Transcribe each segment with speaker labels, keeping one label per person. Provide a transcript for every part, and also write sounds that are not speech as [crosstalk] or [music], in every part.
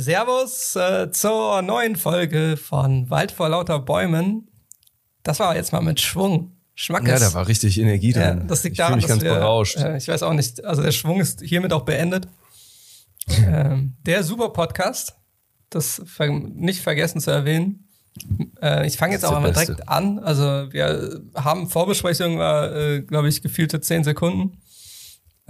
Speaker 1: Servus äh, zur neuen Folge von Wald vor lauter Bäumen. Das war jetzt mal mit Schwung. Schmackes.
Speaker 2: Ja, da war richtig Energie drin.
Speaker 1: Ja, das liegt
Speaker 2: ich
Speaker 1: daran,
Speaker 2: fühle mich ganz
Speaker 1: wir,
Speaker 2: berauscht.
Speaker 1: Äh, ich weiß auch nicht, also der Schwung ist hiermit auch beendet. ähm, der Super Podcast, das ver nicht vergessen zu erwähnen. Äh, ich fange jetzt auch
Speaker 2: Beste.
Speaker 1: direkt an. Also wir haben Vorbesprechung war, äh, glaube ich, gefühlte zehn Sekunden.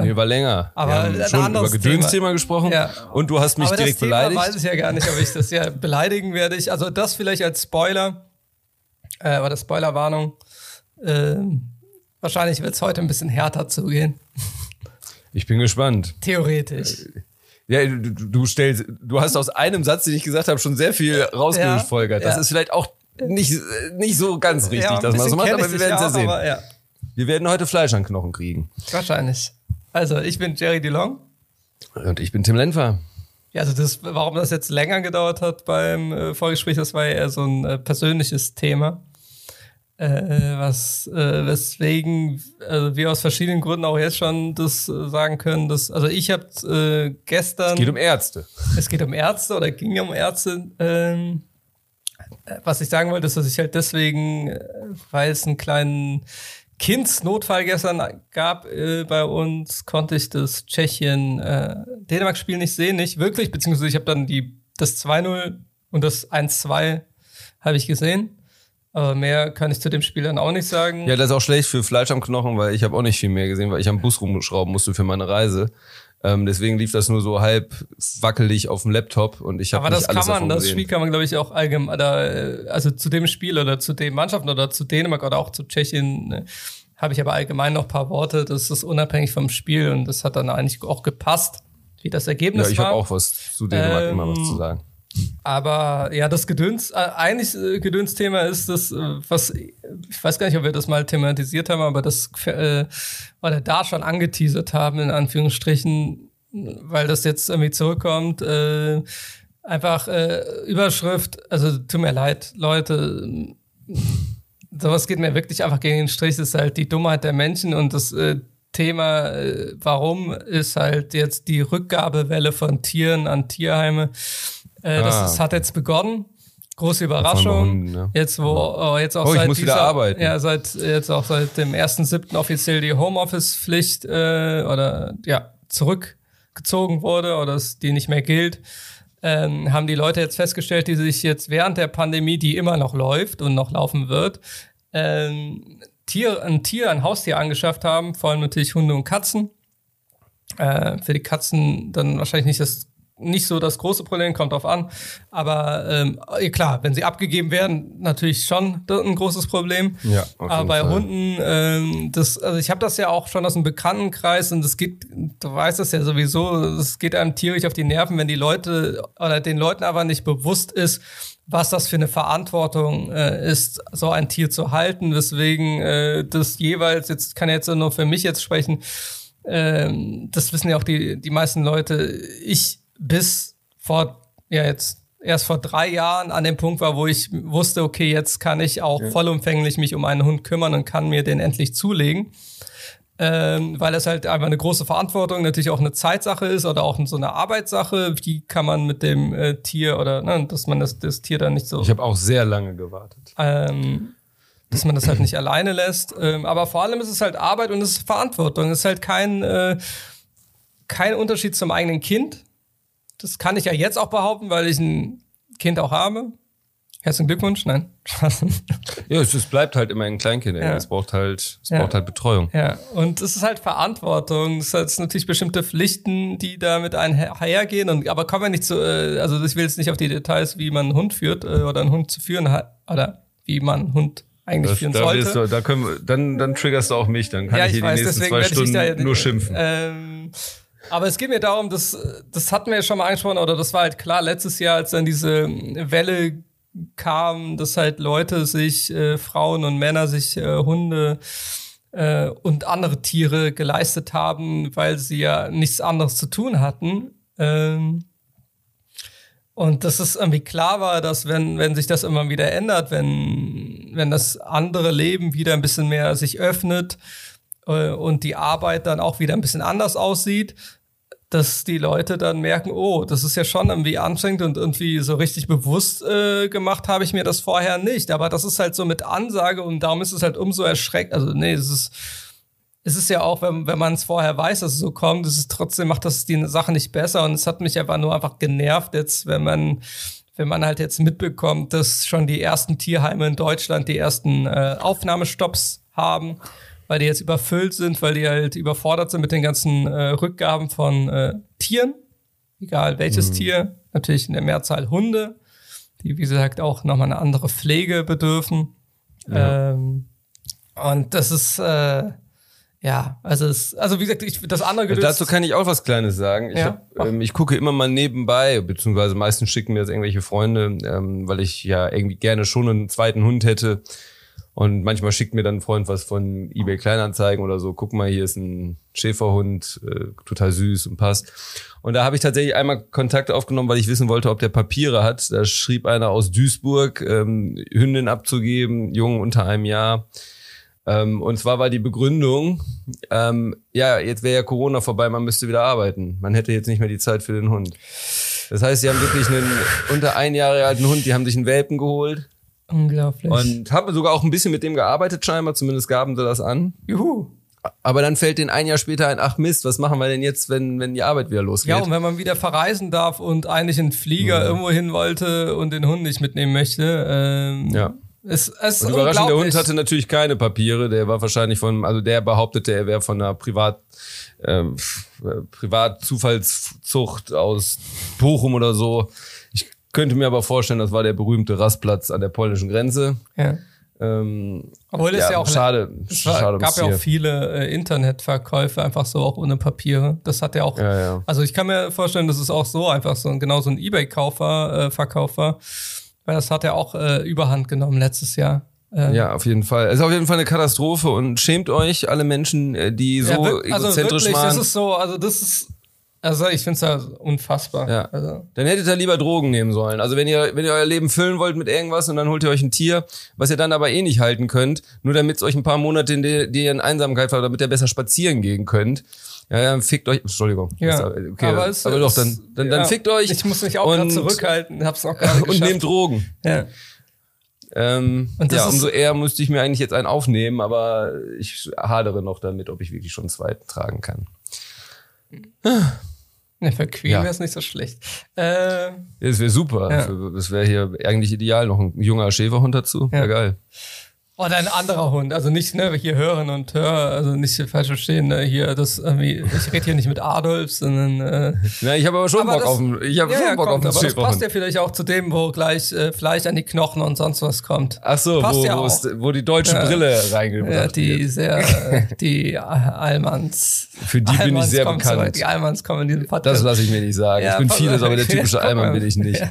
Speaker 2: Nee, war länger.
Speaker 1: Aber
Speaker 2: wir haben schon über Gedönsthema
Speaker 1: Thema.
Speaker 2: gesprochen
Speaker 1: Ja.
Speaker 2: und du hast mich
Speaker 1: Aber
Speaker 2: direkt
Speaker 1: das Thema
Speaker 2: beleidigt.
Speaker 1: weiß ich ja gar nicht, ob ich das ja beleidigen werde. Ich, also das vielleicht als Spoiler, äh, aber das Spoilerwarnung. Ähm, wahrscheinlich wird es heute ein bisschen härter zugehen.
Speaker 2: Ich bin gespannt.
Speaker 1: Theoretisch.
Speaker 2: Ja, du, du stellst, du hast aus einem Satz, den ich gesagt habe, schon sehr viel rausgefolgert. Das
Speaker 1: ja.
Speaker 2: ist vielleicht auch nicht, nicht so ganz richtig,
Speaker 1: ein
Speaker 2: dass man so macht, aber
Speaker 1: ich
Speaker 2: wir werden es ja sehen.
Speaker 1: aber ja,
Speaker 2: Wir werden heute Fleisch an Knochen kriegen.
Speaker 1: wahrscheinlich. Also ich bin Jerry DeLong.
Speaker 2: Und ich bin Tim Lenfer.
Speaker 1: Ja, also das, warum das jetzt länger gedauert hat beim äh, Vorgespräch, das war ja eher so ein äh, persönliches Thema. Äh, was, äh, weswegen also wir aus verschiedenen Gründen auch jetzt schon das äh, sagen können, dass, also ich habe äh, gestern,
Speaker 2: Es geht um Ärzte.
Speaker 1: es geht um Ärzte oder ging um Ärzte, ähm, äh, was ich sagen wollte, ist, dass ich halt deswegen, äh, weil es einen kleinen Kindsnotfall gestern gab äh, bei uns, konnte ich das Tschechien-Dänemark-Spiel nicht sehen, nicht wirklich, beziehungsweise ich habe dann die, das 2-0 und das 1-2 habe ich gesehen. Aber mehr kann ich zu dem Spiel dann auch nicht sagen.
Speaker 2: Ja, das ist auch schlecht für Fleisch am Knochen, weil ich habe auch nicht viel mehr gesehen, weil ich am Bus rumschrauben musste für meine Reise. Ähm, deswegen lief das nur so halb wackelig auf dem Laptop und ich habe
Speaker 1: Aber das kann man, das. Spiel kann man, glaube ich, auch allgemein, oder, äh, also zu dem Spiel oder zu den Mannschaften oder zu Dänemark oder auch zu Tschechien, äh, habe ich aber allgemein noch ein paar Worte. Das ist unabhängig vom Spiel und das hat dann eigentlich auch gepasst, wie das Ergebnis
Speaker 2: ja, ich
Speaker 1: war.
Speaker 2: habe auch was zu Dänemark
Speaker 1: Ähm,
Speaker 2: immer was zu sagen.
Speaker 1: Aber ja, das Gedöns, äh, eigentlich äh, Gedönsthema ist das, äh, was, ich weiß gar nicht, ob wir das mal thematisiert haben, aber das äh, oder da schon angeteasert haben, in Anführungsstrichen, weil das jetzt irgendwie zurückkommt. Äh, einfach äh, Überschrift, also tut mir leid, Leute, sowas geht mir wirklich einfach gegen den Strich, das ist halt die Dummheit der Menschen und das äh, Thema, äh, warum ist halt jetzt die Rückgabewelle von Tieren an Tierheime. Äh, das
Speaker 2: Ah.
Speaker 1: ist, hat jetzt begonnen. Große Überraschung.
Speaker 2: Hunden, ne?
Speaker 1: Jetzt, wo äh, jetzt auch
Speaker 2: Oh,
Speaker 1: seit
Speaker 2: muss wieder
Speaker 1: dieser,
Speaker 2: arbeiten.
Speaker 1: Ja, seit jetzt auch seit dem 1.7. offiziell die Homeoffice-Pflicht äh, oder ja zurückgezogen wurde oder es die nicht mehr gilt, ähm, haben die Leute jetzt festgestellt, die sich jetzt während der Pandemie, die immer noch läuft und noch laufen wird, ähm, Tier, ein Tier, ein Haustier angeschafft haben, vor allem natürlich Hunde und Katzen. Äh, für die Katzen dann wahrscheinlich nicht das nicht so das große Problem, kommt drauf an. Aber ähm, klar, wenn sie abgegeben werden, natürlich schon ein großes Problem.
Speaker 2: Ja,
Speaker 1: Aber bei
Speaker 2: Fall.
Speaker 1: Hunden, ähm, das, also ich habe das ja auch schon aus dem Bekanntenkreis und es geht, du weißt das ja sowieso, es geht einem tierisch auf die Nerven, wenn die Leute oder den Leuten aber nicht bewusst ist, was das für eine Verantwortung äh, ist, so ein Tier zu halten. Deswegen äh, das jeweils, jetzt kann ich jetzt nur für mich jetzt sprechen, ähm, das wissen ja auch die, die meisten Leute, ich bis vor, ja jetzt erst vor drei Jahren an dem Punkt war, wo ich wusste, okay, jetzt kann ich auch vollumfänglich mich um einen Hund kümmern und kann mir den endlich zulegen. Ähm, weil es halt einfach eine große Verantwortung, natürlich auch eine Zeitsache ist oder auch so eine Arbeitssache. Wie kann man mit dem äh, Tier oder ne, dass man das, das Tier dann nicht so
Speaker 2: Ich habe auch sehr lange gewartet.
Speaker 1: ähm, dass man das halt nicht alleine lässt. Ähm, aber vor allem ist es halt Arbeit und es ist Verantwortung. Es ist halt kein, äh, kein Unterschied zum eigenen Kind. Das kann ich ja jetzt auch behaupten, weil ich ein Kind auch habe. Herzlichen Glückwunsch. Nein. [laughs]
Speaker 2: Ja, es, es bleibt halt immer ein Kleinkind.
Speaker 1: Ja.
Speaker 2: Es braucht halt, es
Speaker 1: Ja.
Speaker 2: braucht halt Betreuung.
Speaker 1: ja, und es ist halt Verantwortung. Es hat natürlich bestimmte Pflichten, die damit einhergehen. Und, aber kommen wir nicht zu, äh, also ich will jetzt nicht auf die Details, wie man einen Hund führt äh, oder einen Hund zu führen hat oder wie man einen Hund eigentlich
Speaker 2: Das,
Speaker 1: führen
Speaker 2: da,
Speaker 1: sollte.
Speaker 2: du, da können wir, dann, dann triggerst du auch mich. Dann kann
Speaker 1: ja,
Speaker 2: ich
Speaker 1: ich
Speaker 2: hier
Speaker 1: weiß,
Speaker 2: die nächsten zwei Stunden
Speaker 1: da
Speaker 2: nur schimpfen.
Speaker 1: Ähm, aber es geht mir darum, dass das hatten wir ja schon mal angesprochen, oder das war halt klar letztes Jahr, als dann diese Welle kam, dass halt Leute sich, äh, Frauen und Männer sich äh, Hunde äh, und andere Tiere geleistet haben, weil sie ja nichts anderes zu tun hatten. Ähm, und dass es irgendwie klar war, dass wenn, wenn sich das immer wieder ändert, wenn, wenn das andere Leben wieder ein bisschen mehr sich öffnet äh, und die Arbeit dann auch wieder ein bisschen anders aussieht, dass die Leute dann merken, oh, das ist ja schon irgendwie anstrengend und irgendwie so richtig bewusst äh, gemacht habe ich mir das vorher nicht. Aber das ist halt so mit Ansage und darum ist es halt umso erschreckend. Also nee, es ist es ist ja auch, wenn, wenn man es vorher weiß, dass es so kommt, es ist trotzdem macht das die Sache nicht besser und es hat mich einfach nur einfach genervt jetzt, wenn man wenn man halt jetzt mitbekommt, dass schon die ersten Tierheime in Deutschland die ersten äh, Aufnahmestopps haben, weil die jetzt überfüllt sind, weil die halt überfordert sind mit den ganzen äh, Rückgaben von äh, Tieren, egal welches mhm. Tier, natürlich in der Mehrzahl Hunde, die wie gesagt auch nochmal eine andere Pflege bedürfen. Ja. Ähm, und das ist äh, ja, also es, also wie gesagt, ich, das andere
Speaker 2: gelöst. Dazu kann ich auch was Kleines sagen. Ich, ja. hab, ähm, ich gucke immer mal nebenbei, beziehungsweise meistens schicken mir das irgendwelche Freunde, ähm, weil ich ja irgendwie gerne schon einen zweiten Hund hätte. Und manchmal schickt mir dann ein Freund was von eBay Kleinanzeigen oder so. Guck mal, hier ist ein Schäferhund, äh, total süß und passt. Und da habe ich tatsächlich einmal Kontakt aufgenommen, weil ich wissen wollte, ob der Papiere hat. Da schrieb einer aus Duisburg, ähm, Hündin abzugeben, jung unter einem Jahr. Ähm, und zwar war die Begründung, ähm, ja, jetzt wäre ja Corona vorbei, man müsste wieder arbeiten. Man hätte jetzt nicht mehr die Zeit für den Hund. Das heißt, sie haben wirklich einen unter ein Jahre alten Hund, die haben sich einen Welpen geholt.
Speaker 1: Unglaublich.
Speaker 2: Und haben sogar auch ein bisschen mit dem gearbeitet, scheinbar, zumindest gaben sie das an. Juhu. Aber dann fällt den ein Jahr später ein, ach Mist, was machen wir denn jetzt, wenn, wenn die Arbeit wieder losgeht?
Speaker 1: Ja, und wenn man wieder verreisen darf und eigentlich ein Flieger ja. irgendwo hin wollte und den Hund nicht mitnehmen möchte. Ähm,
Speaker 2: ja. Es, es und überraschend, der Hund hatte natürlich keine Papiere. Der war wahrscheinlich von, also der behauptete, er wäre von einer Privat, äh, Privatzufallszucht aus Bochum oder so. Könnte mir aber vorstellen, das war der berühmte Rastplatz an der polnischen Grenze.
Speaker 1: Ja. Ähm, Obwohl es ja, ja auch schade, es war, schade gab ja auch viele äh, Internetverkäufe einfach so auch ohne Papiere. Das hat ja auch, ja, ja. also ich kann mir vorstellen, dass es auch so einfach so genau so ein eBay-Kaufer, äh, Verkäufer weil das hat er auch äh, überhand genommen letztes Jahr.
Speaker 2: Ähm, ja, auf jeden Fall. Es ist auf jeden Fall eine Katastrophe und schämt euch alle Menschen, äh, die so ja, wirklich, also egozentrisch wirklich, waren.
Speaker 1: Das ist so, also das ist, also ich finde es ja unfassbar.
Speaker 2: Ja.
Speaker 1: Also.
Speaker 2: Dann hättet ihr lieber Drogen nehmen sollen. Also wenn ihr, wenn ihr euer Leben füllen wollt mit irgendwas und dann holt ihr euch ein Tier, was ihr dann aber eh nicht halten könnt, nur damit es euch ein paar Monate in die, die in Einsamkeit war, damit ihr besser spazieren gehen könnt. Ja, ja, fickt euch. Entschuldigung.
Speaker 1: Ja,
Speaker 2: okay, aber, es, aber doch, dann, dann, ja, dann fickt euch.
Speaker 1: Ich muss mich auch gerade zurückhalten, hab's auch [laughs] gerade
Speaker 2: Und nehmt Drogen.
Speaker 1: Ja.
Speaker 2: Ähm, ja, umso eher musste ich mir eigentlich jetzt einen aufnehmen, aber ich hadere noch damit, ob ich wirklich schon einen zweiten tragen kann.
Speaker 1: Ne, für Queen ja. wäre es nicht so schlecht. Äh,
Speaker 2: das wäre super. Ja. Das wäre hier eigentlich ideal. Noch ein junger Schäferhund dazu. Ja. Wäre geil.
Speaker 1: Oder ein anderer Hund, also nicht ne, hier hören und hören, also nicht falsch verstehen, ne, hier das irgendwie, ich rede hier nicht mit Adolf, sondern äh,
Speaker 2: Ja, ich habe aber schon aber Bock das, auf ich habe ja, schon Bock kommt, auf
Speaker 1: aber das passt ja vielleicht auch zu dem, wo gleich äh, Fleisch an die Knochen und sonst was kommt.
Speaker 2: Ach so, wo, ja wo die deutsche ja. Brille reingebracht ja,
Speaker 1: die
Speaker 2: wird.
Speaker 1: sehr [laughs] die Allmanns
Speaker 2: Für die Allmanns bin ich sehr bekannt.
Speaker 1: So, die Allmanns kommen in diesem
Speaker 2: Podcast. Das lasse ich mir nicht sagen. Ja, ich bin vieles, [laughs] aber der typische Allmann bin ich nicht. [laughs]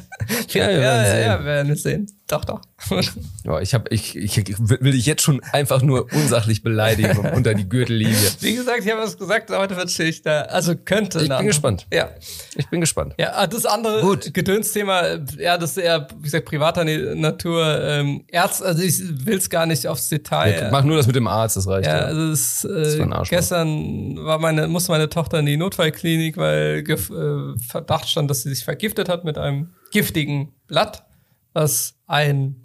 Speaker 2: Ja,
Speaker 1: ja, ja, ja, ja, wir werden es sehen. Doch, doch. [laughs]
Speaker 2: ja, ich, hab, ich, ich will dich jetzt schon einfach nur unsachlich beleidigen [laughs] unter die Gürtellinie.
Speaker 1: Wie gesagt, ich habe was gesagt, heute wird schlechter. Also könnte.
Speaker 2: Ich bin gespannt.
Speaker 1: Ja.
Speaker 2: Ich bin gespannt.
Speaker 1: Ja, ah, das andere Gut. Gedönsthema, ja, das ist eher, wie gesagt, privater Natur. Ähm, Ärzt, also ich will es gar nicht aufs Detail.
Speaker 2: Ja, mach nur das mit dem Arzt, das reicht.
Speaker 1: Ja, ja. also es, äh, das gestern war meine, musste meine Tochter in die Notfallklinik, weil äh, Verdacht stand, dass sie sich vergiftet hat mit einem giftigen Blatt was ein,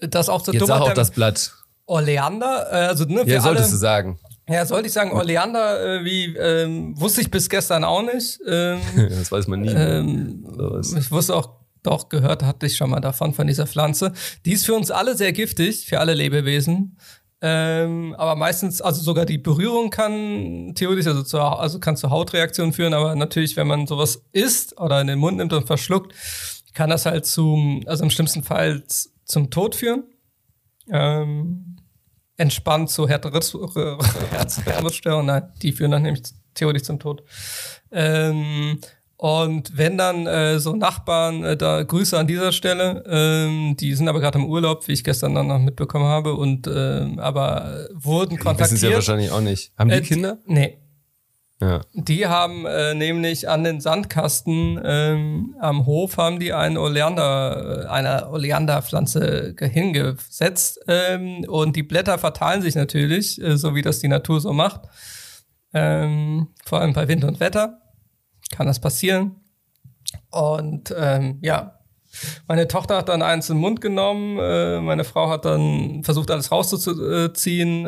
Speaker 1: das auch so
Speaker 2: Jetzt sag auch das Blatt.
Speaker 1: Oleander, äh, also ne,
Speaker 2: Ja, solltest alle, du sagen.
Speaker 1: Ja, sollte ich sagen, Oleander, äh, wie ähm, wusste ich bis gestern auch nicht. Ähm, [laughs]
Speaker 2: das weiß man nie.
Speaker 1: Ähm, ich wusste auch, doch gehört hatte ich schon mal davon von dieser Pflanze. Die ist für uns alle sehr giftig, für alle Lebewesen. Ähm, aber meistens, also sogar die Berührung kann theoretisch, also, zu, also kann zu Hautreaktionen führen, aber natürlich, wenn man sowas isst oder in den Mund nimmt und verschluckt, kann das halt zum, also im schlimmsten Fall zum Tod führen. Ähm, entspannt zu Herzrhythmusstörungen, [laughs] nein, die führen dann nämlich theoretisch zum Tod. Ähm, und wenn dann äh, so Nachbarn, äh, da Grüße an dieser Stelle, ähm, die sind aber gerade im Urlaub, wie ich gestern dann noch mitbekommen habe, und äh, aber wurden kontaktiert. Das
Speaker 2: ist ja wahrscheinlich auch nicht. Haben die äh, Kinder?
Speaker 1: Nee, ja. Die haben äh, nämlich an den Sandkasten ähm, am Hof haben die eine Oleander, äh, eine Oleanderpflanze hingesetzt ähm, und die Blätter verteilen sich natürlich, äh, so wie das die Natur so macht, ähm, vor allem bei Wind und Wetter. kann das passieren. Und ähm, ja, meine Tochter hat dann eins in den Mund genommen, äh, meine Frau hat dann versucht, alles rauszuziehen.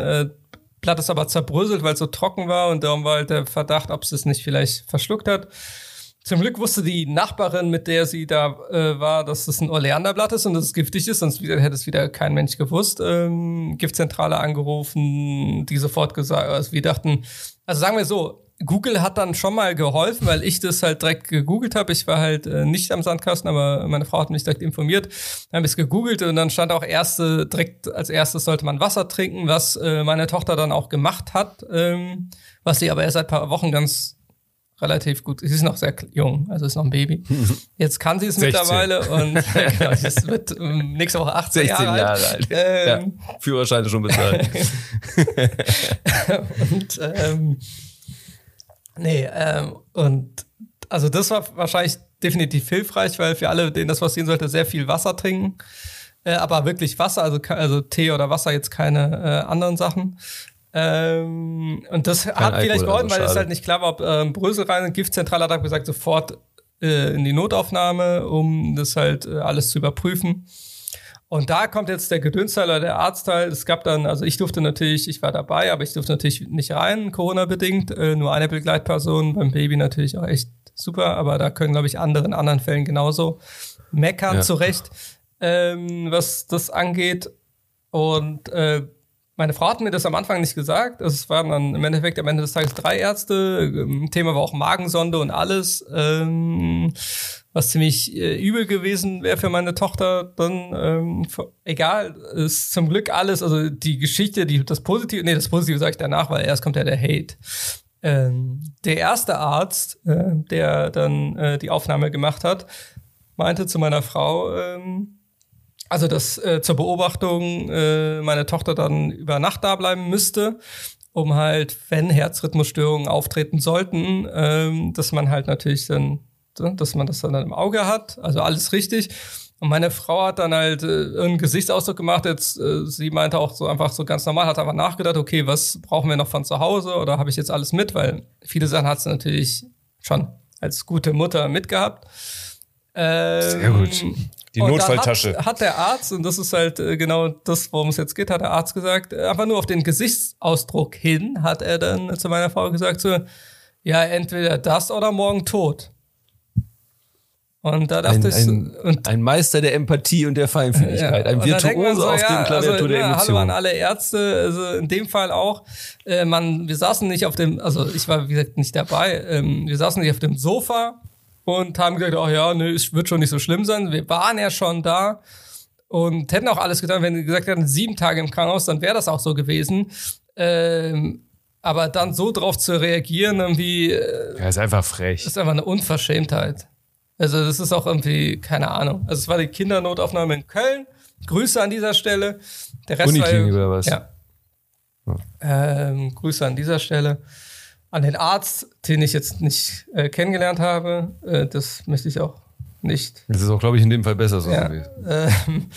Speaker 1: Blatt ist aber zerbröselt, weil es so trocken war und darum war halt der Verdacht, ob sie es nicht vielleicht verschluckt hat. Zum Glück wusste die Nachbarin, mit der sie da äh, war, dass es ein Oleanderblatt ist und dass es giftig ist, sonst wieder, hätte es wieder kein Mensch gewusst. Ähm, Giftzentrale angerufen, die sofort gesagt, also wir dachten, also sagen wir so, Google hat dann schon mal geholfen, weil ich das halt direkt gegoogelt habe. Ich war halt äh, nicht am Sandkasten, aber meine Frau hat mich direkt informiert. Dann habe ich es gegoogelt und dann stand auch erste, direkt als erstes sollte man Wasser trinken, was äh, meine Tochter dann auch gemacht hat, ähm, was sie aber erst seit paar Wochen ganz relativ gut. Sie ist noch sehr jung, also ist noch ein Baby. [laughs] Jetzt kann sie es 16. mittlerweile und [laughs] [laughs] genau, sie wird ähm, nächste Woche 18
Speaker 2: 16
Speaker 1: Jahre,
Speaker 2: Jahre alt. Ähm, ja, Führerscheine schon bezahlt.
Speaker 1: und ähm, nee, ähm, und also das war wahrscheinlich definitiv hilfreich, weil für alle, denen das was sehen sollte, sehr viel Wasser trinken. Äh, aber wirklich Wasser, also, also Tee oder Wasser, jetzt keine äh, anderen Sachen. Ähm, und das Kein hat vielleicht geholfen, weil es halt nicht klar war, ob ähm, Brösel rein. Giftzentrale hat gesagt, sofort äh, in die Notaufnahme, um das halt äh, alles zu überprüfen. Und da kommt jetzt der Gedönsteil oder der Arztteil. Es gab dann, also ich durfte natürlich, ich war dabei, aber ich durfte natürlich nicht rein, Corona-bedingt. Äh, nur eine Begleitperson, beim Baby natürlich auch echt super, aber da können, glaube ich, andere in anderen Fällen genauso meckern, ja. zurecht, ähm, was das angeht. Und äh, meine Frau hat mir das am Anfang nicht gesagt. Es waren dann im Endeffekt am Ende des Tages drei Ärzte. Ähm, Thema war auch Magensonde und alles, ähm, was ziemlich äh, übel gewesen wäre für meine Tochter. Dann ähm, egal, ist zum Glück alles. Also die Geschichte, die das Positive, nee, das Positive sage ich danach, weil erst kommt ja der Hate. Ähm, der erste Arzt, äh, der dann äh, die Aufnahme gemacht hat, meinte zu meiner Frau. Ähm, also, dass äh, zur Beobachtung äh, meine Tochter dann über Nacht da bleiben müsste, um halt, wenn Herzrhythmusstörungen auftreten sollten, ähm, dass man halt natürlich dann, dass man das dann im Auge hat. Also alles richtig. Und meine Frau hat dann halt äh, einen Gesichtsausdruck gemacht. Jetzt, äh, sie meinte auch so einfach so ganz normal, hat aber nachgedacht, okay, was brauchen wir noch von zu Hause oder habe ich jetzt alles mit? Weil viele Sachen hat sie natürlich schon als gute Mutter mitgehabt.
Speaker 2: Ähm, Sehr gut. Die Notfalltasche.
Speaker 1: Hat, hat, der Arzt, und das ist halt äh, genau das, worum es jetzt geht, hat der Arzt gesagt, äh, einfach nur auf den Gesichtsausdruck hin, hat er dann zu meiner Frau gesagt, so, ja, entweder das oder morgen tot. Und da dachte
Speaker 2: ein,
Speaker 1: ich,
Speaker 2: ein, und, ein Meister der Empathie und der Feinfühligkeit, ja, ein Virtuose so, auf ja, dem Klaviatur also, der Emotionen.
Speaker 1: Hallo an alle Ärzte, also in dem Fall auch. Äh, man, wir saßen nicht auf dem, also ich war wie gesagt nicht dabei. Ähm, wir saßen nicht auf dem Sofa, und haben gesagt, ach ja, nö, es wird schon nicht so schlimm sein. Wir waren ja schon da und hätten auch alles getan, wenn sie gesagt hätten, sieben Tage im Krankenhaus, dann wäre das auch so gewesen. Ähm, aber dann so drauf zu reagieren, irgendwie. Äh,
Speaker 2: ja, ist einfach frech.
Speaker 1: Ist einfach eine Unverschämtheit. Also, das ist auch irgendwie, keine Ahnung. Also, es war die Kindernotaufnahme in Köln. Grüße an dieser Stelle.
Speaker 2: Der Rest Uniklinik war, oder was?
Speaker 1: Ja. ja. Ähm, Grüße an dieser Stelle an den Arzt, den ich jetzt nicht äh, kennengelernt habe. Äh, das möchte ich auch nicht.
Speaker 2: Das ist auch, glaube ich, in dem Fall besser so
Speaker 1: ja. Ähm,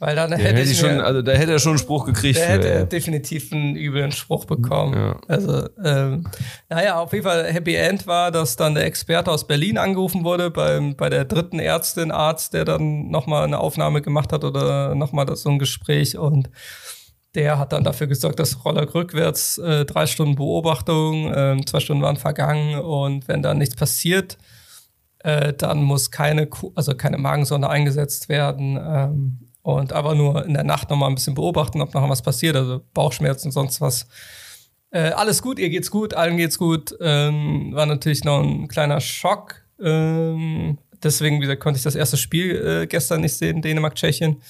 Speaker 1: weil dann hätte, hätte ich
Speaker 2: schon, mir, also da hätte er schon einen Spruch gekriegt.
Speaker 1: Da hätte er definitiv einen üblen Spruch bekommen. Ja. Also, ähm, naja, auf jeden Fall Happy End war, dass dann der Experte aus Berlin angerufen wurde bei, bei der dritten Ärztin, Arzt, der dann nochmal eine Aufnahme gemacht hat oder nochmal so ein Gespräch und der hat dann dafür gesorgt, dass Roller rückwärts äh, drei Stunden Beobachtung, äh, zwei Stunden waren vergangen und wenn da nichts passiert, äh, dann muss keine, also keine Magensonde eingesetzt werden ähm, und aber nur in der Nacht nochmal ein bisschen beobachten, ob noch was passiert, also Bauchschmerzen, sonst was. Äh, alles gut, ihr geht's gut, allen geht's gut. Ähm, war natürlich noch ein kleiner Schock. Ähm, deswegen, wie gesagt, konnte ich das erste Spiel äh, gestern nicht sehen, Dänemark, Tschechien.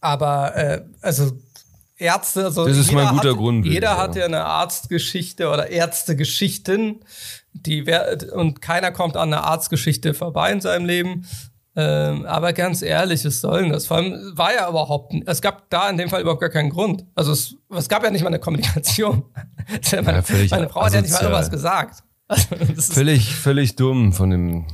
Speaker 1: Aber äh, also Ärzte, also
Speaker 2: das ist mal ein guter
Speaker 1: hat,
Speaker 2: Grund.
Speaker 1: Jeder hat ja eine Arztgeschichte oder Ärztegeschichten, die und keiner kommt an einer Arztgeschichte vorbei in seinem Leben. Ähm, aber ganz ehrlich, was soll denn das? Vor allem war ja überhaupt, es gab da in dem Fall überhaupt gar keinen Grund. Also es, es gab ja nicht mal eine Kommunikation. [laughs] ja meine, meine, Frau hat ja nicht mal irgendwas gesagt. [laughs]
Speaker 2: Also, völlig, völlig dumm von dem,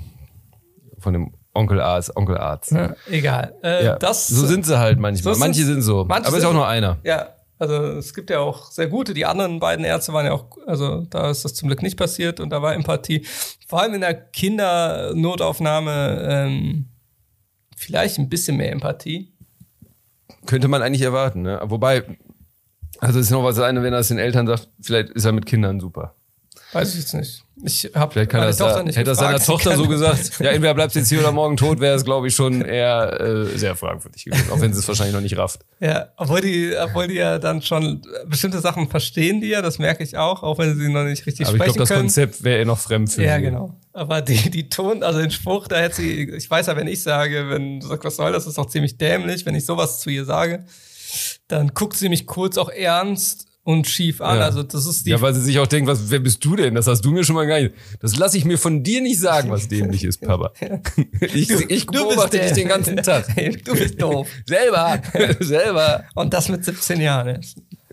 Speaker 2: von dem Onkel Arzt, Onkel Arzt.
Speaker 1: Ja, egal. Äh,
Speaker 2: ja,
Speaker 1: das,
Speaker 2: so sind sie halt manchmal. So manche sind so. Manche aber ist auch nur einer.
Speaker 1: Ja. Also es gibt ja auch sehr gute. Die anderen beiden Ärzte waren ja auch, also da ist das zum Glück nicht passiert und da war Empathie. Vor allem in der Kindernotaufnahme ähm, vielleicht ein bisschen mehr Empathie.
Speaker 2: Könnte man eigentlich erwarten, ne? Wobei, also es ist noch was eine, wenn er es den Eltern sagt, vielleicht ist er mit Kindern super.
Speaker 1: Weiß ich jetzt nicht. Ich habe
Speaker 2: Vielleicht kann meine Tochter nicht Hätte das seiner Tochter so gesagt, [laughs] ja, entweder bleibst du jetzt hier oder morgen tot, wäre es, glaube ich, schon eher äh, sehr fragwürdig gewesen, auch wenn sie es wahrscheinlich noch nicht rafft. [laughs]
Speaker 1: Ja, obwohl die, obwohl die ja dann schon bestimmte Sachen verstehen, die ja, das merke ich auch, auch wenn sie noch nicht richtig Aber sprechen können. Aber ich glaube, das
Speaker 2: Konzept wäre ihr noch fremd für
Speaker 1: Ja, sie. genau. Aber die, die Ton, also den Spruch, da hätte sie, ich weiß ja, wenn ich sage, wenn du sagst, was soll das, ist doch ziemlich dämlich, wenn ich sowas zu ihr sage, dann guckt sie mich kurz auch ernst und schief an. Ja. Also das ist die.
Speaker 2: Ja, weil sie sich auch denkt, was, wer bist du denn? Das hast du mir schon mal gar nicht. Das lasse ich mir von dir nicht sagen, was dämlich ist, Papa. [laughs] Ich, du, ich beobachte dich den ganzen Tag. [laughs]
Speaker 1: du bist doof.
Speaker 2: selber, [laughs] selber.
Speaker 1: Und das mit 17 Jahren.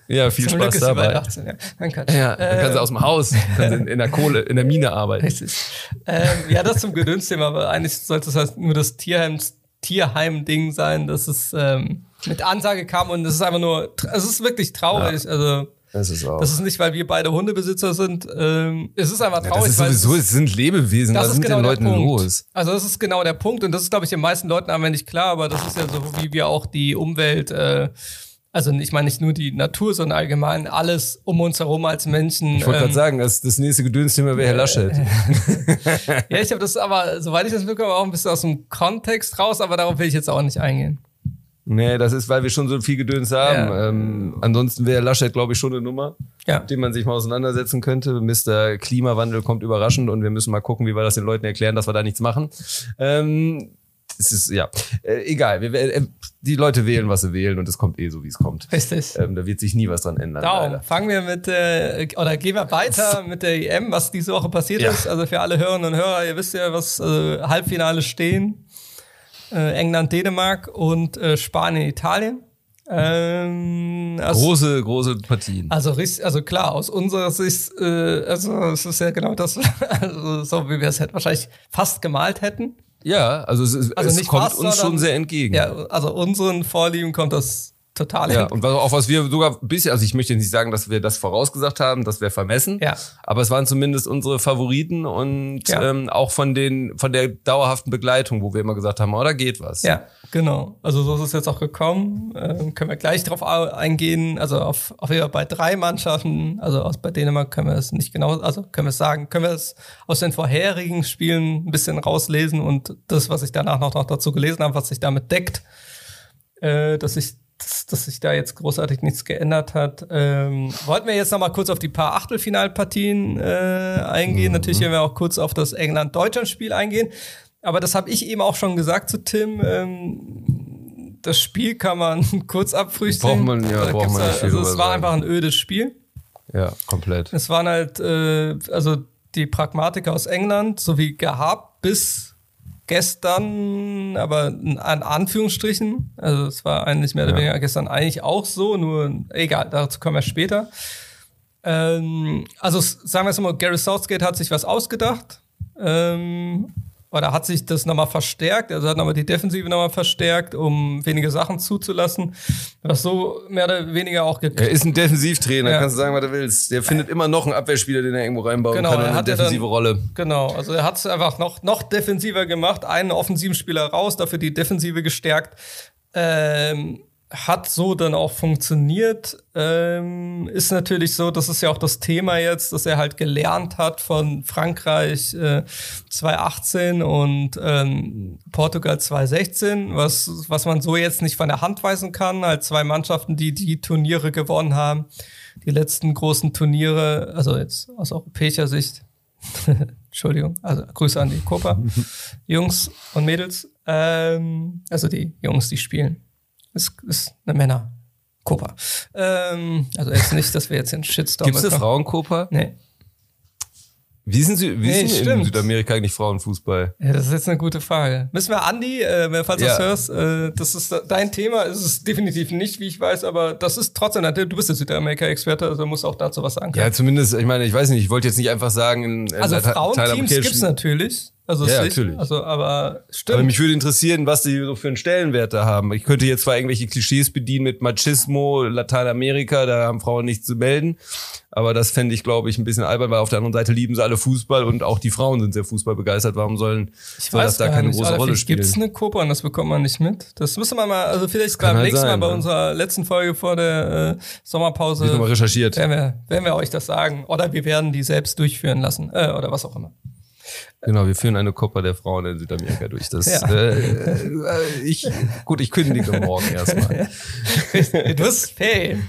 Speaker 2: Ja, viel Zum Spaß Glück dabei. 18, ja. Dann kann, ja, dann äh, kannst du aus dem Haus, in, in, der Kohle, in der Mine arbeiten.
Speaker 1: Ähm, ja, das zum Gedönsthema, aber eigentlich sollte es halt nur das Tierheim, Tierheim-Ding sein, dass es ähm, mit Ansage kam und es ist einfach nur, es ist wirklich traurig. Ja. Also
Speaker 2: das ist auch.
Speaker 1: Das ist nicht, weil wir beide Hundebesitzer sind. Ähm, es ist einfach traurig.
Speaker 2: Ja, das ist sowieso, es, sind Lebewesen. Was ist genau den Leuten los?
Speaker 1: Also das ist genau der Punkt und das ist, glaube ich, den meisten Leuten einfach nicht klar, aber das ist ja so, wie wir auch die Umwelt, äh, also ich meine nicht nur die Natur, sondern allgemein alles um uns herum als Menschen.
Speaker 2: Ich wollte ähm, gerade sagen, das, das nächste Gedönsthema wäre Herr Laschet. [laughs]
Speaker 1: ja, ich habe das aber, soweit ich das mitbekomme, auch ein bisschen aus dem Kontext raus, aber darauf will ich jetzt auch nicht eingehen.
Speaker 2: Nee, das ist, weil wir schon so viel Gedöns haben. Ja. Ähm, ansonsten wäre Laschet, glaube ich, schon eine Nummer, ja. mit dem man sich mal auseinandersetzen könnte. Mr. Klimawandel kommt überraschend und wir müssen mal gucken, wie wir das den Leuten erklären, dass wir da nichts machen. Ähm, es ist, ja, äh, egal. Wir, äh, die Leute wählen, was sie wählen und es kommt eh so, wie es kommt.
Speaker 1: Richtig.
Speaker 2: Ähm, da wird sich nie was dran ändern.
Speaker 1: Darum fangen wir mit, äh, oder gehen wir weiter mit der EM, was diese Woche passiert ja. ist. Also für alle Hörerinnen und Hörer, ihr wisst ja, was äh, Halbfinale stehen äh, England, Dänemark und äh, Spanien, Italien.
Speaker 2: Ähm, also, große, große Partien.
Speaker 1: Also, also klar, aus unserer Sicht, äh, also es ist ja genau das, [laughs] also so wie wir es halt wahrscheinlich fast gemalt hätten.
Speaker 2: Ja, also es, also es kommt fast, uns schon sehr entgegen.
Speaker 1: Ja, also unseren Vorlieben kommt das total.
Speaker 2: Ja, und auch was wir sogar ein bisschen, also ich möchte nicht sagen, dass wir das vorausgesagt haben, das wäre vermessen.
Speaker 1: Ja.
Speaker 2: Aber es waren zumindest unsere Favoriten und ja. ähm, auch von den, von der dauerhaften Begleitung, wo wir immer gesagt haben, oh, da geht was.
Speaker 1: Ja, genau. Also so ist es jetzt auch gekommen. Ähm, können wir gleich drauf eingehen. Also auf, auf jeden Fall bei drei Mannschaften, also aus bei Dänemark können wir es nicht genau, also können wir es sagen, können wir es aus den vorherigen Spielen ein bisschen rauslesen und das, was ich danach noch dazu gelesen habe, was sich damit deckt, äh, dass ich dass, dass sich da jetzt großartig nichts geändert hat. Ähm, wollten wir jetzt noch mal kurz auf die paar Achtelfinalpartien äh, eingehen. Mhm. Natürlich werden wir auch kurz auf das England-Deutschland-Spiel eingehen. Aber das habe ich eben auch schon gesagt zu Tim. Ähm, das Spiel kann man [laughs] kurz abfrühstücken.
Speaker 2: Braucht man, ja, braucht man nicht
Speaker 1: Also es war einfach ein ödes Spiel.
Speaker 2: Ja, komplett.
Speaker 1: Es waren halt, äh, also die Pragmatiker aus England, so wie gehabt, bis gestern, aber an Anführungsstrichen, also es war eigentlich mehr oder weniger gestern eigentlich auch so, nur egal, dazu kommen wir später. Ähm, also sagen wir es mal, Gary Southgate hat sich was ausgedacht. Ähm, oder hat sich das nochmal verstärkt, also hat nochmal die Defensive nochmal verstärkt, um wenige Sachen zuzulassen, was so mehr oder weniger auch
Speaker 2: gekriegt. Er ist ein Defensivtrainer, ja. kannst du sagen, was du willst. Der findet immer noch einen Abwehrspieler, den er irgendwo reinbauen
Speaker 1: genau,
Speaker 2: kann,
Speaker 1: er
Speaker 2: hat eine defensive
Speaker 1: dann,
Speaker 2: Rolle.
Speaker 1: Genau, also er hat es einfach noch, noch defensiver gemacht, einen offensiven Spieler raus, dafür die Defensive gestärkt. Ähm, hat so dann auch funktioniert. Ähm, ist natürlich so, das ist ja auch das Thema jetzt, dass er halt gelernt hat von Frankreich äh, 2018 und ähm, Portugal 2016, was, was man so jetzt nicht von der Hand weisen kann. Halt zwei Mannschaften, die die Turniere gewonnen haben. Die letzten großen Turniere, also jetzt aus europäischer Sicht. [laughs] Entschuldigung, also Grüße an die Copa. [laughs] Jungs und Mädels. Ähm, also die Jungs, die spielen ist, ist eine Männer. Copa. Ähm, also jetzt nicht, dass wir jetzt den Shitstorm
Speaker 2: Gibt es eine Frauen-Copa?
Speaker 1: Nee.
Speaker 2: Wie sind sie, wie nee, sind in Südamerika eigentlich Frauenfußball?
Speaker 1: Ja, das ist jetzt eine gute Frage. Müssen wir Andi, äh, falls du ja. das hörst, äh, das ist dein Thema, ist es definitiv nicht, wie ich weiß, aber das ist trotzdem, du bist der Südamerika-Experte, also musst auch dazu was sagen.
Speaker 2: Ja, zumindest, ich meine, ich weiß nicht, ich wollte jetzt nicht einfach sagen,
Speaker 1: in, in also Frauenteams gibt's natürlich. Also
Speaker 2: Ja, natürlich.
Speaker 1: Also, aber stimmt.
Speaker 2: Aber mich würde interessieren, was die so für einen Stellenwert da haben. Ich könnte jetzt zwar irgendwelche Klischees bedienen mit Machismo, Lateinamerika, da haben Frauen nichts zu melden. Aber das fände ich, glaube ich, ein bisschen albern, weil auf der anderen Seite lieben sie alle Fußball und auch die Frauen sind sehr fußballbegeistert. Warum sollen
Speaker 1: ich
Speaker 2: soll das da keine große Rolle spielen?
Speaker 1: Gibt es eine Copa und das bekommt man nicht mit? Das müsste man mal, also vielleicht beim
Speaker 2: halt
Speaker 1: nächsten
Speaker 2: sein,
Speaker 1: Mal bei
Speaker 2: ja.
Speaker 1: unserer letzten Folge vor der äh, Sommerpause
Speaker 2: Ich nochmal recherchiert.
Speaker 1: werden wir, werden wir euch das sagen. Oder wir werden die selbst durchführen lassen. Äh, oder was auch immer.
Speaker 2: Genau, wir führen eine Copa der Frauen in Südamerika durch. Das,
Speaker 1: Ja.
Speaker 2: äh, äh, ich, gut, ich kündige morgen erstmal. [laughs]
Speaker 1: du hast Ferien.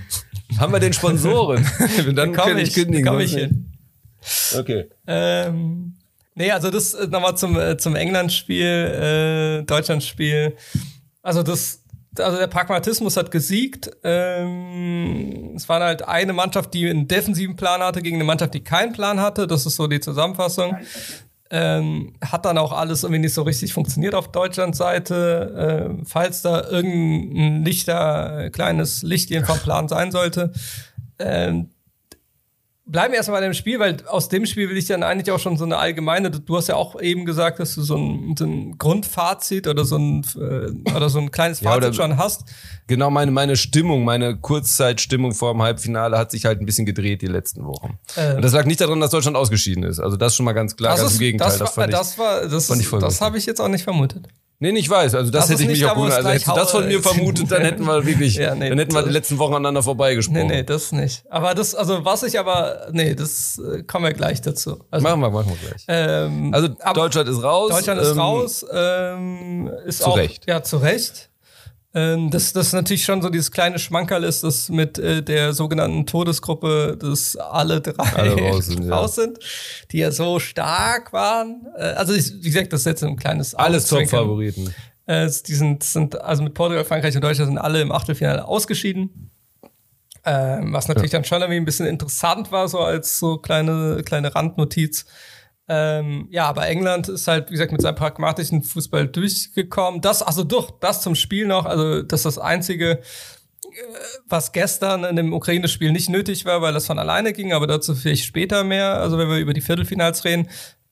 Speaker 2: Haben wir den Sponsoren? [laughs] Dann
Speaker 1: Komm
Speaker 2: kann ich, kündigen.
Speaker 1: Komm ich
Speaker 2: nicht.
Speaker 1: hin.
Speaker 2: Okay.
Speaker 1: Ähm, nee, also das äh, nochmal zum, äh, zum England-Spiel, äh, Deutschland-Spiel. Also das, also der Pragmatismus hat gesiegt. Ähm, es war halt eine Mannschaft, die einen defensiven Plan hatte, gegen eine Mannschaft, die keinen Plan hatte. Das ist so die Zusammenfassung. Ähm, hat dann auch alles irgendwie nicht so richtig funktioniert auf Deutschlands Seite. Ähm, falls da irgendein Lichter, äh, kleines Lichtchen vom Plan sein sollte. Ähm, bleiben wir erstmal bei dem Spiel, weil aus dem Spiel will ich dann eigentlich auch schon so eine allgemeine, du hast ja auch eben gesagt, dass du so ein, so ein Grundfazit oder so ein, äh, oder so ein kleines
Speaker 2: Ja,
Speaker 1: Fazit
Speaker 2: oder-
Speaker 1: schon hast.
Speaker 2: Genau, meine, meine Stimmung, meine Kurzzeitstimmung vor dem Halbfinale hat sich halt ein bisschen gedreht die letzten Wochen.
Speaker 1: Äh.
Speaker 2: Und das lag nicht daran, dass Deutschland ausgeschieden ist. Also das schon mal ganz klar, ganz
Speaker 1: ist-
Speaker 2: im Gegenteil.
Speaker 1: das,
Speaker 2: Das,
Speaker 1: war,
Speaker 2: fand ich,
Speaker 1: das war, das, das habe ich jetzt auch nicht vermutet.
Speaker 2: Nee, ich weiß. Also das,
Speaker 1: Das
Speaker 2: hätte ich mich auch gewundert. Also hättest du das von mir vermutet, dann hätten wir wirklich, [laughs]
Speaker 1: Ja, nee,
Speaker 2: dann hätten wir die letzten Wochen aneinander vorbeigesprochen.
Speaker 1: Nee, nee, das nicht. Aber das, also was ich aber, nee, das äh, kommen wir gleich dazu. Also,
Speaker 2: Machen wir, machen wir gleich.
Speaker 1: ähm,
Speaker 2: Also Deutschland ist raus.
Speaker 1: Deutschland ist
Speaker 2: ähm,
Speaker 1: raus, ähm, ist
Speaker 2: zu
Speaker 1: auch,
Speaker 2: Recht.
Speaker 1: Ja, zu Recht. Ähm, das, das natürlich schon so dieses kleine Schmankerl ist, das mit äh, der sogenannten Todesgruppe, dass alle drei
Speaker 2: Alle raus [laughs] sind, ja.
Speaker 1: raus sind, die ja so stark waren. Äh, also ich, wie gesagt, das ist jetzt ein kleines
Speaker 2: Alles. Top-Favoriten.
Speaker 1: Äh, die sind, sind, also mit Portugal, Frankreich und Deutschland sind alle im Achtelfinale ausgeschieden. Ähm, was natürlich dann schon irgendwie ein bisschen interessant war, so als so kleine, kleine Randnotiz. Ähm, ja, aber England ist halt, wie gesagt, mit seinem pragmatischen Fußball durchgekommen. Das, also durch, das zum Spiel noch, also das ist das Einzige, äh, was gestern in dem Ukraine-Spiel nicht nötig war, weil das von alleine ging, aber dazu vielleicht später mehr, also wenn wir über die Viertelfinals reden.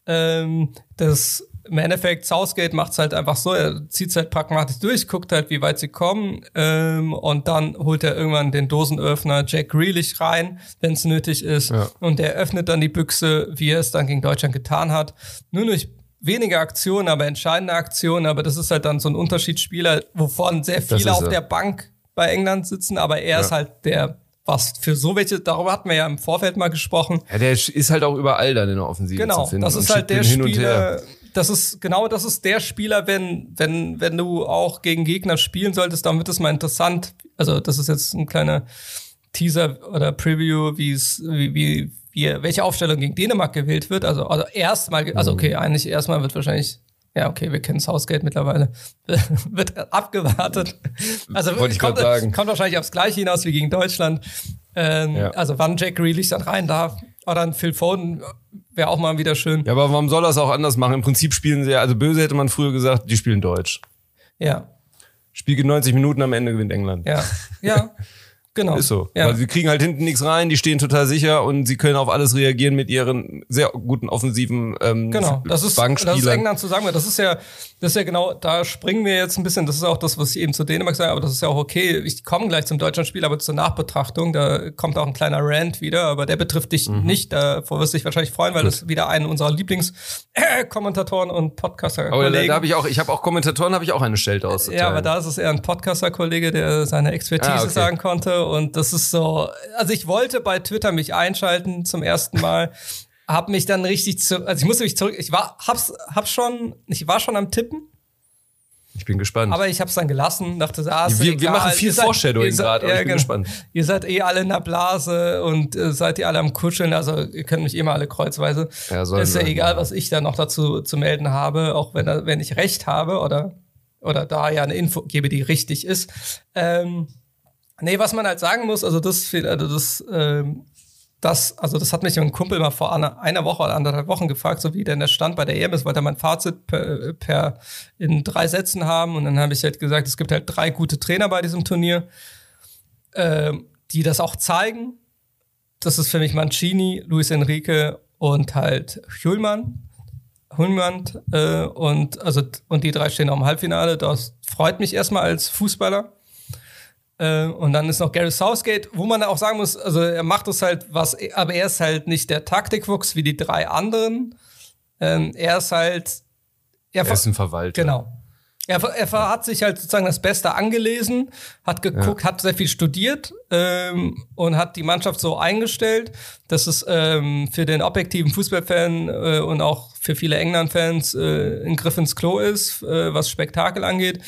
Speaker 1: Ähm, das im Endeffekt, Southgate macht es halt einfach so, er zieht es halt pragmatisch durch, guckt halt, wie weit sie kommen ähm, und dann holt er irgendwann den Dosenöffner Jack Grealish rein, wenn es nötig ist
Speaker 2: Ja.
Speaker 1: und der öffnet dann die Büchse, wie er es dann gegen Deutschland getan hat. Nur durch wenige Aktionen, aber entscheidende Aktionen, aber das ist halt dann so ein Unterschiedsspieler, wovon sehr
Speaker 2: Das
Speaker 1: viele
Speaker 2: ist
Speaker 1: auf
Speaker 2: er.
Speaker 1: der Bank bei England sitzen, aber er ist
Speaker 2: Ja.
Speaker 1: halt der, was für so welche, darüber hatten wir ja im Vorfeld mal gesprochen,
Speaker 2: Ja, der ist halt auch überall dann in der Offensive
Speaker 1: Genau,
Speaker 2: zu finden.
Speaker 1: das
Speaker 2: und
Speaker 1: ist halt der. Spieler. Das ist genau, das ist der Spieler, wenn wenn wenn du auch gegen Gegner spielen solltest, dann wird es mal interessant. Also das ist jetzt ein kleiner Teaser oder Preview, wie es wie wie, wie welche Aufstellung gegen Dänemark gewählt wird. Also also erstmal,
Speaker 2: Mhm.
Speaker 1: also okay, eigentlich erstmal wird wahrscheinlich ja, okay, wir kennen Southgate mittlerweile. [laughs] Wird abgewartet. Also kommt, kommt wahrscheinlich aufs Gleiche hinaus wie gegen Deutschland. Ähm,
Speaker 2: Ja.
Speaker 1: Also wann Jack Grealish dann rein darf. Oder ein Phil Foden wäre auch mal wieder schön.
Speaker 2: Ja, aber warum soll es auch anders machen? Im Prinzip spielen sie ja, also böse hätte man früher gesagt, die spielen Deutsch.
Speaker 1: Ja,
Speaker 2: Spiel geht 90 Minuten, am Ende gewinnt England.
Speaker 1: ja, ja, [laughs] genau.
Speaker 2: Ist so.
Speaker 1: Ja.
Speaker 2: Weil sie kriegen halt hinten nichts rein, die stehen total sicher und sie können auf alles reagieren mit ihren sehr guten offensiven ähm,
Speaker 1: Genau, das ist, das ist
Speaker 2: Bankspielern.
Speaker 1: England zusammen. Das ist ja, das ist ja genau, da springen wir jetzt ein bisschen. Das ist auch das, was ich eben zu Dänemark sage, aber das ist ja auch okay. Ich komme gleich zum Deutschlandspiel, aber zur Nachbetrachtung, da kommt auch ein kleiner Rant wieder, aber der betrifft dich
Speaker 2: Mhm.
Speaker 1: nicht. Davor wirst du dich wahrscheinlich freuen, weil das wieder einen unserer Lieblingskommentatoren und Podcaster
Speaker 2: aber da, da habe ich auch, ich habe auch Kommentatoren, habe ich auch eine Schelte aus.
Speaker 1: Ja, aber da ist es eher ein Podcaster-Kollege, der seine Expertise
Speaker 2: Ah, okay.
Speaker 1: sagen konnte. Und das ist so, also ich wollte bei Twitter mich einschalten zum ersten Mal, hab mich dann richtig zu, also ich musste mich zurück, ich war, hab's, hab schon, ich war schon am Tippen,
Speaker 2: Ich bin gespannt.
Speaker 1: aber ich hab's dann gelassen, dachte ah, ist
Speaker 2: wir,
Speaker 1: egal.
Speaker 2: wir machen viel
Speaker 1: seid-
Speaker 2: Foreshadowing gerade, aber
Speaker 1: ja,
Speaker 2: ich bin
Speaker 1: genau.
Speaker 2: gespannt.
Speaker 1: Ihr seid eh alle in der Blase und äh, seid ihr alle am Kuscheln, also ihr könnt mich immer alle kreuzweise.
Speaker 2: Ja,
Speaker 1: ist ja
Speaker 2: wir.
Speaker 1: egal, was ich da noch dazu zu melden habe, auch wenn, wenn ich recht habe oder, oder da ja eine Info gebe, die richtig ist. Ähm, nee, was man halt sagen muss, also das, also das, ähm, das, also das hat mich ein Kumpel mal vor einer, einer Woche oder anderthalb Wochen gefragt, so wie denn der Stand bei der EM ist, wollte er mein Fazit per, per in drei Sätzen haben und dann habe ich halt gesagt, es gibt halt drei gute Trainer bei diesem Turnier, ähm, die das auch zeigen. Das ist für mich Mancini, Luis Enrique und halt Hjulmann. Hunmand äh, und also und die drei stehen auch im Halbfinale. Das freut mich erstmal als Fußballer. Äh, und dann ist noch Gary Southgate, wo man auch sagen muss, also er macht es halt was, aber er ist halt nicht der Taktikwuchs wie die drei anderen. Ähm, er ist halt.
Speaker 2: Er, er ist ein Verwalter.
Speaker 1: Genau. Er, er hat sich halt sozusagen das Beste angelesen, hat geguckt, ja. hat sehr viel studiert ähm, und hat die Mannschaft so eingestellt, dass es ähm, für den objektiven Fußballfan äh, und auch für viele England-Fans äh, ein Griff ins Klo ist, äh, was Spektakel angeht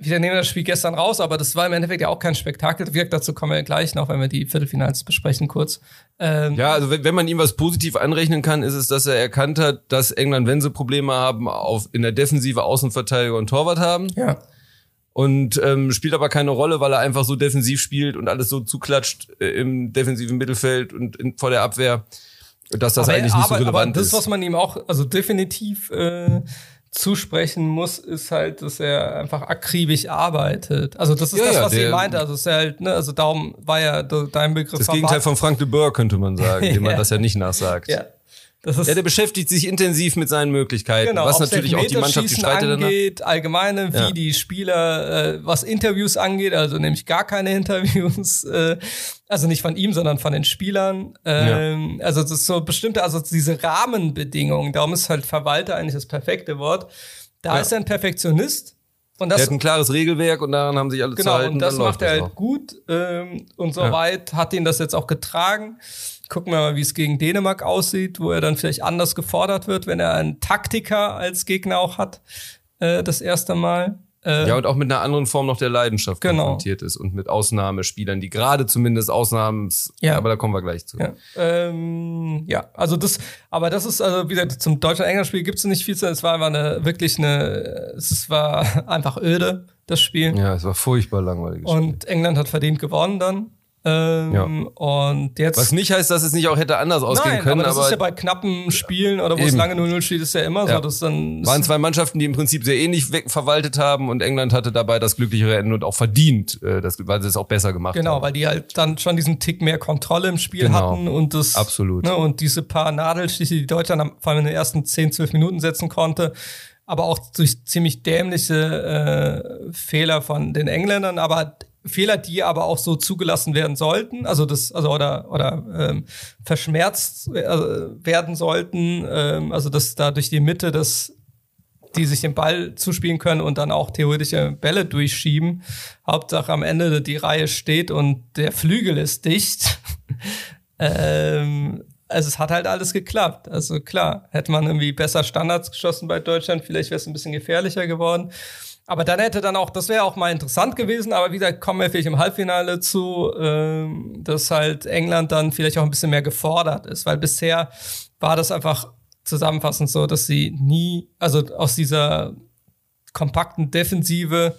Speaker 1: wir nehmen das Spiel gestern raus, aber das war im Endeffekt ja auch kein Spektakel. Wirkt dazu kommen wir gleich noch, wenn wir die Viertelfinals besprechen kurz.
Speaker 2: Ähm, ja, also wenn, wenn man ihm was positiv anrechnen kann, ist es, dass er erkannt hat, dass England, wenn sie Probleme haben, auf in der Defensive Außenverteidiger und Torwart haben.
Speaker 1: Ja.
Speaker 2: Und ähm, spielt aber keine Rolle, weil er einfach so defensiv spielt und alles so zuklatscht äh, im defensiven Mittelfeld und in, vor der Abwehr, dass das aber eigentlich nicht so relevant
Speaker 1: aber
Speaker 2: das, ist.
Speaker 1: Das, was man ihm auch, also definitiv äh, zusprechen muss, ist halt, dass er einfach akribisch arbeitet. Also das ist ja, das, was ja, ich meinte. Also es ist halt, ne, also darum war ja dein Begriff.
Speaker 2: Das Gegenteil von Frank de Boer könnte man sagen, [laughs] dem man das ja nicht nachsagt.
Speaker 1: Ja.
Speaker 2: Das ist ja, der beschäftigt sich intensiv mit seinen Möglichkeiten, genau, was natürlich auch die Mannschaft die
Speaker 1: angeht, danach. allgemeine, wie ja. die Spieler, äh, was Interviews angeht, also nämlich gar keine [laughs] Interviews, äh, also nicht von ihm, sondern von den Spielern. Ähm, ja. Also das ist so bestimmte, also diese Rahmenbedingungen, darum ist halt Verwalter eigentlich das perfekte Wort. Da ja. ist er ein Perfektionist.
Speaker 2: Und das, er hat ein klares Regelwerk und daran haben sich alle
Speaker 1: genau, zu halten. Genau, und das macht er halt noch. gut. Ähm, und soweit hat ihn das jetzt auch getragen. Gucken wir mal, wie es gegen Dänemark aussieht, wo er dann vielleicht anders gefordert wird, wenn er einen Taktiker als Gegner auch hat, äh, das erste Mal.
Speaker 2: Äh, ja, und auch mit einer anderen Form noch der Leidenschaft genau. konfrontiert ist und mit Ausnahmespielern, die gerade zumindest Ausnahmens, ja. aber da kommen wir gleich zu.
Speaker 1: Ja, ähm, ja also das, aber das ist, also wie gesagt, zum Deutschland-England-Spiel gibt es nicht viel zu, es war einfach eine, wirklich eine, es war [laughs] einfach öde, das Spiel.
Speaker 2: Ja, es war furchtbar langweilig.
Speaker 1: Und England hat verdient gewonnen dann. Ähm, ja. Und jetzt.
Speaker 2: Was nicht heißt, dass es nicht auch hätte anders ausgehen Nein, können.
Speaker 1: Aber das aber ist ja bei knappen Spielen oder wo eben. es lange 0-0 steht, ist ja immer ja. so. Dass dann
Speaker 2: Waren zwei Mannschaften, die im Prinzip sehr ähnlich verwaltet haben und England hatte dabei das glücklichere Ende und auch verdient, äh, das, weil sie es auch besser gemacht
Speaker 1: genau,
Speaker 2: haben.
Speaker 1: Genau, weil die halt dann schon diesen Tick mehr Kontrolle im Spiel genau. hatten und das.
Speaker 2: Absolut.
Speaker 1: Ne, und diese paar Nadelstiche, die Deutschland vor allem in den ersten 10, 12 Minuten setzen konnte, aber auch durch ziemlich dämliche äh, Fehler von den Engländern. Aber Fehler, die aber auch so zugelassen werden sollten, also das, also oder oder ähm, verschmerzt äh, werden sollten, ähm, also dass da durch die Mitte das die sich den Ball zuspielen können und dann auch theoretische Bälle durchschieben. Hauptsache am Ende die Reihe steht und der Flügel ist dicht. [laughs] ähm, also es hat halt alles geklappt. Also klar, hätte man irgendwie besser Standards geschossen bei Deutschland, vielleicht wäre es ein bisschen gefährlicher geworden. Aber dann hätte dann auch, das wäre auch mal interessant gewesen, aber wie gesagt, kommen wir vielleicht im Halbfinale zu, ähm, dass halt England dann vielleicht auch ein bisschen mehr gefordert ist, weil bisher war das einfach zusammenfassend so, dass sie nie, also aus dieser kompakten Defensive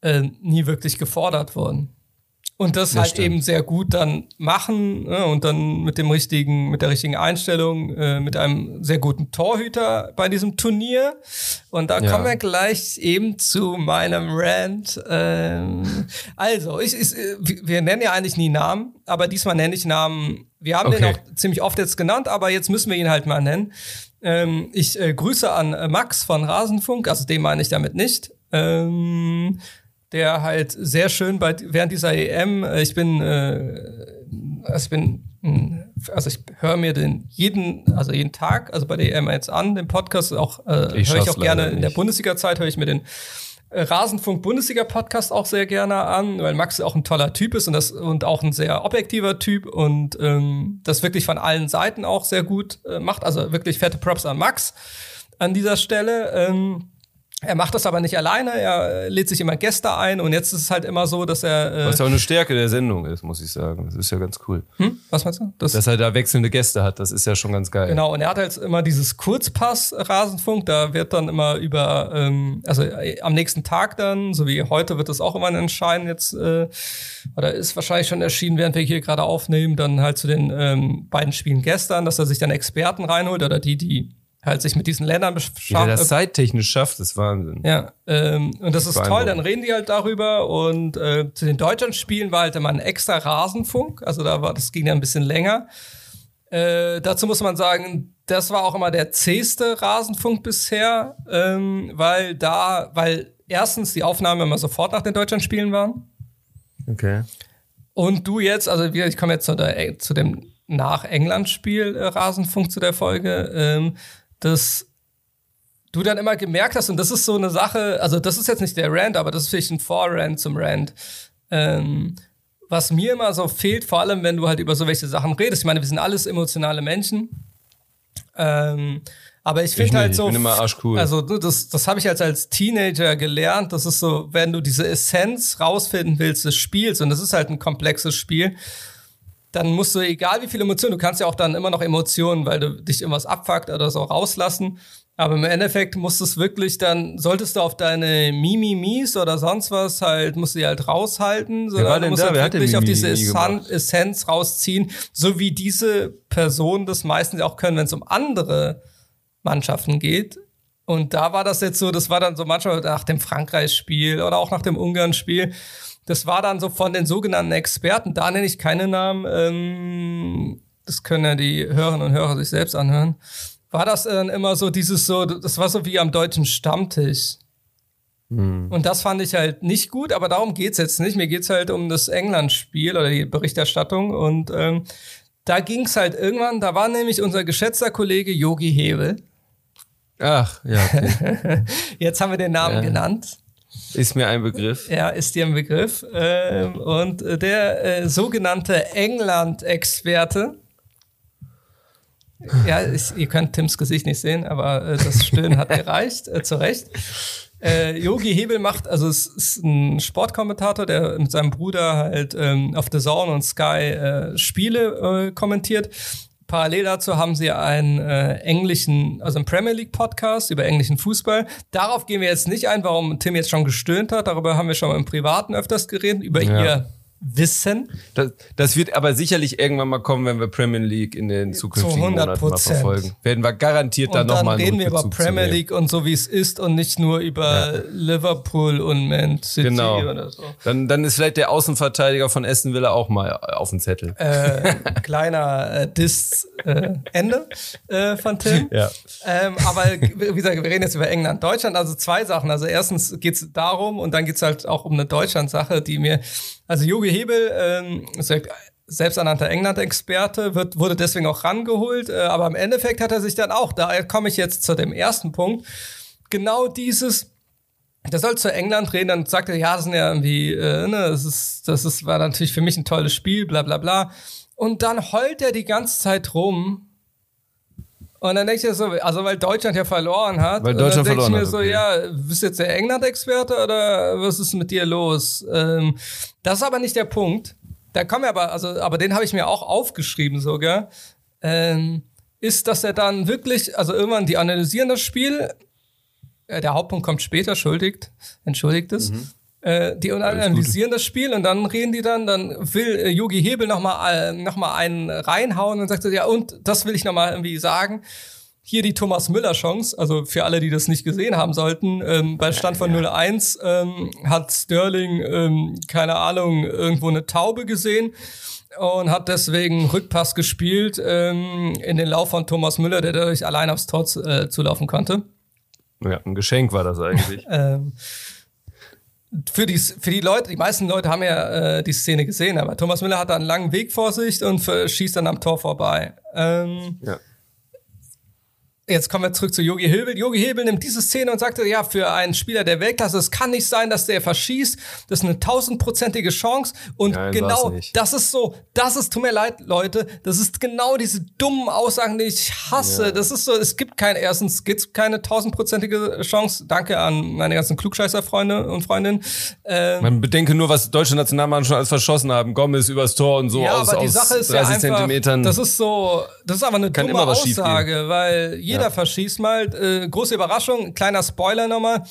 Speaker 1: äh, nie wirklich gefordert wurden und das, das halt stimmt. eben sehr gut dann machen ne, und dann mit dem richtigen, mit der richtigen Einstellung, äh, mit einem sehr guten Torhüter bei diesem Turnier. Und da ja. kommen wir gleich eben zu meinem Rant. Ähm, also, ich, ich, wir nennen ja eigentlich nie Namen, aber diesmal nenne ich Namen. Wir haben okay. den auch ziemlich oft jetzt genannt, aber jetzt müssen wir ihn halt mal nennen. Ähm, ich äh, grüße an äh, Max von Rasenfunk, also den meine ich damit nicht. Ähm, der halt sehr schön bei während dieser EM, äh, ich bin, äh, also ich bin, hm, also ich höre mir den jeden, also jeden Tag, also bei der EM jetzt an, den Podcast auch, äh, höre ich auch gerne in der Bundesliga-Zeit, höre ich mir den äh, Rasenfunk Bundesliga Podcast auch sehr gerne an, weil Max auch ein toller Typ ist und das und auch ein sehr objektiver Typ und ähm, das wirklich von allen Seiten auch sehr gut äh, macht. Also wirklich fette Props an Max an dieser Stelle. Ähm, er macht das aber nicht alleine, er lädt sich immer Gäste ein und jetzt ist es halt immer so, dass er.
Speaker 2: Äh Was ja auch eine Stärke der Sendung ist, muss ich sagen. Das ist ja ganz cool.
Speaker 1: Hm? Was meinst du?
Speaker 2: Das dass er da wechselnde Gäste hat, das ist ja schon ganz geil.
Speaker 1: Genau, und er hat halt immer dieses Kurzpass-Rasenfunk, da wird dann immer über, ähm, also äh, am nächsten Tag dann, so wie heute wird das auch immer entscheiden jetzt, äh, oder ist wahrscheinlich schon erschienen, während wir hier gerade aufnehmen, dann halt zu den ähm, beiden Spielen gestern, dass er sich dann Experten reinholt oder die, die halt sich mit diesen Ländern beschäftigt. Ja,
Speaker 2: das zeittechnisch schafft, ist Wahnsinn.
Speaker 1: Ja, ähm, und das, das ist toll, dann reden die halt darüber und äh, zu den Deutschlandspielen war halt immer ein extra Rasenfunk, also da war, das ging ja ein bisschen länger. Äh, dazu muss man sagen, das war auch immer der zähste Rasenfunk bisher, ähm, weil da, weil erstens die Aufnahmen immer sofort nach den Deutschlandspielen waren.
Speaker 2: Okay.
Speaker 1: Und du jetzt, also ich komme jetzt zu, der, zu dem Nach-England-Spiel äh, Rasenfunk zu der Folge, ähm, dass du dann immer gemerkt hast, und das ist so eine Sache, also das ist jetzt nicht der Rant, aber das ist vielleicht ein Vorrand zum Rant. Ähm, was mir immer so fehlt, vor allem wenn du halt über so welche Sachen redest, ich meine, wir sind alles emotionale Menschen. Ähm, aber ich finde halt so.
Speaker 2: Ich bin immer arschcool.
Speaker 1: Also, das, das habe ich als, als Teenager gelernt. Das ist so, wenn du diese Essenz rausfinden willst des Spiels, und das ist halt ein komplexes Spiel, dann musst du, egal wie viele Emotionen, du kannst ja auch dann immer noch Emotionen, weil du dich irgendwas abfuckt oder so rauslassen. Aber im Endeffekt musst du es wirklich dann, solltest du auf deine Mimimis oder sonst was halt, musst du die halt raushalten, sondern du musst da? halt wirklich auf diese Essenz, Essenz rausziehen, so wie diese Personen das meistens auch können, wenn es um andere Mannschaften geht. Und da war das jetzt so, das war dann so manchmal nach dem Frankreich-Spiel oder auch nach dem Ungarn-Spiel. Das war dann so von den sogenannten Experten, da nenne ich keine Namen, ähm, das können ja die Hörerinnen und Hörer sich selbst anhören war das dann immer so dieses so, das war so wie am deutschen Stammtisch. Hm. Und das fand ich halt nicht gut, aber darum geht's jetzt nicht. Mir geht's halt um das England-Spiel oder die Berichterstattung. Und ähm, da ging's halt irgendwann, da war nämlich unser geschätzter Kollege Yogi Hebel.
Speaker 2: Ach, ja. Okay. [laughs]
Speaker 1: jetzt haben wir den Namen ja. genannt.
Speaker 2: Ist mir ein Begriff.
Speaker 1: Ja, ist dir ein Begriff. Ähm, und der äh, sogenannte England-Experte ja, ich, ihr könnt Tims Gesicht nicht sehen, aber äh, das Stöhnen hat gereicht, äh, zu Recht. Äh, Yogi Hebel macht, also es ist ein Sportkommentator, der mit seinem Bruder halt ähm, auf The Zone und Sky äh, Spiele äh, kommentiert. Parallel dazu haben sie einen äh, englischen, also einen Premier League Podcast über englischen Fußball. Darauf gehen wir jetzt nicht ein, warum Tim jetzt schon gestöhnt hat. Darüber haben wir schon im Privaten öfters geredet, über ja. ihr wissen.
Speaker 2: Das, das, wird aber sicherlich irgendwann mal kommen, wenn wir Premier League in den zukünftigen Monaten mal verfolgen. Werden wir garantiert dann nochmal
Speaker 1: dann reden wir über Premier League und so wie es ist und nicht nur über ja. Liverpool und Man City genau. oder so.
Speaker 2: Dann, dann ist vielleicht der Außenverteidiger von Essen Villa auch mal auf dem Zettel.
Speaker 1: Äh, kleiner äh, Diss äh, Ende äh, von Tim.
Speaker 2: Ja.
Speaker 1: Ähm, aber wie gesagt, wir reden jetzt über England, Deutschland. Also zwei Sachen. Also erstens geht es darum und dann geht es halt auch um eine Deutschland-Sache, die mir also Jogi Hebel, ähm, selbsternannter England-Experte, wird, wurde deswegen auch rangeholt, äh, aber im Endeffekt hat er sich dann auch, da komme ich jetzt zu dem ersten Punkt, genau dieses, der soll zu England reden, dann sagt er, ja, das sind ja irgendwie, äh, ne, das ist, das ist, war natürlich für mich ein tolles Spiel, bla bla bla. Und dann heult er die ganze Zeit rum, und dann denke ich mir so, also weil Deutschland ja verloren hat,
Speaker 2: weil Deutschland
Speaker 1: dann denke
Speaker 2: ich
Speaker 1: mir so,
Speaker 2: okay.
Speaker 1: ja, bist du jetzt der England-Experte oder was ist mit dir los? Ähm, das ist aber nicht der Punkt. Da kommen wir aber, also, aber den habe ich mir auch aufgeschrieben sogar. Ähm, ist, dass er dann wirklich, also irgendwann die analysieren das Spiel. Äh, der Hauptpunkt kommt später, schuldigt, entschuldigt es. Mhm. Äh, die analysieren das Spiel und dann reden die dann, dann will äh, Yogi Hebel nochmal äh, noch mal einen reinhauen und sagt, ja, und das will ich nochmal irgendwie sagen. Hier die Thomas Müller Chance, also für alle, die das nicht gesehen haben sollten, ähm, bei Stand von 0-1 ähm, hat Sterling, ähm, keine Ahnung, irgendwo eine Taube gesehen und hat deswegen Rückpass gespielt ähm, in den Lauf von Thomas Müller, der dadurch allein aufs Tor äh, zulaufen konnte.
Speaker 2: Ja, ein Geschenk war das eigentlich. [laughs]
Speaker 1: ähm, für die, für die Leute, die meisten Leute haben ja äh, die Szene gesehen, aber Thomas Müller hat da einen langen Weg vor sich und schießt dann am Tor vorbei. Ähm, ja. Jetzt kommen wir zurück zu Yogi Hebel. Yogi Hebel nimmt diese Szene und sagte, ja, für einen Spieler der Weltklasse, es kann nicht sein, dass der verschießt. Das ist eine tausendprozentige Chance. Und Nein, genau, das ist so, das ist, tut mir leid, Leute, das ist genau diese dummen Aussagen, die ich hasse. Ja. Das ist so, es gibt kein, erstens gibt keine tausendprozentige Chance. Danke an meine ganzen Klugscheißer-Freunde und Freundinnen.
Speaker 2: Ähm, Man bedenke nur, was deutsche Nationalmann schon alles verschossen haben. Gomez übers Tor und so
Speaker 1: ja,
Speaker 2: aus,
Speaker 1: aber die Sache ist 30 ja einfach, Zentimetern. Das ist so, das ist aber eine dumme Aussage, weil jeder ja. verschießt mal. Äh, große Überraschung, kleiner Spoiler nochmal.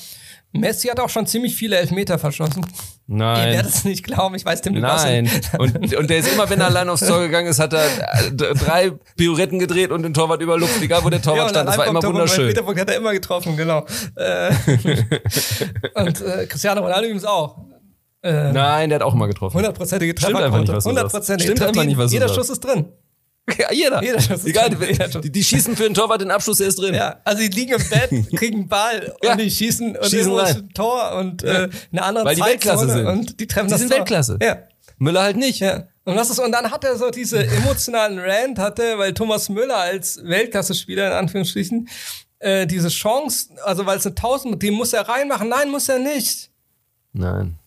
Speaker 1: Messi hat auch schon ziemlich viele Elfmeter verschossen.
Speaker 2: Nein.
Speaker 1: Ihr werdet es nicht glauben, ich weiß dem
Speaker 2: nicht Nein. [laughs] Und, und der ist immer, wenn er allein aufs Tor gegangen ist, hat er äh, drei Pirouetten gedreht und den Torwart überlupft, egal wo der Torwart ja, stand. Das war immer wunderschön.
Speaker 1: Elfmeterpunkt hat er immer getroffen, genau. Äh, [laughs] und äh, Cristiano Ronaldo übrigens auch.
Speaker 2: Äh, Nein, der hat auch immer getroffen.
Speaker 1: Hundertprozentige
Speaker 2: Trefferquote. Stimmt einfach nicht, was du
Speaker 1: Hundertprozentige
Speaker 2: Stimmt einfach nicht, was du
Speaker 1: Jeder Schuss ist drin.
Speaker 2: Ja, jeder. jeder Egal, jeder die, die, schießen für den Torwart den Abschluss erst drin.
Speaker 1: Ja, also die liegen im Bett, [laughs] kriegen einen Ball ja. und die schießen und schießen rein. ein Tor und äh, eine andere
Speaker 2: Weil die Weltklasse sind.
Speaker 1: und die treffen
Speaker 2: die
Speaker 1: das
Speaker 2: sind
Speaker 1: Tor.
Speaker 2: Weltklasse.
Speaker 1: Ja.
Speaker 2: Müller halt nicht.
Speaker 1: Ja. Und was ist, und dann hat er so diese [laughs] emotionalen Rant hatte, weil Thomas Müller als Weltklasse-Spieler in Anführungsstrichen äh, diese Chance, also weil es eine 1000, die muss er reinmachen. Nein, muss er nicht.
Speaker 2: Nein.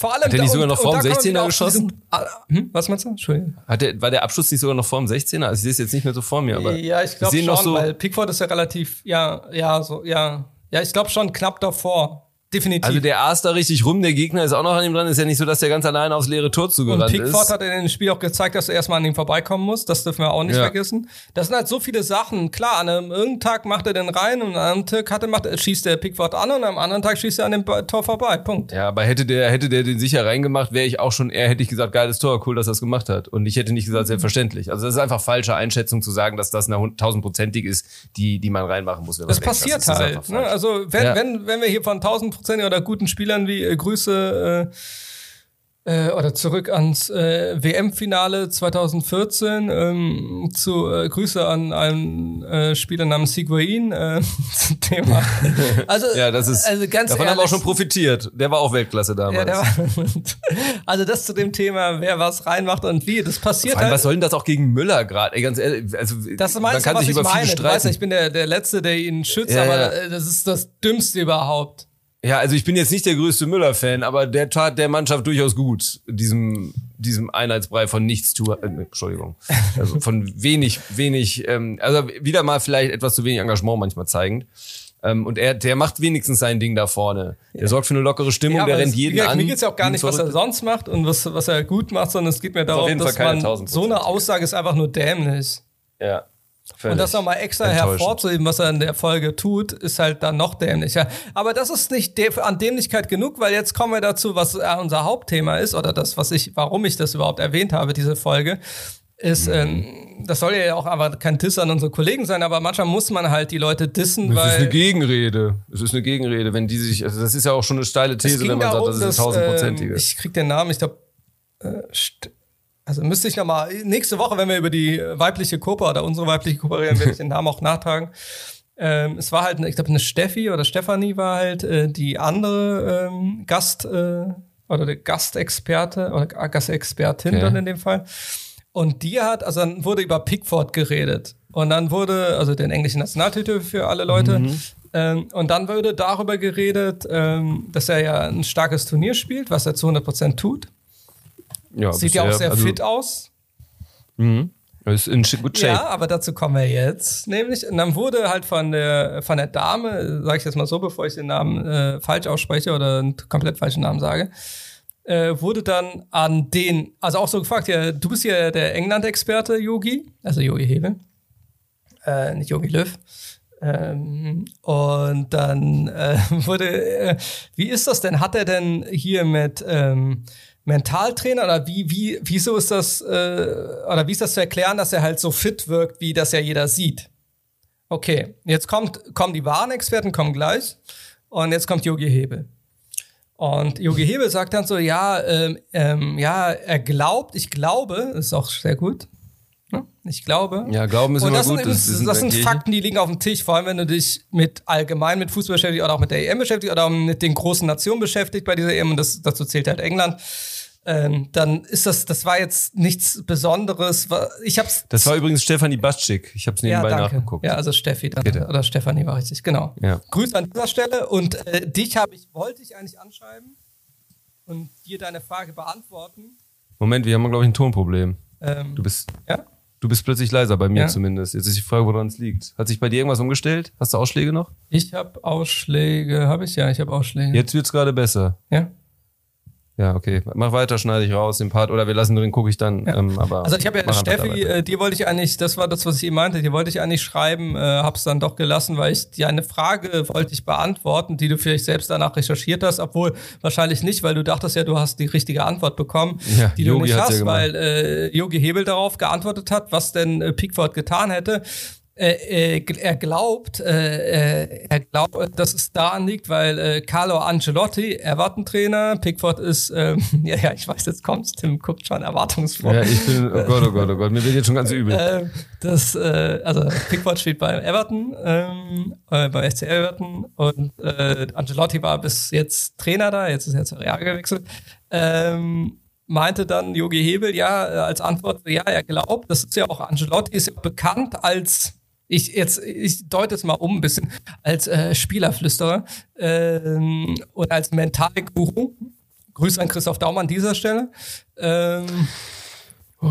Speaker 1: Vor allem
Speaker 2: Hat der nicht sogar noch vor dem 16er geschossen? Diesen,
Speaker 1: ah, hm? Was meinst du? Entschuldigung.
Speaker 2: Hat der, war der Abschluss nicht sogar noch vor dem 16er? Also ich sehe es jetzt nicht mehr so vor mir, aber.
Speaker 1: Ja, ich glaube schon, noch so weil Pickford ist ja relativ, ja, ja, so, ja. Ja, ich glaube schon knapp davor. Definitiv.
Speaker 2: Also der aß da richtig rum, der Gegner ist auch noch an ihm dran. Ist ja nicht so, dass der ganz allein aufs leere Tor zugerannt ist. Und
Speaker 1: Pickford
Speaker 2: ist.
Speaker 1: hat in dem Spiel auch gezeigt, dass er erstmal an ihm vorbeikommen muss. Das dürfen wir auch nicht ja. vergessen. Das sind halt so viele Sachen. Klar, an einem irgendeinen Tag macht er den rein und an einem Tag er macht, schießt der Pickford an und am anderen Tag schießt er an dem Tor vorbei. Punkt.
Speaker 2: Ja, aber hätte der, hätte der den sicher reingemacht, wäre ich auch schon eher, hätte ich gesagt, geiles Tor, cool, dass er es gemacht hat. Und ich hätte nicht gesagt, selbstverständlich. Also das ist einfach falsche Einschätzung zu sagen, dass das eine tausendprozentig ist, die, die man reinmachen muss.
Speaker 1: das passiert das halt. Ne? Also wenn, ja. wenn, wenn wir hier von tausendprozentig oder guten Spielern wie äh, Grüße äh, äh, oder zurück ans äh, WM-Finale 2014 ähm, zu äh, Grüße an einen äh, Spieler namens Higuain äh, [laughs] zum Thema.
Speaker 2: Also ja, das ist also ganz davon ehrlich, haben wir auch schon profitiert. Der war auch Weltklasse damals. Ja, der war, [laughs]
Speaker 1: also das zu dem Thema, wer was reinmacht und wie, das passiert
Speaker 2: allem, halt. Was soll denn das auch gegen Müller gerade? Ganz ehrlich, also
Speaker 1: das man kann sich über viele streiten. Du weißt, ich bin der der letzte, der ihn schützt, ja, aber ja. Das ist das dümmste überhaupt.
Speaker 2: Ja, also ich bin jetzt nicht der größte Müller-Fan, aber der tat der Mannschaft durchaus gut, diesem, diesem Einheitsbrei von nichts zu, äh, Entschuldigung, also von wenig, wenig, ähm, also wieder mal vielleicht etwas zu wenig Engagement manchmal zeigend. Ähm, und er, der macht wenigstens sein Ding da vorne. Der ja. sorgt für eine lockere Stimmung, ja, der rennt jeden
Speaker 1: ja,
Speaker 2: an.
Speaker 1: Mir geht's ja auch gar nicht, was er sonst macht und was, was er gut macht, sondern es geht mir darum, dass man, so eine Aussage ist einfach nur dämlich.
Speaker 2: Ja.
Speaker 1: Völlig und das nochmal extra hervorzuheben, was er in der Folge tut, ist halt dann noch dämlicher. Aber das ist nicht an Dämlichkeit genug, weil jetzt kommen wir dazu, was unser Hauptthema ist oder das, was ich, warum ich das überhaupt erwähnt habe, diese Folge, ist, mhm. ähm, das soll ja auch aber kein Diss an unsere Kollegen sein, aber manchmal muss man halt die Leute dissen,
Speaker 2: es
Speaker 1: weil.
Speaker 2: Es ist eine Gegenrede. Es ist eine Gegenrede, wenn die sich, also das ist ja auch schon eine steile These, wenn man sagt, das ist eine tausendprozentige.
Speaker 1: Ähm, ich krieg den Namen, ich glaube, äh, also müsste ich nochmal, nächste Woche, wenn wir über die weibliche Kopa oder unsere weibliche Kopa reden, werde ich den Namen auch nachtragen. Ähm, es war halt, ich glaube, eine Steffi oder Stefanie war halt äh, die andere ähm, Gast äh, oder der Gastexperte oder Gastexpertin okay. dann in dem Fall. Und die hat, also dann wurde über Pickford geredet. Und dann wurde, also den englischen Nationaltitel für alle Leute. Mhm. Ähm, und dann wurde darüber geredet, ähm, dass er ja ein starkes Turnier spielt, was er zu 100 Prozent tut. Ja, Sieht ja auch sehr also, fit aus.
Speaker 2: Mhm. Ist in good shape.
Speaker 1: Ja, aber dazu kommen wir jetzt. Nämlich, und dann wurde halt von der, von der Dame, sage ich jetzt mal so, bevor ich den Namen äh, falsch ausspreche oder einen komplett falschen Namen sage, äh, wurde dann an den, also auch so gefragt, ja, du bist ja der England-Experte, Yogi, also Yogi Hebel, äh, nicht Yogi Löw. Ähm, und dann äh, [laughs] wurde, äh, wie ist das denn? Hat er denn hier mit ähm, Mentaltrainer oder wie, wie, wieso ist das, äh, oder wie ist das zu erklären, dass er halt so fit wirkt, wie das ja jeder sieht? Okay, jetzt kommt, kommen die wahren Experten, kommen gleich. Und jetzt kommt Yogi Hebel. Und Yogi Hebel sagt dann so, ja, ähm, ähm, ja, er glaubt, ich glaube, ist auch sehr gut. Ne? Ich glaube.
Speaker 2: Ja, glauben ist
Speaker 1: und
Speaker 2: immer
Speaker 1: das
Speaker 2: gut.
Speaker 1: Sind, das, das, das sind Fakten, die liegen auf dem Tisch, vor allem wenn du dich mit allgemein mit Fußball beschäftigst oder auch mit der EM beschäftigst oder mit den großen Nationen beschäftigt bei dieser EM und das, dazu zählt halt England ähm, dann ist das, das war jetzt nichts Besonderes. Ich hab's.
Speaker 2: Das war übrigens Stefanie Baschik. Ich habe es nebenbei
Speaker 1: ja,
Speaker 2: nachgeguckt.
Speaker 1: Ja, also Steffi dann, oder Stefanie war richtig, genau.
Speaker 2: Ja.
Speaker 1: Grüße an dieser Stelle und äh, dich habe ich wollte ich eigentlich anschreiben und dir deine Frage beantworten.
Speaker 2: Moment, wir haben glaube ich ein Tonproblem.
Speaker 1: Ähm,
Speaker 2: du bist.
Speaker 1: Ja.
Speaker 2: Du bist plötzlich leiser, bei mir ja. zumindest. Jetzt ist die Frage, woran es liegt. Hat sich bei dir irgendwas umgestellt? Hast du Ausschläge noch?
Speaker 1: Ich habe Ausschläge, habe ich ja, ich habe Ausschläge.
Speaker 2: Jetzt wird's gerade besser.
Speaker 1: Ja.
Speaker 2: Ja, okay. Mach weiter, schneide ich raus den Part oder wir lassen den, gucke ich dann. Ja. Ähm, aber
Speaker 1: also ich habe ja Steffi, äh, dir wollte ich eigentlich, das war das, was ich eben meinte, dir wollte ich eigentlich schreiben, äh, hab's dann doch gelassen, weil ich dir eine Frage wollte ich beantworten, die du vielleicht selbst danach recherchiert hast, obwohl wahrscheinlich nicht, weil du dachtest ja, du hast die richtige Antwort bekommen,
Speaker 2: ja,
Speaker 1: die
Speaker 2: Yogi
Speaker 1: du nicht hast,
Speaker 2: ja
Speaker 1: weil äh, Yogi Hebel darauf geantwortet hat, was denn äh, Pickford getan hätte. Äh, äh er glaubt, äh, äh, er glaubt, dass es daran liegt, weil äh, Carlo Ancelotti, Everton-Trainer, Pickford ist, ähm, [laughs] ja, ja, ich weiß, jetzt kommt's, Tim guckt schon erwartungsvoll.
Speaker 2: Ja, ich bin, oh Gott, oh Gott, oh Gott, mir wird jetzt schon ganz übel.
Speaker 1: Äh, das, äh, also Pickford steht bei Everton, ähm, äh, bei SC Everton und Ancelotti war bis jetzt Trainer da, jetzt ist er zu Real gewechselt. Ähm, meinte dann Yogi Hebel ja als Antwort, ja, er glaubt, das ist ja auch Ancelotti ist ja bekannt als ich jetzt, ich deute es mal um ein bisschen als äh, Spielerflüsterer ähm, und als Mentalguru. Grüße an Christoph Daum an dieser Stelle. Ähm, oh.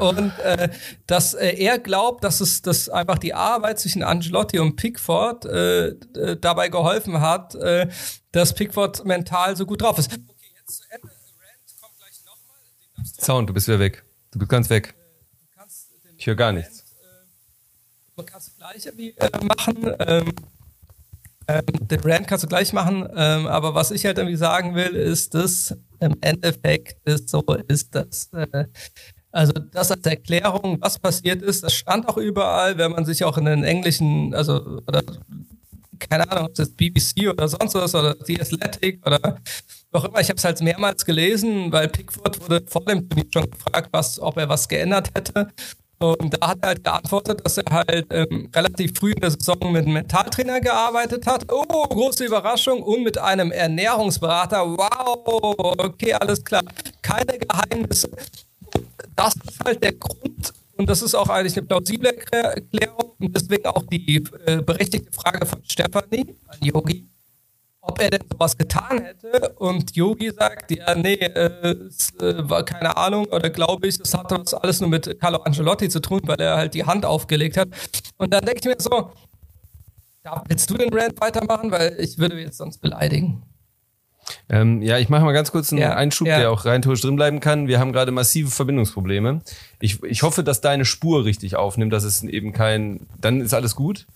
Speaker 1: Und äh, dass äh, er glaubt, dass es dass einfach die Arbeit zwischen Angelotti und Pickford äh, äh, dabei geholfen hat, äh, dass Pickford mental so gut drauf ist. Okay, jetzt zu Ende.
Speaker 2: Rand kommt gleich nochmal. Sound, du bist wieder weg. Du bist ganz weg. Ich höre gar nichts
Speaker 1: kannst du gleich irgendwie äh, machen. Ähm, ähm, den Brand kannst du gleich machen, ähm, aber was ich halt irgendwie sagen will, ist, dass im Endeffekt ist so ist, dass äh, also das als Erklärung, was passiert ist, das stand auch überall, wenn man sich auch in den englischen, also oder keine Ahnung, ob es jetzt BBC oder sonst was oder The Athletic oder auch immer, ich habe es halt mehrmals gelesen, weil Pickford wurde vor dem Turnier schon gefragt, was, ob er was geändert hätte. Und da hat er halt geantwortet, dass er halt ähm, relativ früh in der Saison mit einem Mentaltrainer gearbeitet hat. Oh, große Überraschung. Und mit einem Ernährungsberater. Wow, okay, alles klar. Keine Geheimnisse. Das ist halt der Grund. Und das ist auch eigentlich eine plausible Erklärung. Und deswegen auch die äh, berechtigte Frage von Stefanie an Yogi ob er denn sowas getan hätte. Und Yogi sagt, ja, nee, äh, es äh, war keine Ahnung oder glaube ich, es hatte was alles nur mit Carlo Ancelotti zu tun, weil er halt die Hand aufgelegt hat. Und dann denke ich mir so, ja, willst du den Rant weitermachen? Weil ich würde jetzt sonst beleidigen.
Speaker 2: Ähm, ja, ich mache mal ganz kurz einen ja, Einschub, ja. der auch rein drin bleiben kann. Wir haben gerade massive Verbindungsprobleme. Ich, ich hoffe, dass deine Spur richtig aufnimmt, dass es eben kein, dann ist alles gut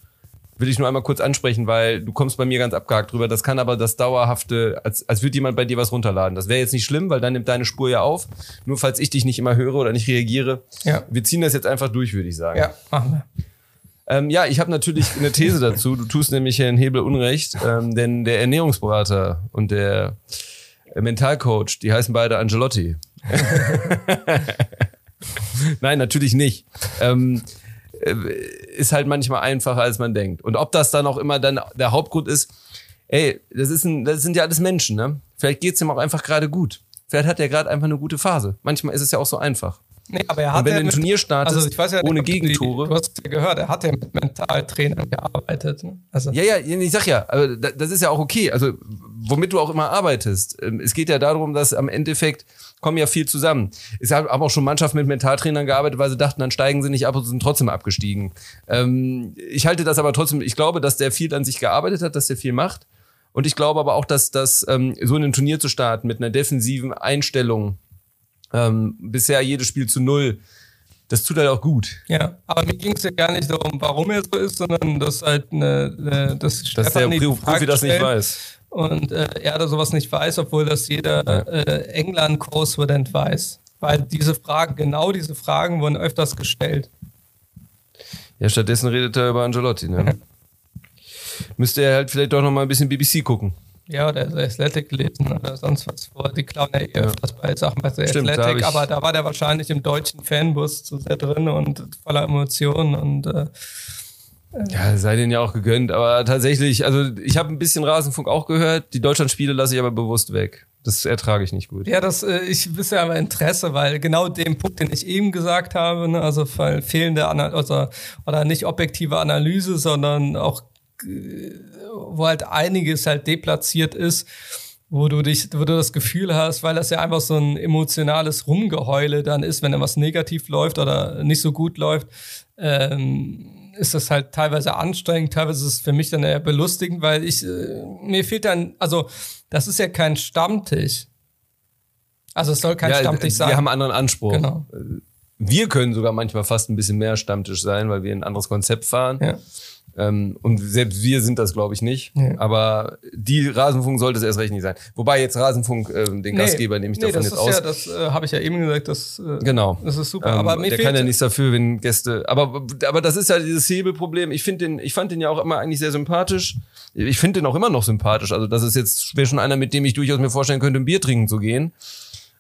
Speaker 2: will ich nur einmal kurz ansprechen, weil du kommst bei mir ganz abgehakt drüber. Das kann aber das dauerhafte, als, als würde jemand bei dir was runterladen. Das wäre jetzt nicht schlimm, weil dann nimmt deine Spur ja auf. Nur falls ich dich nicht immer höre oder nicht reagiere. Ja. Wir ziehen das jetzt einfach durch, würde ich sagen.
Speaker 1: Ja, machen wir.
Speaker 2: Ähm, ja, ich habe natürlich eine These [laughs] dazu. Du tust nämlich Herrn Hebel Unrecht, ähm, denn der Ernährungsberater und der Mentalcoach, die heißen beide Angelotti. [laughs] [laughs] Nein, natürlich nicht. Ähm, äh, ist halt manchmal einfacher, als man denkt. Und ob das dann auch immer dann der Hauptgrund ist, ey, das, ist ein, das sind ja alles Menschen, ne? Vielleicht geht's ihm auch einfach gerade gut. Vielleicht hat er gerade einfach eine gute Phase. Manchmal ist es ja auch so einfach.
Speaker 1: Nee, aber er hat
Speaker 2: und wenn ja du ein Turnier startest,
Speaker 1: also ich weiß ja,
Speaker 2: ohne Gegentore.
Speaker 1: Du hast ja gehört, er hat ja mit Mentaltrainern gearbeitet. Ne?
Speaker 2: Also. Ja, ja, ich sag ja, aber das ist ja auch okay. Also, womit du auch immer arbeitest. Ähm, es geht ja darum, dass am Endeffekt kommen ja viel zusammen. Ich habe auch schon Mannschaften mit Mentaltrainern gearbeitet, weil sie dachten, dann steigen sie nicht ab und sind trotzdem abgestiegen. Ähm, ich halte das aber trotzdem, ich glaube, dass der viel an sich gearbeitet hat, dass der viel macht. Und ich glaube aber auch, dass das ähm, so in ein Turnier zu starten mit einer defensiven Einstellung, ähm, bisher jedes Spiel zu null, das tut halt auch gut.
Speaker 1: Ja, aber mir ging es ja gar nicht darum, warum er so ist, sondern dass halt eine, eine
Speaker 2: dass, dass der Profi das nicht weiß
Speaker 1: und äh, er da sowas nicht weiß, obwohl das jeder äh, England-Korrespondent weiß. Weil diese Fragen, genau diese Fragen wurden öfters gestellt.
Speaker 2: Ja, stattdessen redet er über Angelotti, ne? [laughs] Müsste er halt vielleicht doch noch mal ein bisschen BBC gucken.
Speaker 1: Ja, oder der Athletic lesen oder sonst was vor. Die klauen ja eh öfters bei Sachen bei der Stimmt, Athletic, aber da war der wahrscheinlich im deutschen Fanbus zu sehr drin und voller Emotionen und äh,
Speaker 2: ja, sei denen ja auch gegönnt, aber tatsächlich, also ich habe ein bisschen Rasenfunk auch gehört, die Deutschlandspiele lasse ich aber bewusst weg. Das ertrage ich nicht gut.
Speaker 1: Ja, das äh, ich wisse aber Interesse, weil genau den Punkt, den ich eben gesagt habe, ne, also fehlende Ana also, oder nicht objektive Analyse, sondern auch äh, wo halt einiges halt deplatziert ist, wo du dich, wo du das Gefühl hast, weil das ja einfach so ein emotionales Rumgeheule dann ist, wenn da was negativ läuft oder nicht so gut läuft. Ähm, ist das halt teilweise anstrengend, teilweise ist es für mich dann eher belustigend, weil ich, äh, mir fehlt dann, also das ist ja kein Stammtisch. Also es soll kein ja, Stammtisch sein.
Speaker 2: Wir haben einen anderen Anspruch.
Speaker 1: Genau.
Speaker 2: Wir können sogar manchmal fast ein bisschen mehr Stammtisch sein, weil wir ein anderes Konzept fahren. Ja. Ähm, und selbst wir sind das, glaube ich, nicht. Ja. Aber die Rasenfunk sollte es erst recht nicht sein. Wobei jetzt Rasenfunk, äh, den nee, Gastgeber nehme ich nee, davon jetzt aus.
Speaker 1: Ja, das äh, habe ich ja eben gesagt, das, äh,
Speaker 2: genau.
Speaker 1: das ist super.
Speaker 2: Ähm, aber der kann ja nichts dafür, wenn Gäste. Aber, aber das ist ja dieses Hebelproblem. Ich finde den, ich fand den ja auch immer eigentlich sehr sympathisch. Ich finde den auch immer noch sympathisch. Also das ist jetzt wäre schon einer, mit dem ich durchaus mir vorstellen könnte, ein Bier trinken zu gehen.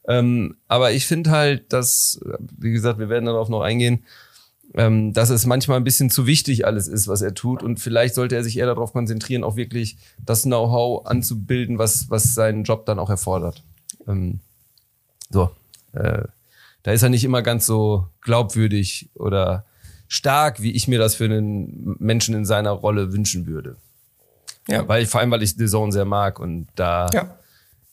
Speaker 2: Ähm, aber ich finde halt, dass, wie gesagt, wir werden darauf noch eingehen, ähm, dass es manchmal ein bisschen zu wichtig alles ist, was er tut. Und vielleicht sollte er sich eher darauf konzentrieren, auch wirklich das Know-how anzubilden, was, was seinen Job dann auch erfordert. Ähm, so. Äh, da ist er nicht immer ganz so glaubwürdig oder stark, wie ich mir das für einen Menschen in seiner Rolle wünschen würde. Ja. Weil ich, vor allem, weil ich The Zone sehr mag und da ja.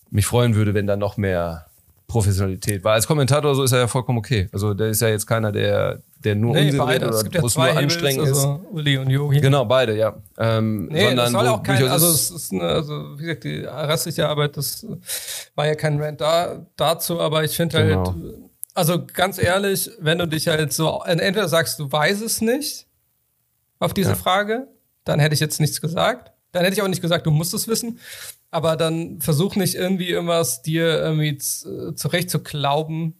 Speaker 2: mich freuen würde, wenn da noch mehr Professionalität war. Als Kommentator so ist er ja vollkommen okay. Also der ist ja jetzt keiner, der der nur
Speaker 1: nee, Unsinn beide. oder wo es nur anstrengend Hebels, also Uli und Yogi.
Speaker 2: Genau, beide, ja.
Speaker 1: Ähm, nee, sondern das soll auch kein, also es ist eine, also wie gesagt, die restliche Arbeit, das war ja kein Rant da, dazu, aber ich finde halt, genau. also ganz ehrlich, wenn du dich halt so, entweder sagst du weiß es nicht auf diese ja. Frage, dann hätte ich jetzt nichts gesagt. Dann hätte ich auch nicht gesagt, du musst es wissen. Aber dann versuch nicht irgendwie irgendwas dir irgendwie zurecht zu glauben,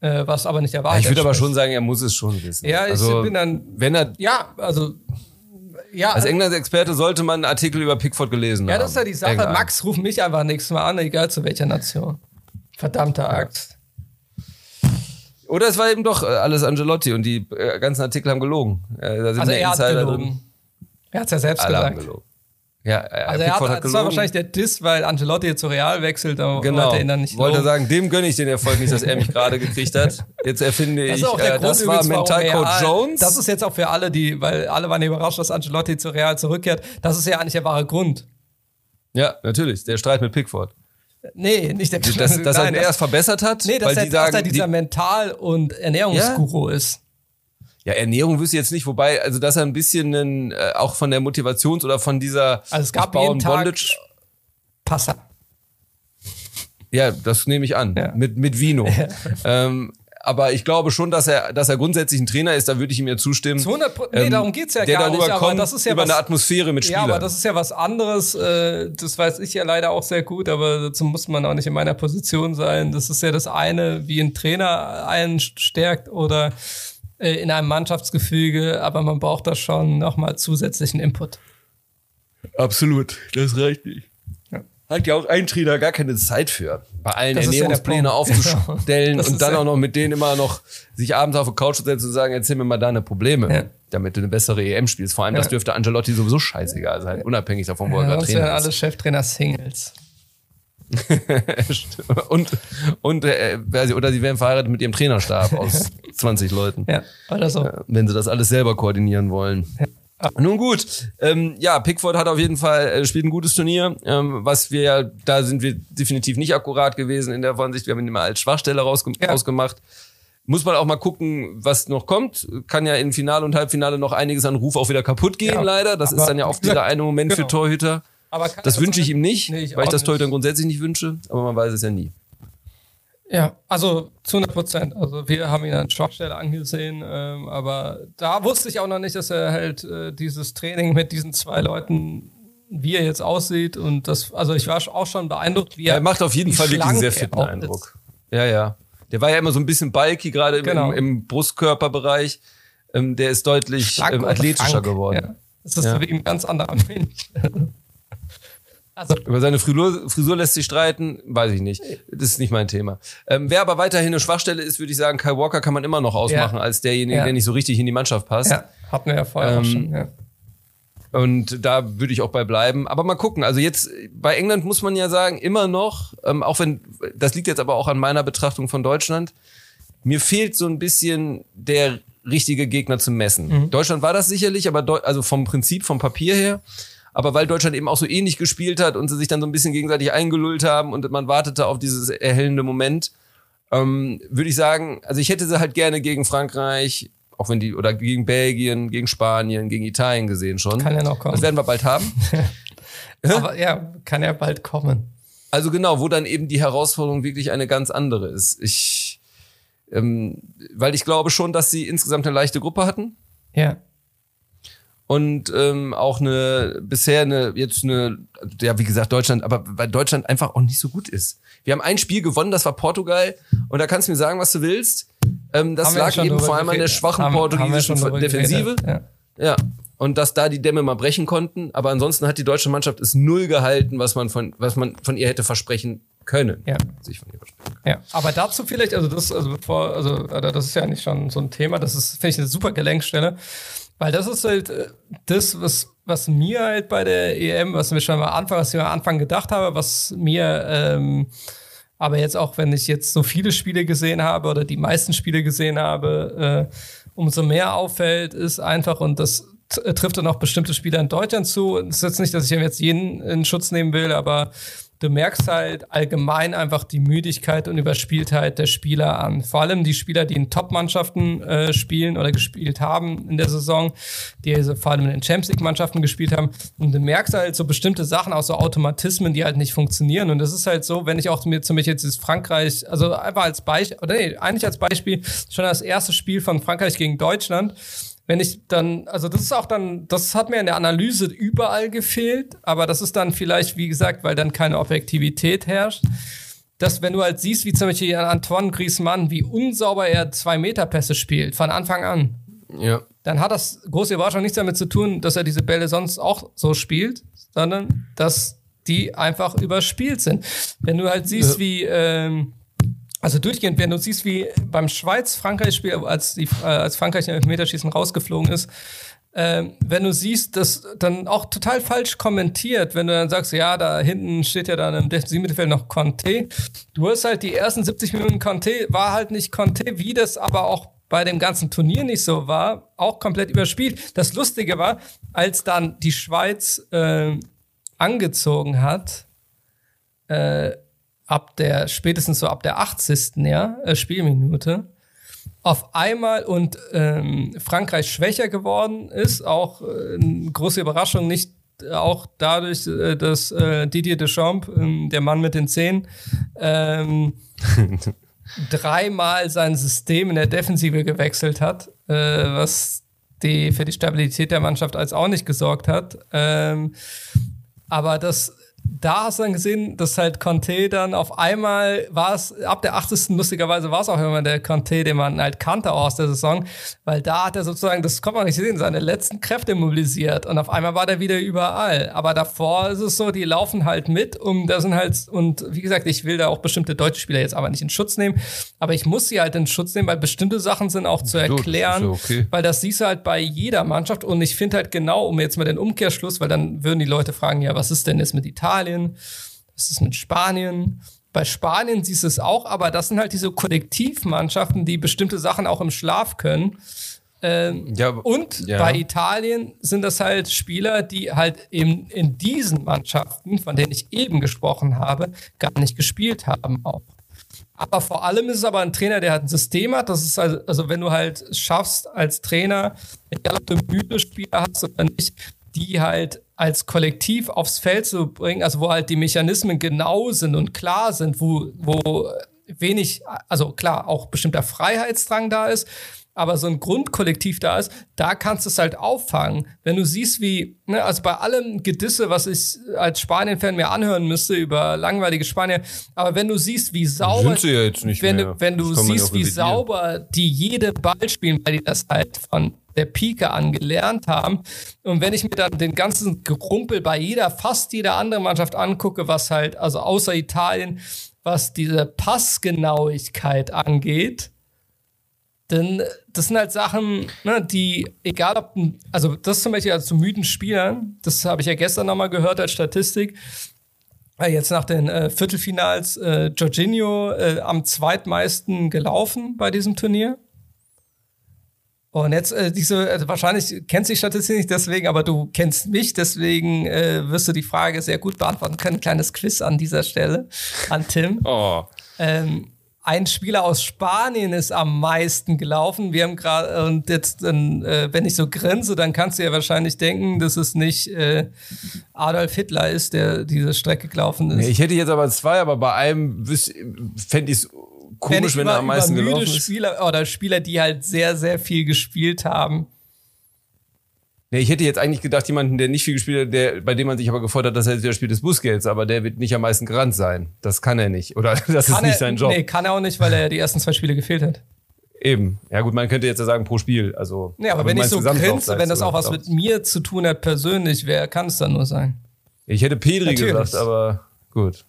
Speaker 1: äh, was aber nicht erwartet.
Speaker 2: Ja, ich würde aber schon sagen, er muss es schon wissen.
Speaker 1: Ja, ich also, bin dann,
Speaker 2: wenn er,
Speaker 1: ja, also,
Speaker 2: ja. Als England-Experte sollte man einen Artikel über Pickford gelesen
Speaker 1: ja,
Speaker 2: haben.
Speaker 1: Ja, das ist ja die Sache. England. Max, ruf mich einfach nächstes Mal an, egal zu welcher Nation. Verdammter Axt.
Speaker 2: Oder es war eben doch äh, alles Angelotti und die äh, ganzen Artikel haben gelogen.
Speaker 1: Äh, also er hat gelogen. Drin. Er hat es ja selbst Alle gesagt. Haben gelogen.
Speaker 2: Ja,
Speaker 1: also er hat, hat das war wahrscheinlich der Diss, weil Angelotti zu Real wechselt, aber
Speaker 2: genau.
Speaker 1: wollte
Speaker 2: ihn dann nicht Wollte sagen, dem gönne ich den Erfolg nicht, dass er mich gerade gekriegt hat. Jetzt erfinde das ich, äh, das war Mentalcoach Jones.
Speaker 1: Das ist jetzt auch für alle, die, weil alle waren überrascht, dass Angelotti zu Real zurückkehrt. Das ist ja eigentlich der wahre Grund.
Speaker 2: Ja, natürlich. Der Streit mit Pickford.
Speaker 1: Nee, nicht der
Speaker 2: Dass, dass er [laughs] ihn erst verbessert hat.
Speaker 1: Nee, dass, weil er, die sagen, er dieser die, Mental- und Ernährungsguru ja? ist.
Speaker 2: Ja, Ernährung wüsste ich jetzt nicht, wobei, also dass er ein bisschen einen, äh, auch von der Motivations- oder von dieser
Speaker 1: also es gab jeden Tag Bondage. Passa.
Speaker 2: Ja, das nehme ich an. Ja. Mit, mit Vino. [laughs] ähm, aber ich glaube schon, dass er, dass er grundsätzlich ein Trainer ist, da würde ich ihm ja zustimmen.
Speaker 1: Zu 100 nee, ähm, darum geht's ja
Speaker 2: der
Speaker 1: gar
Speaker 2: darüber
Speaker 1: nicht.
Speaker 2: Kommt, das ist ja über was, eine Atmosphäre mit Spielern.
Speaker 1: Ja, aber das ist ja was anderes. Äh, das weiß ich ja leider auch sehr gut, aber dazu muss man auch nicht in meiner Position sein. Das ist ja das eine, wie ein Trainer einen stärkt oder äh, in einem Mannschaftsgefüge, aber man braucht da schon nochmal zusätzlichen Input.
Speaker 2: Absolut, das reicht nicht. Ja. Hat ja auch ein Trainer gar keine Zeit für, bei allen das Ernährungspläne ja aufzustellen [laughs] und dann ja auch noch mit denen immer noch sich abends auf die Couch zu setzen und zu sagen, erzähl mir mal deine Probleme, damit du eine bessere EM spielst. Vor allem, das dürfte Angelotti sowieso scheißegal sein, unabhängig davon, wo er gerade trainiert. Das
Speaker 1: wären alle Cheftrainer Singles. [laughs]
Speaker 2: und und äh, oder sie wären verheiratet mit ihrem Trainerstab aus [laughs] 20 Leuten.
Speaker 1: Ja, oder so.
Speaker 2: wenn sie das alles selber koordinieren wollen. Ja. Nun gut, ähm, ja, Pickford hat auf jeden Fall äh, spielt ein gutes Turnier, ähm, was wir ja, da sind wir definitiv nicht akkurat gewesen in der Vorsicht. Wir haben ihn immer als Schwachstelle rausge ja. rausgemacht. Muss man auch mal gucken, was noch kommt. Kann ja im Finale und Halbfinale noch einiges an Ruf auch wieder kaputt gehen, ja, leider. Das ist dann ja oft dieser eine Moment genau. für Torhüter. Aber das wünsche ich ihm nicht, nee, ich weil ich das Torhüter grundsätzlich nicht wünsche, aber man weiß es ja nie.
Speaker 1: Ja, also zu 100 Prozent. Also wir haben ihn an Schwachstelle angesehen, ähm, aber da wusste ich auch noch nicht, dass er halt äh, dieses Training mit diesen zwei Leuten, wie er jetzt aussieht und das, also ich war auch schon beeindruckt, wie er.
Speaker 2: Er macht auf jeden Fall wirklich einen sehr fitten Eindruck. Ist. Ja, ja. Der war ja immer so ein bisschen bulky, gerade genau. im, im, Brustkörperbereich. Ähm, der ist deutlich ähm, athletischer Frank. geworden. Ja.
Speaker 1: Das ist ja. ein ganz anderer Mensch. [laughs]
Speaker 2: Also. Über seine Frisur, Frisur lässt sich streiten, weiß ich nicht. Das ist nicht mein Thema. Ähm, wer aber weiterhin eine Schwachstelle ist, würde ich sagen, Kyle Walker kann man immer noch ausmachen ja. als derjenige, ja. der nicht so richtig in die Mannschaft passt. Ja,
Speaker 1: hatten wir ja vorher ähm, auch schon. Ja.
Speaker 2: Und da würde ich auch bei bleiben. Aber mal gucken. Also jetzt bei England muss man ja sagen, immer noch, ähm, auch wenn, das liegt jetzt aber auch an meiner Betrachtung von Deutschland, mir fehlt so ein bisschen der richtige Gegner zum Messen. Mhm. Deutschland war das sicherlich, aber Deu also vom Prinzip, vom Papier her. Aber weil Deutschland eben auch so ähnlich gespielt hat und sie sich dann so ein bisschen gegenseitig eingelullt haben und man wartete auf dieses erhellende Moment, ähm, würde ich sagen, also ich hätte sie halt gerne gegen Frankreich, auch wenn die, oder gegen Belgien, gegen Spanien, gegen Italien gesehen schon.
Speaker 1: Kann ja noch kommen.
Speaker 2: Das werden wir bald haben. [laughs]
Speaker 1: Aber ja, kann ja bald kommen.
Speaker 2: Also genau, wo dann eben die Herausforderung wirklich eine ganz andere ist. Ich, Ähm, weil ich glaube schon, dass sie insgesamt eine leichte Gruppe hatten.
Speaker 1: Ja.
Speaker 2: Und ähm, auch eine bisher eine jetzt eine ja wie gesagt Deutschland, aber weil Deutschland einfach auch nicht so gut ist. Wir haben ein Spiel gewonnen, das war Portugal und da kannst du mir sagen, was du willst. Ähm, das lag eben vor allem an der schwachen haben, portugiesischen haben Defensive. Ja. ja. Und dass da die Dämme mal brechen konnten, aber ansonsten hat die deutsche Mannschaft es null gehalten, was man von was man von ihr hätte versprechen können.
Speaker 1: Ja. Sich von ihr versprechen. Ja, aber dazu vielleicht, also das, also bevor, also das ist ja nicht schon so ein Thema, das ist, finde ich, eine super Gelenkstelle. Weil das ist halt äh, das, was, was mir halt bei der EM, was mir schon am Anfang, was ich am Anfang gedacht habe, was mir ähm, aber jetzt auch, wenn ich jetzt so viele Spiele gesehen habe oder die meisten Spiele gesehen habe, äh, umso mehr auffällt, ist einfach, und das trifft dann auch bestimmte Spieler in Deutschland zu. Es ist jetzt nicht, dass ich jetzt jeden in Schutz nehmen will, aber du merkst halt allgemein einfach die Müdigkeit und Überspieltheit der Spieler an. Vor allem die Spieler, die in Top-Mannschaften äh, spielen oder gespielt haben in der Saison, die also vor allem in den Champions League-Mannschaften gespielt haben. Und du merkst halt so bestimmte Sachen, auch so Automatismen, die halt nicht funktionieren. Und das ist halt so, wenn ich auch mir zum Beispiel jetzt ist Frankreich, also einfach als Beispiel, oder nee, eigentlich als Beispiel, schon das erste Spiel von Frankreich gegen Deutschland, wenn ich dann, also das ist auch dann, das hat mir in der Analyse überall gefehlt, aber das ist dann vielleicht, wie gesagt, weil dann keine Objektivität herrscht, dass wenn du halt siehst, wie zum Beispiel Antoine Griezmann, wie unsauber er zwei Meter Pässe spielt, von Anfang an.
Speaker 2: Ja.
Speaker 1: Dann hat das große Überraschung nichts damit zu tun, dass er diese Bälle sonst auch so spielt, sondern dass die einfach überspielt sind. Wenn du halt siehst, ja. wie, ähm, also durchgehend, wenn du siehst, wie beim Schweiz-Frankreich-Spiel, als, die, äh, als Frankreich im Elfmeterschießen rausgeflogen ist, äh, wenn du siehst, das dann auch total falsch kommentiert, wenn du dann sagst, ja, da hinten steht ja dann im Defensivmittelfeld noch Conte. Du hast halt die ersten 70 Minuten Conte, war halt nicht Conte, wie das aber auch bei dem ganzen Turnier nicht so war, auch komplett überspielt. Das Lustige war, als dann die Schweiz äh, angezogen hat, äh, ab der, spätestens so ab der 80. Ja, äh, Spielminute, auf einmal und ähm, Frankreich schwächer geworden ist, auch äh, eine große Überraschung, nicht äh, auch dadurch, äh, dass äh, Didier Deschamps, äh, der Mann mit den Zehen, ähm, [laughs] dreimal sein System in der Defensive gewechselt hat, äh, was die für die Stabilität der Mannschaft als auch nicht gesorgt hat. Ähm, aber das da hast du dann gesehen, dass halt Conte dann auf einmal war es, ab der 80. lustigerweise war es auch immer der Conte, den man halt kannte aus der Saison, weil da hat er sozusagen, das kommt man nicht sehen, seine letzten Kräfte mobilisiert und auf einmal war der wieder überall. Aber davor ist es so, die laufen halt mit und da sind halt, und wie gesagt, ich will da auch bestimmte deutsche Spieler jetzt aber nicht in Schutz nehmen, aber ich muss sie halt in Schutz nehmen, weil bestimmte Sachen sind auch zu erklären, okay. weil das siehst du halt bei jeder Mannschaft und ich finde halt genau, um jetzt mal den Umkehrschluss, weil dann würden die Leute fragen, ja, was ist denn jetzt mit Italien? Italien, was ist mit Spanien? Bei Spanien siehst du es auch, aber das sind halt diese Kollektivmannschaften, die bestimmte Sachen auch im Schlaf können. Ähm, ja, und ja. bei Italien sind das halt Spieler, die halt eben in diesen Mannschaften, von denen ich eben gesprochen habe, gar nicht gespielt haben auch. Aber vor allem ist es aber ein Trainer, der halt ein System hat. Das ist also, also wenn du halt schaffst als Trainer, egal ob du müde Spieler hast oder nicht, die halt als Kollektiv aufs Feld zu bringen, also wo halt die Mechanismen genau sind und klar sind, wo, wo wenig, also klar, auch bestimmter Freiheitsdrang da ist, aber so ein Grundkollektiv da ist, da kannst du es halt auffangen. Wenn du siehst, wie, ne, also bei allem Gedisse, was ich als Spanien-Fan mir anhören müsste über langweilige Spanier, aber wenn du siehst, wie sauber,
Speaker 2: Sind sie ja jetzt nicht
Speaker 1: wenn,
Speaker 2: mehr.
Speaker 1: wenn du siehst, wie sauber die jede Ball spielen, weil die das halt von der Pike an gelernt haben. Und wenn ich mir dann den ganzen Gerumpel bei jeder, fast jeder anderen Mannschaft angucke, was halt, also außer Italien, was diese Passgenauigkeit angeht, denn das sind halt Sachen, ne, die, egal ob, also das zum Beispiel also zu müden Spielern, das habe ich ja gestern nochmal gehört als Statistik, äh, jetzt nach den äh, Viertelfinals, äh, Jorginho äh, am zweitmeisten gelaufen bei diesem Turnier. Und jetzt äh, diese, also wahrscheinlich kennst du die Statistik nicht deswegen, aber du kennst mich, deswegen äh, wirst du die Frage sehr gut beantworten können. Ein kleines Quiz an dieser Stelle an Tim.
Speaker 2: Oh.
Speaker 1: Ähm, ein Spieler aus Spanien ist am meisten gelaufen. Wir haben gerade, und jetzt, äh, wenn ich so grinse, dann kannst du ja wahrscheinlich denken, dass es nicht äh, Adolf Hitler ist, der diese Strecke gelaufen ist.
Speaker 2: Ich hätte jetzt aber zwei, aber bei einem fände ich es komisch, wenn, wenn er am meisten gelaufen ist.
Speaker 1: Spieler oder Spieler, die halt sehr, sehr viel gespielt haben.
Speaker 2: Ja, ich hätte jetzt eigentlich gedacht, jemanden, der nicht viel gespielt hat, der, bei dem man sich aber gefordert hat, dass er wieder spielt, ist Busquets, aber der wird nicht am meisten gerannt sein. Das kann er nicht. Oder [laughs] das kann ist nicht er, sein Job. Nee,
Speaker 1: kann er auch nicht, weil er die ersten zwei Spiele gefehlt hat.
Speaker 2: Eben. Ja gut, man könnte jetzt ja sagen pro Spiel. Also,
Speaker 1: nee, aber, aber wenn ich so grinse, wenn das auch was mit mir zu tun hat persönlich, wer kann es dann nur sein?
Speaker 2: Ich hätte Pedri Natürlich. gesagt, aber gut.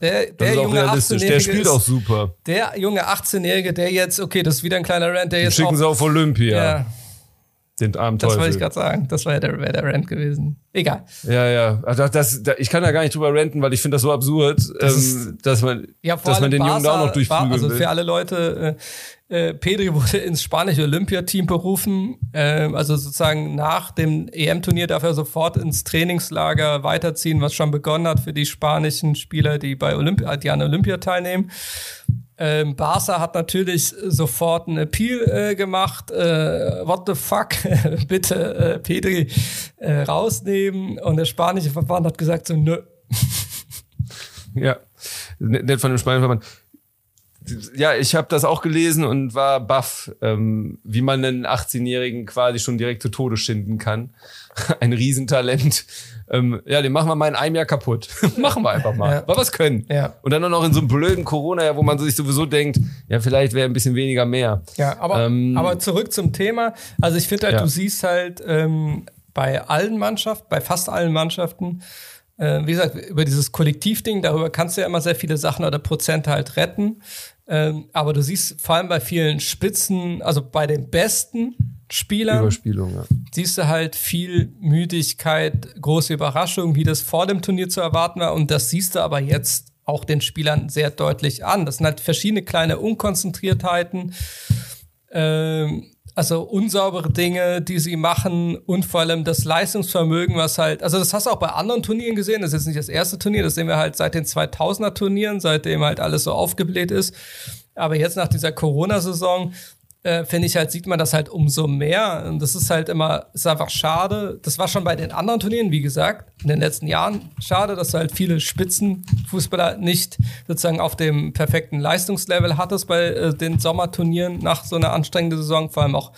Speaker 1: Der, der junge 18-Jährige.
Speaker 2: Der spielt auch super.
Speaker 1: Der junge 18-Jährige, der jetzt, okay, das ist wieder ein kleiner Rant, der jetzt.
Speaker 2: Schicken auch, sie auf Olympia. Ja,
Speaker 1: den armen Das wollte ich gerade sagen. Das war ja der, der Rant gewesen. Egal.
Speaker 2: Ja, ja. Also das, das, ich kann da gar nicht drüber ranten, weil ich finde das so absurd, das ähm, dass man, ja, dass man den Barca, Jungen da auch noch durchprügeln
Speaker 1: Also
Speaker 2: will.
Speaker 1: für alle Leute, äh, äh, Pedri wurde ins spanische Olympiateam berufen. Äh, also sozusagen nach dem EM-Turnier darf er sofort ins Trainingslager weiterziehen, was schon begonnen hat für die spanischen Spieler, die bei Olympia, die an Olympia teilnehmen. Ähm, Barca hat natürlich sofort einen Appeal äh, gemacht. Äh, what the fuck? [laughs] Bitte äh, Pedri äh, rausnehmen. Und der spanische Verband hat gesagt so, nö.
Speaker 2: ja, nett von dem spanischen Verband. Ja, ich habe das auch gelesen und war baff, ähm, wie man einen 18-Jährigen quasi schon direkt zu Tode schinden kann. [laughs] Ein Riesentalent ähm, ja, den machen wir mal in einem Jahr kaputt. [laughs] machen wir einfach mal. Ja. Weil wir es können.
Speaker 1: Ja.
Speaker 2: Und dann nur noch in so einem blöden Corona-Jahr, wo man sich sowieso denkt, ja, vielleicht wäre ein bisschen weniger mehr.
Speaker 1: Ja, aber, ähm, aber zurück zum Thema. Also ich finde halt, ja. du siehst halt ähm, bei allen Mannschaften, bei fast allen Mannschaften, äh, wie gesagt, über dieses Kollektivding, darüber kannst du ja immer sehr viele Sachen oder Prozente halt retten. Ähm, aber du siehst vor allem bei vielen Spitzen, also bei den besten Spielern,
Speaker 2: ja.
Speaker 1: siehst du halt viel Müdigkeit, große Überraschung, wie das vor dem Turnier zu erwarten war. Und das siehst du aber jetzt auch den Spielern sehr deutlich an. Das sind halt verschiedene kleine Unkonzentriertheiten. Ähm, also unsaubere Dinge, die sie machen und vor allem das Leistungsvermögen, was halt, also das hast du auch bei anderen Turnieren gesehen, das ist jetzt nicht das erste Turnier, das sehen wir halt seit den 2000er Turnieren, seitdem halt alles so aufgebläht ist. Aber jetzt nach dieser Corona-Saison äh, finde ich halt, sieht man das halt umso mehr. Und das ist halt immer, ist einfach schade. Das war schon bei den anderen Turnieren, wie gesagt, in den letzten Jahren schade, dass du halt viele Spitzenfußballer nicht sozusagen auf dem perfekten Leistungslevel hattest bei äh, den Sommerturnieren nach so einer anstrengenden Saison. Vor allem auch,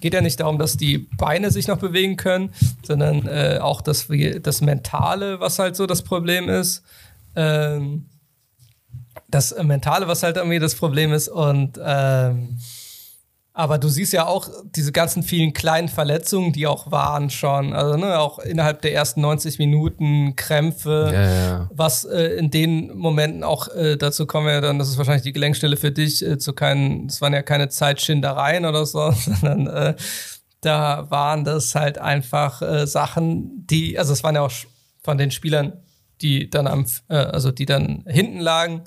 Speaker 1: geht ja nicht darum, dass die Beine sich noch bewegen können, sondern äh, auch das, das Mentale, was halt so das Problem ist. Ähm, das Mentale, was halt irgendwie das Problem ist. Und ähm, aber du siehst ja auch diese ganzen vielen kleinen Verletzungen, die auch waren schon. Also ne, auch innerhalb der ersten 90 Minuten Krämpfe,
Speaker 2: ja, ja.
Speaker 1: was äh, in den Momenten auch äh, dazu kommen wir ja dann, das ist wahrscheinlich die Gelenkstelle für dich, äh, zu keinen, es waren ja keine Zeitschindereien oder so, [laughs] sondern äh, da waren das halt einfach äh, Sachen, die, also es waren ja auch von den Spielern, die dann am, äh, also die dann hinten lagen,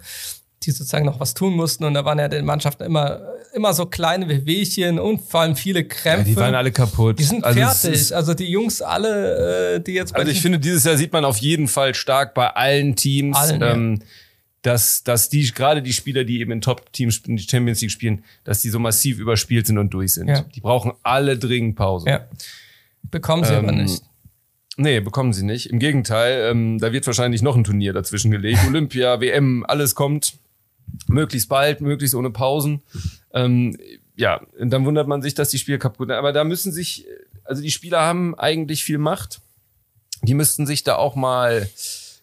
Speaker 1: die sozusagen noch was tun mussten. Und da waren ja den Mannschaften immer, immer so kleine Wehwehchen und vor allem viele Krämpfe. Ja,
Speaker 2: die waren alle kaputt.
Speaker 1: Die sind also fertig. Also die Jungs alle, äh, die jetzt
Speaker 2: bei Also ich finde, dieses Jahr sieht man auf jeden Fall stark bei allen Teams. Allen, ähm, ja. Dass, dass die, gerade die Spieler, die eben in Top-Teams in die Champions League spielen, dass die so massiv überspielt sind und durch sind. Ja. Die brauchen alle dringend Pause.
Speaker 1: Ja. Bekommen sie ähm, aber nicht.
Speaker 2: Nee, bekommen sie nicht. Im Gegenteil, ähm, da wird wahrscheinlich noch ein Turnier dazwischen gelegt. [laughs] Olympia, WM, alles kommt möglichst bald, möglichst ohne Pausen. Ähm, ja, und dann wundert man sich, dass die Spiele kaputt sind. Aber da müssen sich, also die Spieler haben eigentlich viel Macht. Die müssten sich da auch mal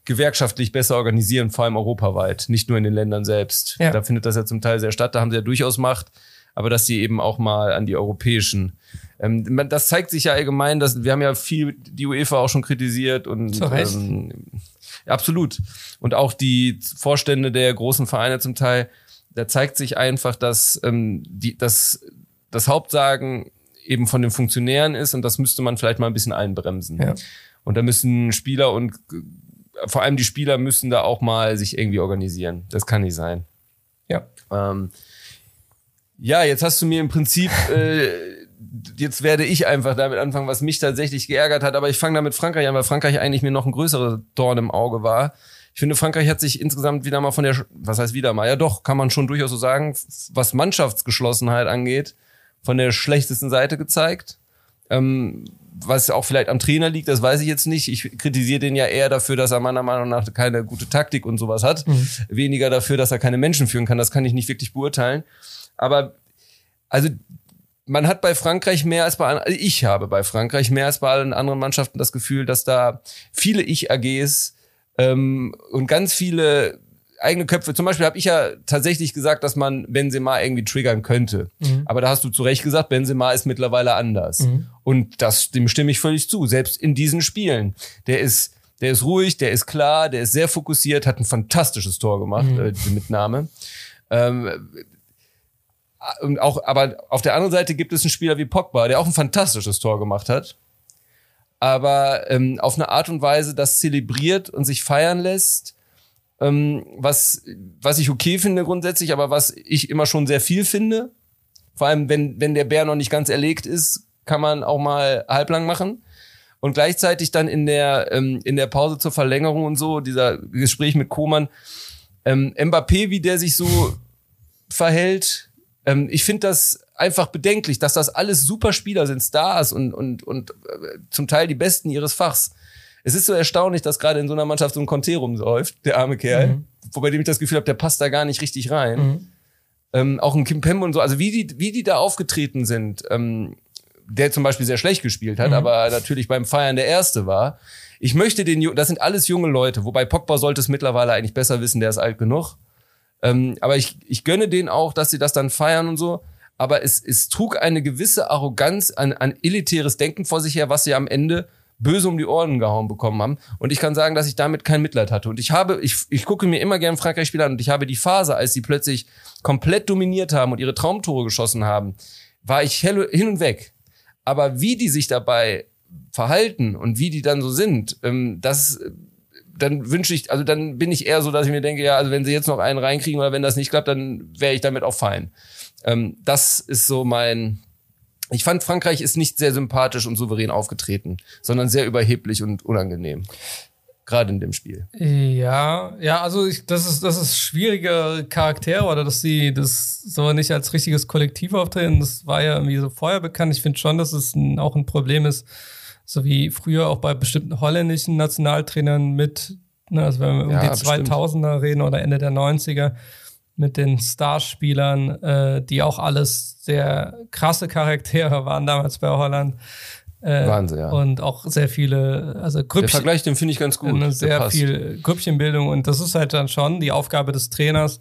Speaker 2: gewerkschaftlich besser organisieren, vor allem europaweit, nicht nur in den Ländern selbst. Ja. Da findet das ja zum Teil sehr statt, da haben sie ja durchaus Macht, aber dass sie eben auch mal an die europäischen. Ähm, das zeigt sich ja allgemein, dass wir haben ja viel die UEFA auch schon kritisiert und ähm, absolut. Und auch die Vorstände der großen Vereine zum Teil, da zeigt sich einfach, dass ähm, die, dass das Hauptsagen eben von den Funktionären ist und das müsste man vielleicht mal ein bisschen einbremsen. Ja. Und da müssen Spieler und vor allem die Spieler müssen da auch mal sich irgendwie organisieren. Das kann nicht sein.
Speaker 1: Ja.
Speaker 2: Ähm, ja, jetzt hast du mir im Prinzip äh, jetzt werde ich einfach damit anfangen, was mich tatsächlich geärgert hat. Aber ich fange damit Frankreich an, weil Frankreich eigentlich mir noch ein größerer Dorn im Auge war. Ich finde, Frankreich hat sich insgesamt wieder mal von der, was heißt wieder mal? Ja, doch, kann man schon durchaus so sagen, was Mannschaftsgeschlossenheit angeht, von der schlechtesten Seite gezeigt. Ähm, was auch vielleicht am Trainer liegt, das weiß ich jetzt nicht. Ich kritisiere den ja eher dafür, dass er meiner Meinung nach keine gute Taktik und sowas hat. Mhm. Weniger dafür, dass er keine Menschen führen kann. Das kann ich nicht wirklich beurteilen. Aber also man hat bei Frankreich mehr als bei also ich habe bei Frankreich mehr als bei allen anderen Mannschaften das Gefühl, dass da viele Ich-AGs ähm, und ganz viele eigene Köpfe. Zum Beispiel habe ich ja tatsächlich gesagt, dass man Benzema irgendwie triggern könnte. Mhm. Aber da hast du zu Recht gesagt, Benzema ist mittlerweile anders. Mhm. Und das, dem stimme ich völlig zu. Selbst in diesen Spielen. Der ist, der ist ruhig, der ist klar, der ist sehr fokussiert, hat ein fantastisches Tor gemacht, mhm. äh, die Mitnahme. Ähm, auch, aber auf der anderen Seite gibt es einen Spieler wie Pogba, der auch ein fantastisches Tor gemacht hat. Aber ähm, auf eine Art und Weise das zelebriert und sich feiern lässt, ähm, was, was ich okay finde grundsätzlich, aber was ich immer schon sehr viel finde. Vor allem, wenn, wenn der Bär noch nicht ganz erlegt ist, kann man auch mal halblang machen. Und gleichzeitig dann in der, ähm, in der Pause zur Verlängerung und so, dieser Gespräch mit Koman, ähm, Mbappé, wie der sich so verhält, ähm, ich finde das einfach bedenklich, dass das alles super Spieler sind, Stars und, und, und äh, zum Teil die Besten ihres Fachs. Es ist so erstaunlich, dass gerade in so einer Mannschaft so ein Conte rumläuft, der arme Kerl, mhm. wobei dem ich das Gefühl habe, der passt da gar nicht richtig rein. Mhm. Ähm, auch ein Kim Pem und so, also wie die, wie die da aufgetreten sind, ähm, der zum Beispiel sehr schlecht gespielt hat, mhm. aber natürlich beim Feiern der Erste war. Ich möchte den, das sind alles junge Leute, wobei Pogba sollte es mittlerweile eigentlich besser wissen, der ist alt genug. Ähm, aber ich, ich gönne denen auch, dass sie das dann feiern und so. Aber es, es trug eine gewisse Arroganz an, an elitäres Denken vor sich her, was sie am Ende böse um die Ohren gehauen bekommen haben. Und ich kann sagen, dass ich damit kein Mitleid hatte. Und ich habe, ich, ich gucke mir immer gerne Frankreich-Spiele an und ich habe die Phase, als sie plötzlich komplett dominiert haben und ihre Traumtore geschossen haben, war ich hin und weg. Aber wie die sich dabei verhalten und wie die dann so sind, ähm, das dann wünsche ich, also dann bin ich eher so, dass ich mir denke, ja, also wenn sie jetzt noch einen reinkriegen oder wenn das nicht klappt, dann wäre ich damit auch fein. Ähm, das ist so mein, ich fand, Frankreich ist nicht sehr sympathisch und souverän aufgetreten, sondern sehr überheblich und unangenehm. Gerade in dem Spiel.
Speaker 1: Ja, ja, also ich, das ist, das ist schwierige Charaktere oder dass sie das so nicht als richtiges Kollektiv auftreten. Das war ja irgendwie so vorher bekannt. Ich finde schon, dass es ein, auch ein Problem ist, so wie früher auch bei bestimmten holländischen Nationaltrainern mit, ne, also wenn wir um ja, die bestimmt. 2000er reden oder Ende der 90er, mit den Starspielern, äh, die auch alles sehr krasse Charaktere waren damals bei Holland.
Speaker 2: Äh, Wahnsinn, ja.
Speaker 1: Und auch sehr viele, also Grüppchen. Der
Speaker 2: Vergleich, den finde ich ganz gut.
Speaker 1: Sehr viel Grüppchenbildung und das ist halt dann schon die Aufgabe des Trainers,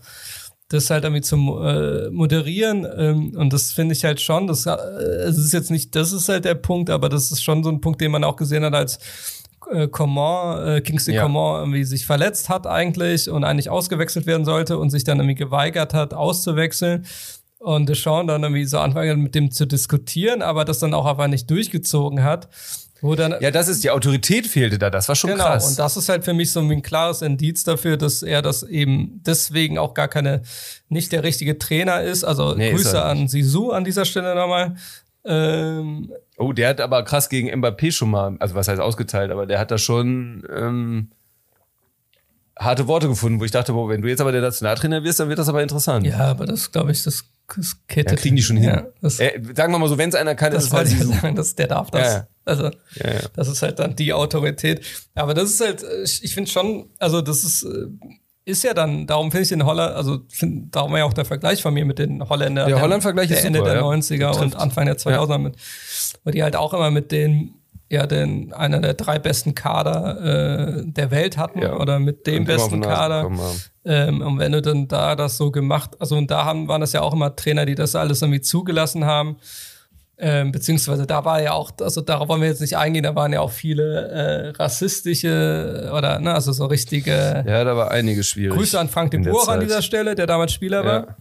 Speaker 1: das halt irgendwie zu äh, moderieren ähm, und das finde ich halt schon, das, äh, es ist jetzt nicht, das ist halt der Punkt, aber das ist schon so ein Punkt, den man auch gesehen hat, als äh, Coman, äh, Kingsley ja. Coman irgendwie sich verletzt hat eigentlich und eigentlich ausgewechselt werden sollte und sich dann irgendwie geweigert hat, auszuwechseln. Und Deschamps dann irgendwie so anfangen mit dem zu diskutieren, aber das dann auch einfach nicht durchgezogen hat. Dann,
Speaker 2: ja, das ist die Autorität fehlte da, das war schon genau, krass.
Speaker 1: Und das ist halt für mich so ein klares Indiz dafür, dass er das eben deswegen auch gar keine, nicht der richtige Trainer ist. Also nee, Grüße ist an Sisu an dieser Stelle nochmal.
Speaker 2: Ähm, oh, der hat aber krass gegen Mbappé schon mal, also was heißt ausgeteilt, aber der hat da schon ähm, harte Worte gefunden, wo ich dachte, boah, wenn du jetzt aber der Nationaltrainer wirst, dann wird das aber interessant.
Speaker 1: Ja, aber das glaube ich, das, das
Speaker 2: kettet. Ja, kriegen die schon hin. Ja, das, äh, sagen wir mal so, wenn es einer kann,
Speaker 1: das ist halt ich sagen, das, der darf das. Ja, also das ist halt dann die Autorität. Aber das ist halt, ich, ich finde schon, also das ist äh, ist ja dann, darum finde ich den Holland, also find, darum war ja auch der Vergleich von mir mit den Holländern.
Speaker 2: Der Holland-Vergleich
Speaker 1: ist Ende super, der ja. 90er und Anfang der 2000er ja. mit, weil die halt auch immer mit den, ja, den, einer der drei besten Kader äh, der Welt hatten ja. oder mit dem besten Kader. Ähm, und wenn du dann da das so gemacht, also und da haben, waren das ja auch immer Trainer, die das alles irgendwie zugelassen haben. Ähm, beziehungsweise da war ja auch, also darauf wollen wir jetzt nicht eingehen, da waren ja auch viele äh, rassistische oder ne, also so richtige.
Speaker 2: Ja, da war einiges schwierig.
Speaker 1: Grüße an Frank de Boer an dieser Stelle, der damals Spieler ja. war.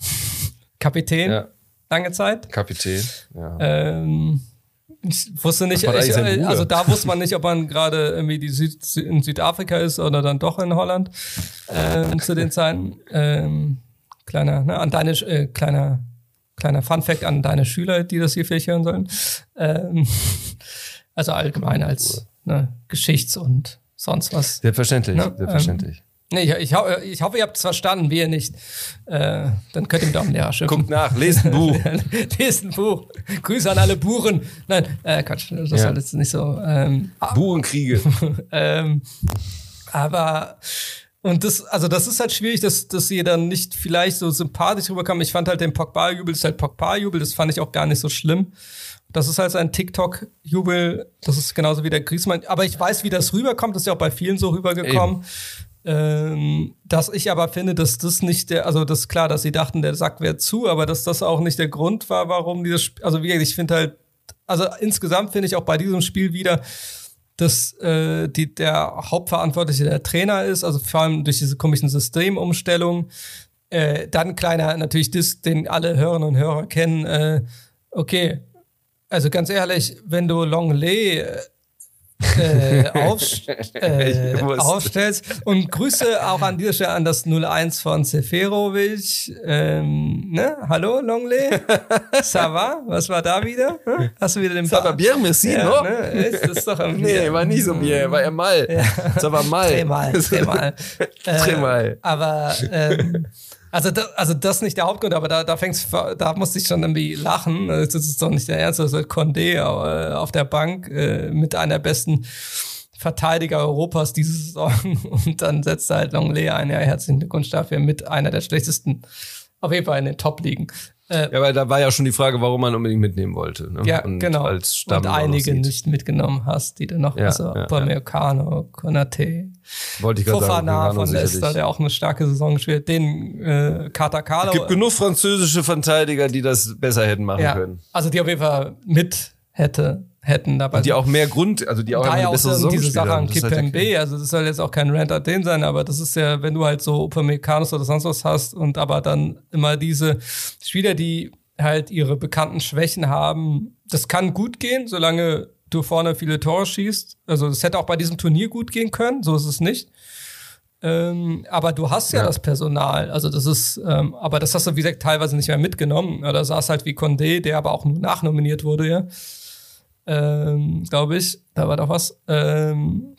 Speaker 1: Kapitän, ja. lange Zeit.
Speaker 2: Kapitän,
Speaker 1: ja. Ähm, ich wusste nicht, ich, also da wusste man nicht, ob man gerade irgendwie die Süd, in Südafrika ist oder dann doch in Holland ähm, zu den Zeiten. Ähm, kleiner, ne, an deine äh, kleiner Kleiner Fun-Fact an deine Schüler, die das hier vielleicht hören sollen. Ähm, [laughs] also allgemein als ne, Geschichts- und sonst was.
Speaker 2: Selbstverständlich, ne? selbstverständlich. Ähm,
Speaker 1: Nee, ich, ich, ich, hoffe, ihr habt es verstanden, wir nicht. Äh, dann könnt ihr mit auch einen Lehrer schimpfen.
Speaker 2: Guckt nach, lest ein Buch. [laughs]
Speaker 1: lest ein Buch. Grüße an alle Buren. Nein, äh, Quatsch, das ja. ist alles nicht so. Ähm,
Speaker 2: Burenkriege. [laughs]
Speaker 1: ähm, aber und das, also das ist halt schwierig, dass, dass sie dann nicht vielleicht so sympathisch rüberkam. Ich fand halt den Pogba-Jubel, das ist halt Pogba-Jubel, das fand ich auch gar nicht so schlimm. Das ist halt ein TikTok-Jubel, das ist genauso wie der Griezmann. Aber ich weiß, wie das rüberkommt, das ist ja auch bei vielen so rübergekommen. Eben. Ähm, dass ich aber finde, dass das nicht der, also das ist klar, dass sie dachten, der Sack wäre zu, aber dass das auch nicht der Grund war, warum dieses, Spiel, also wie gesagt, ich finde halt, also insgesamt finde ich auch bei diesem Spiel wieder, dass äh, die, der Hauptverantwortliche der Trainer ist, also vor allem durch diese komischen Systemumstellungen. Äh, dann kleiner, natürlich das, den alle Hörerinnen und Hörer kennen, äh, okay, also ganz ehrlich, wenn du Longley äh, aufst [laughs] äh, aufstellst. Und Grüße auch an dieser Stelle an das 01 von Seferovic. Ähm, ne? Hallo, Longley? [laughs] Ça va? Was war da wieder? Hm? Hast du wieder den
Speaker 2: Ça va bien, merci, ja, no?
Speaker 1: Ne? Ist, ist doch [laughs]
Speaker 2: nee, war nicht so bien, war er mal. Ja. Ça va mal.
Speaker 1: Dreimal, dreimal.
Speaker 2: dreimal.
Speaker 1: Äh, aber ähm, also, da, also das ist nicht der Hauptgrund, aber da, da fängt's, da musste ich schon irgendwie lachen. Das ist doch nicht der Ernst. Das ist Condé äh, auf der Bank äh, mit einer besten Verteidiger Europas diese Saison [laughs] und dann setzt er halt Longley ein. Ja, herzlichen Glückwunsch dafür mit einer der schlechtesten, auf jeden Fall in den Top-Ligen.
Speaker 2: Äh, ja, weil da war ja schon die Frage, warum man unbedingt mitnehmen wollte. Ne?
Speaker 1: Ja, und genau. Als Stamm und einige nicht mitgenommen hast, die dann noch, ja, also ja, Upamecano, Konate,
Speaker 2: Wollte ich gerade sagen.
Speaker 1: von Leicester, der auch eine starke Saison gespielt den äh, Katakalo.
Speaker 2: Es gibt genug französische Verteidiger, die das besser hätten machen ja, können.
Speaker 1: Also die auf jeden Fall mit hätte hätten dabei.
Speaker 2: Und die auch mehr Grund, also die auch eine bessere Saison
Speaker 1: diese Sache an
Speaker 2: KPMB,
Speaker 1: halt also das soll jetzt auch kein Rant an den sein, aber das ist ja, wenn du halt so Upamecano oder sonst was hast und aber dann immer diese Spieler, die halt ihre bekannten Schwächen haben. Das kann gut gehen, solange du vorne viele Tore schießt. Also das hätte auch bei diesem Turnier gut gehen können, so ist es nicht. Ähm, aber du hast ja, ja, das Personal. Also das ist, ähm, aber das hast du, wie gesagt, teilweise nicht mehr mitgenommen. Da saß halt wie Condé, der aber auch nur nachnominiert wurde, ja. Ähm, Glaube ich. Da war doch was. Ähm,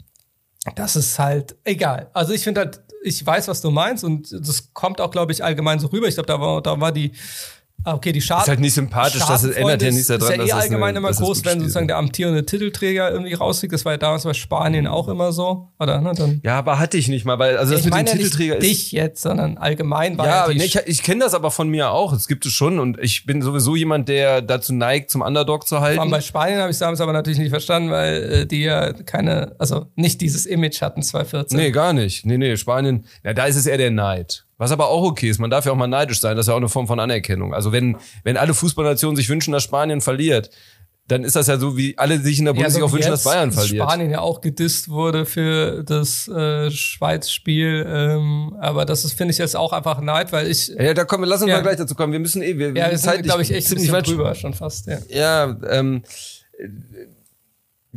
Speaker 1: das ist halt egal. Also ich finde halt, ich weiß, was du meinst und das kommt auch, glaube ich, allgemein so rüber. Ich glaube, da war, da war die okay, die Schaden.
Speaker 2: Ist halt nicht sympathisch, das ändert ja nichts daran.
Speaker 1: Ist ja eh allgemein eine, immer groß, wenn sozusagen der amtierende Titelträger irgendwie rausfliegt. Das war ja damals bei Spanien auch immer so. Oder, ne, dann
Speaker 2: ja, aber hatte ich nicht mal, weil, also das
Speaker 1: ich
Speaker 2: mit dem Titelträger
Speaker 1: nicht ist. dich jetzt, sondern allgemein war
Speaker 2: ja. Ja, nee, ich, ich kenne das aber von mir auch. Es gibt es schon und ich bin sowieso jemand, der dazu neigt, zum Underdog zu halten.
Speaker 1: bei Spanien habe ich damals aber natürlich nicht verstanden, weil äh, die ja keine, also nicht dieses Image hatten 2014.
Speaker 2: Nee, gar nicht. Nee, nee, Spanien, ja, da ist es eher der Neid. Was aber auch okay ist, man darf ja auch mal neidisch sein, das ist ja auch eine Form von Anerkennung. Also wenn, wenn alle Fußballnationen sich wünschen, dass Spanien verliert, dann ist das ja so, wie alle sich in der Bundesliga ja, so auch wünschen, dass Bayern verliert.
Speaker 1: Spanien ja auch gedisst wurde für das äh, Schweiz-Spiel, ähm, aber das ist finde ich jetzt auch einfach Neid, weil ich
Speaker 2: ja da kommen wir lassen uns ja. mal gleich dazu kommen. Wir müssen eh wir,
Speaker 1: ja wir sind glaube ich echt ziemlich weit drüber schon fast. Ja,
Speaker 2: ja ähm,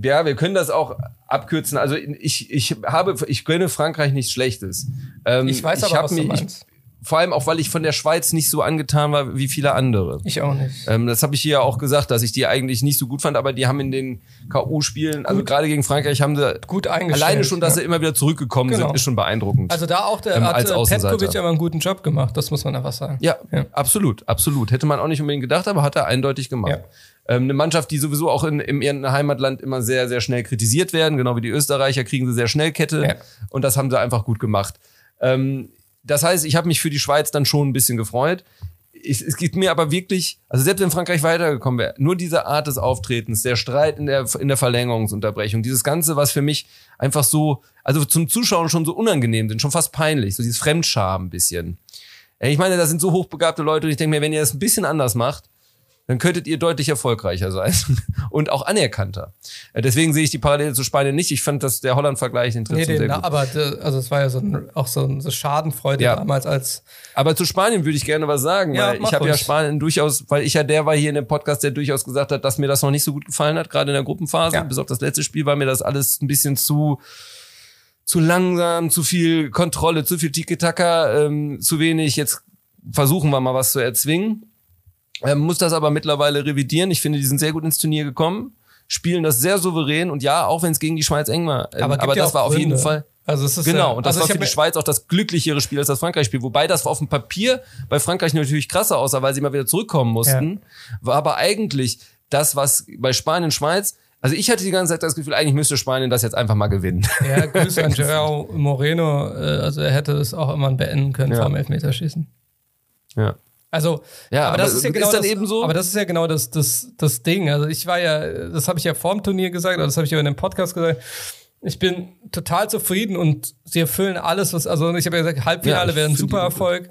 Speaker 2: ja, wir können das auch abkürzen. Also ich, ich habe, ich gönne Frankreich nichts Schlechtes.
Speaker 1: Ähm, ich weiß aber, ich was mich, du meinst.
Speaker 2: Vor allem auch, weil ich von der Schweiz nicht so angetan war wie viele andere.
Speaker 1: Ich auch nicht.
Speaker 2: Ähm, das habe ich hier ja auch gesagt, dass ich die eigentlich nicht so gut fand, aber die haben in den K.O.-Spielen, also gerade gegen Frankreich, haben sie
Speaker 1: gut
Speaker 2: Alleine schon, dass ja. sie immer wieder zurückgekommen genau. sind, ist schon beeindruckend.
Speaker 1: Also da auch der ähm, hat Petkovic aber einen guten Job gemacht, das muss man einfach sagen.
Speaker 2: Ja, ja, absolut, absolut. Hätte man auch nicht unbedingt gedacht, aber hat er eindeutig gemacht. Ja. Ähm, eine Mannschaft, die sowieso auch in, in ihrem Heimatland immer sehr, sehr schnell kritisiert werden, genau wie die Österreicher, kriegen sie sehr schnell Kette. Und das haben sie einfach gut gemacht. Ähm, das heißt, ich habe mich für die Schweiz dann schon ein bisschen gefreut. Ich, es geht mir aber wirklich, also selbst wenn Frankreich weitergekommen wäre, nur diese Art des Auftretens, der Streit in der, in der Verlängerungsunterbrechung, dieses Ganze, was für mich einfach so, also zum Zuschauen schon so unangenehm sind, schon fast peinlich, so dieses Fremdscham ein bisschen. Ich meine, da sind so hochbegabte Leute und ich denke mir, wenn ihr das ein bisschen anders macht, dann könntet ihr deutlich erfolgreicher sein [laughs] und auch anerkannter. Äh, deswegen sehe ich die Parallele zu Spanien nicht. Ich fand, dass der Holland-Vergleich
Speaker 1: interessant nee, nee, na, Aber also es war ja so ein, auch so eine Schadenfreude ja. damals als.
Speaker 2: Aber zu Spanien würde ich gerne was sagen, ja, weil ich habe ja Spanien durchaus, weil ich ja der war hier in dem Podcast, der durchaus gesagt hat, dass mir das noch nicht so gut gefallen hat, gerade in der Gruppenphase. Ja. Bis auf das letzte Spiel war mir das alles ein bisschen zu zu langsam, zu viel Kontrolle, zu viel Tiki-Taka, ähm, zu wenig. Jetzt versuchen wir mal was zu erzwingen. Er muss das aber mittlerweile revidieren. Ich finde, die sind sehr gut ins Turnier gekommen, spielen das sehr souverän und ja, auch wenn es gegen die Schweiz eng war.
Speaker 1: Aber, aber das war auf jeden Fall. Also es ist
Speaker 2: genau,
Speaker 1: ja,
Speaker 2: und das
Speaker 1: also
Speaker 2: war für die Schweiz auch das glücklichere Spiel als das Frankreich-Spiel. Wobei das auf dem Papier bei Frankreich natürlich krasser aussah, weil sie mal wieder zurückkommen mussten. Ja. War aber eigentlich das, was bei Spanien, Schweiz, also ich hatte die ganze Zeit das Gefühl, eigentlich müsste Spanien das jetzt einfach mal gewinnen.
Speaker 1: Ja, [laughs] Grüße an Gerard Moreno. Äh, also er hätte es auch immer beenden können ja. vor dem Elfmeterschießen.
Speaker 2: Ja.
Speaker 1: Also,
Speaker 2: ja, aber,
Speaker 1: aber
Speaker 2: das ist ja genau ist das, eben so.
Speaker 1: Aber das ist ja genau das, das, das Ding. Also ich war ja, das habe ich ja vorm Turnier gesagt, oder das habe ich ja in dem Podcast gesagt ich bin total zufrieden und sie erfüllen alles, was, also ich habe ja gesagt, Halbfinale ja, wäre ein super Erfolg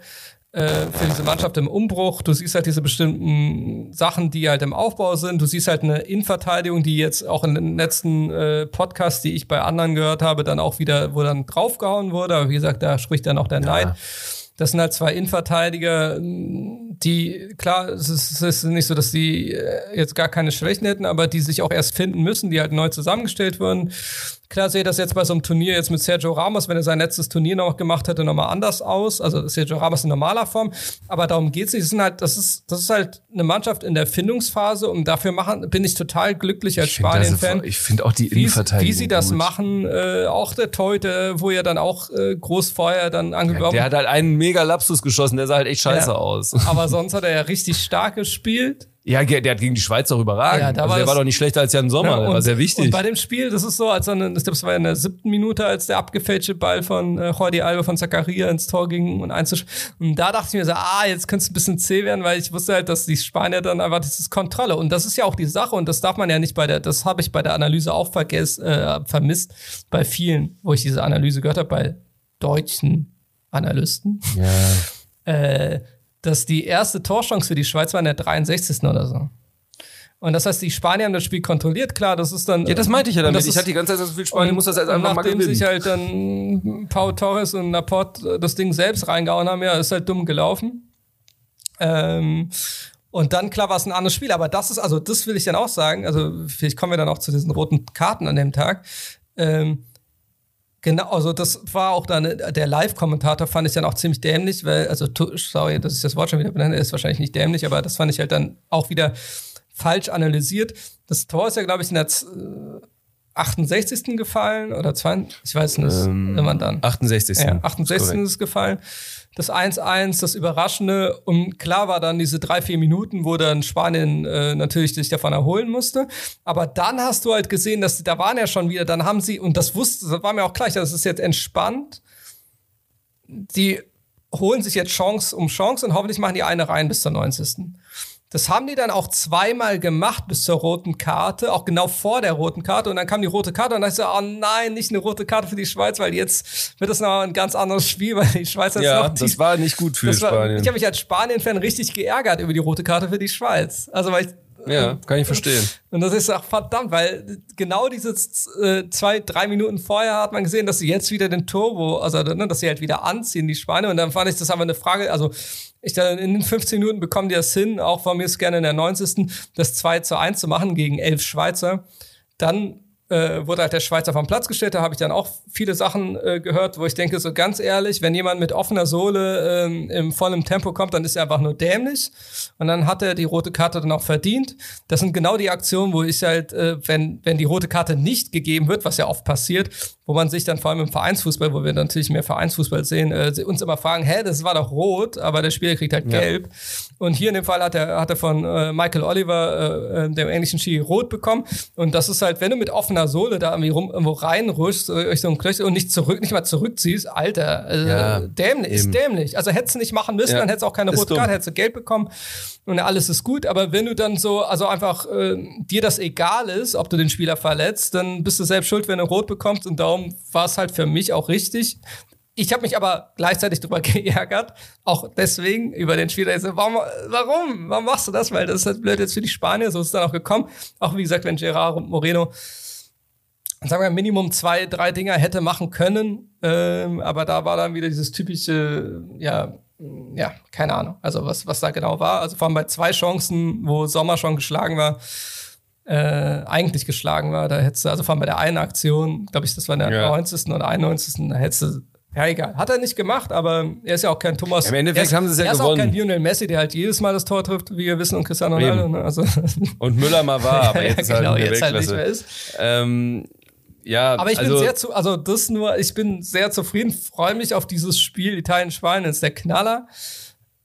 Speaker 1: äh, für diese Mannschaft im Umbruch. Du siehst halt diese bestimmten Sachen, die halt im Aufbau sind. Du siehst halt eine Innenverteidigung, die jetzt auch in den letzten äh, Podcasts, die ich bei anderen gehört habe, dann auch wieder, wo dann draufgehauen wurde. Aber wie gesagt, da spricht dann auch der ja. Neid. Das sind halt zwei Innenverteidiger, die, klar, es ist, es ist nicht so, dass die äh, jetzt gar keine Schwächen hätten, aber die sich auch erst finden müssen, die halt neu zusammengestellt wurden. Klar sehe das jetzt bei so einem Turnier jetzt mit Sergio Ramos, wenn er sein letztes Turnier noch gemacht hätte, nochmal anders aus. Also Sergio Ramos in normaler Form. Aber darum geht's nicht. Das, sind halt, das, ist, das ist halt eine Mannschaft in der Findungsphase und dafür machen, bin ich total glücklich als Spanien-Fan.
Speaker 2: Ich finde auch die Innenverteidigung.
Speaker 1: Wie, wie sie das gut. machen, äh, auch der Teute, wo ja dann auch äh, groß vorher dann angekommen
Speaker 2: ja, Der hat halt einen mega Lapsus geschossen, der sah halt echt scheiße
Speaker 1: ja.
Speaker 2: aus.
Speaker 1: Aber [laughs] sonst hat er ja richtig stark gespielt.
Speaker 2: Ja, der hat gegen die Schweiz auch überragend. Ja, da also war der war doch nicht schlechter als Jan Sommer, ja, der war sehr wichtig. Und
Speaker 1: bei dem Spiel, das ist so, als dann, ich glaube, es war in der siebten Minute, als der abgefälschte Ball von äh, Jordi Alba von Zakaria ins Tor ging und einzusch. Und da dachte ich mir so, ah, jetzt könnte es ein bisschen zäh werden, weil ich wusste halt, dass die Spanier dann einfach, das ist Kontrolle. Und das ist ja auch die Sache und das darf man ja nicht bei der, das habe ich bei der Analyse auch vergess, äh, vermisst, bei vielen, wo ich diese Analyse gehört habe, bei deutschen Analysten.
Speaker 2: Ja.
Speaker 1: Äh, dass die erste Torchance für die Schweiz war in der 63. oder so. Und das heißt, die Spanier haben das Spiel kontrolliert, klar, das ist dann.
Speaker 2: Ja, das meinte ich ja damit. Ich hatte die ganze Zeit das Gefühl, Spanien muss das jetzt einfach mal gewinnen.
Speaker 1: Nachdem sich halt dann Pau Torres und Laporte das Ding selbst reingehauen haben, ja, ist halt dumm gelaufen. Ähm, und dann, klar, war es ein anderes Spiel. Aber das ist, also, das will ich dann auch sagen. Also, vielleicht kommen wir dann auch zu diesen roten Karten an dem Tag. Ähm, Genau, also das war auch dann der Live-Kommentator fand ich dann auch ziemlich dämlich, weil, also sorry, dass ich das Wort schon wieder benenne, ist wahrscheinlich nicht dämlich, aber das fand ich halt dann auch wieder falsch analysiert. Das Tor ist ja, glaube ich, in der 68. gefallen oder 20, ich weiß nicht, ähm, man dann.
Speaker 2: 68.
Speaker 1: Ja, 68. ist, ist gefallen das 1-1, das Überraschende. Und klar war dann diese drei, vier Minuten, wo dann Spanien äh, natürlich sich davon erholen musste. Aber dann hast du halt gesehen, dass da waren ja schon wieder, dann haben sie, und das wusste, das war mir auch gleich, das ist jetzt entspannt. Die holen sich jetzt Chance um Chance und hoffentlich machen die eine rein bis zur 90. Das haben die dann auch zweimal gemacht bis zur roten Karte, auch genau vor der roten Karte. Und dann kam die rote Karte und dann ich so, oh nein, nicht eine rote Karte für die Schweiz, weil jetzt wird das noch ein ganz anderes Spiel, [laughs] weil die Schweiz jetzt
Speaker 2: ja,
Speaker 1: noch
Speaker 2: die, das war nicht gut für Spanien.
Speaker 1: War, ich habe mich als Spanien-Fan richtig geärgert über die rote Karte für die Schweiz. Also weil ich
Speaker 2: ja, kann ich verstehen.
Speaker 1: Und das ist auch verdammt, weil genau diese äh, zwei, drei Minuten vorher hat man gesehen, dass sie jetzt wieder den Turbo, also ne, dass sie halt wieder anziehen, die Spanier. Und dann fand ich das aber eine Frage, also ich dann in den 15 Minuten bekommen die das hin, auch von mir ist gerne in der 90. das 2 zu 1 zu machen gegen elf Schweizer. Dann äh, wurde halt der Schweizer vom Platz gestellt. Da habe ich dann auch viele Sachen äh, gehört, wo ich denke, so ganz ehrlich, wenn jemand mit offener Sohle ähm, im vollen Tempo kommt, dann ist er einfach nur dämlich. Und dann hat er die rote Karte dann auch verdient. Das sind genau die Aktionen, wo ich halt, äh, wenn, wenn die rote Karte nicht gegeben wird, was ja oft passiert, wo man sich dann vor allem im Vereinsfußball, wo wir natürlich mehr Vereinsfußball sehen, äh, uns immer fragen, hä, das war doch rot, aber der Spieler kriegt halt gelb. Ja. Und hier in dem Fall hat er, hat er von äh, Michael Oliver, äh, äh dem englischen Ski, rot bekommen. Und das ist halt, wenn du mit offener Sohle da irgendwie rum, irgendwo reinruschst, äh, so ein Klöchchen und nicht zurück, nicht mal zurückziehst, Alter, also ja, dämlich, ist dämlich. Also hättest du nicht machen müssen, ja. dann hättest du auch keine rote Karte, hättest du gelb bekommen und alles ist gut. Aber wenn du dann so, also einfach äh, dir das egal ist, ob du den Spieler verletzt, dann bist du selbst schuld, wenn du rot bekommst und darum darum war es halt für mich auch richtig. Ich habe mich aber gleichzeitig darüber [laughs] geärgert, auch deswegen über den Spieler. So, warum, warum? Warum machst du das? Weil das ist halt blöd jetzt für die Spanier, so ist es dann auch gekommen. Auch wie gesagt, wenn Gerard Moreno, sagen wir Minimum zwei, drei Dinger hätte machen können, ähm, aber da war dann wieder dieses typische, ja, ja, keine Ahnung, also was, was da genau war. Also vor allem bei zwei Chancen, wo Sommer schon geschlagen war, äh, eigentlich geschlagen war. Da hättest du, also vor allem bei der einen Aktion, glaube ich, das war in der ja. 90. oder 91. Da hättest du ja, egal. Hat er nicht gemacht, aber er ist ja auch kein Thomas. Ja,
Speaker 2: Im Endeffekt haben sie es ja gewonnen. Er ist auch kein
Speaker 1: Lionel Messi, der halt jedes Mal das Tor trifft, wie wir wissen, und Cristiano Ronaldo. Ne? Also [laughs]
Speaker 2: und Müller mal war, aber [laughs] jetzt,
Speaker 1: ja,
Speaker 2: ist
Speaker 1: genau,
Speaker 2: halt
Speaker 1: jetzt halt nicht mehr ist.
Speaker 2: Ähm, ja,
Speaker 1: Aber ich
Speaker 2: also,
Speaker 1: bin sehr zu, also das nur, ich bin sehr zufrieden, freue mich auf dieses Spiel Italien-Spanien, ist der Knaller.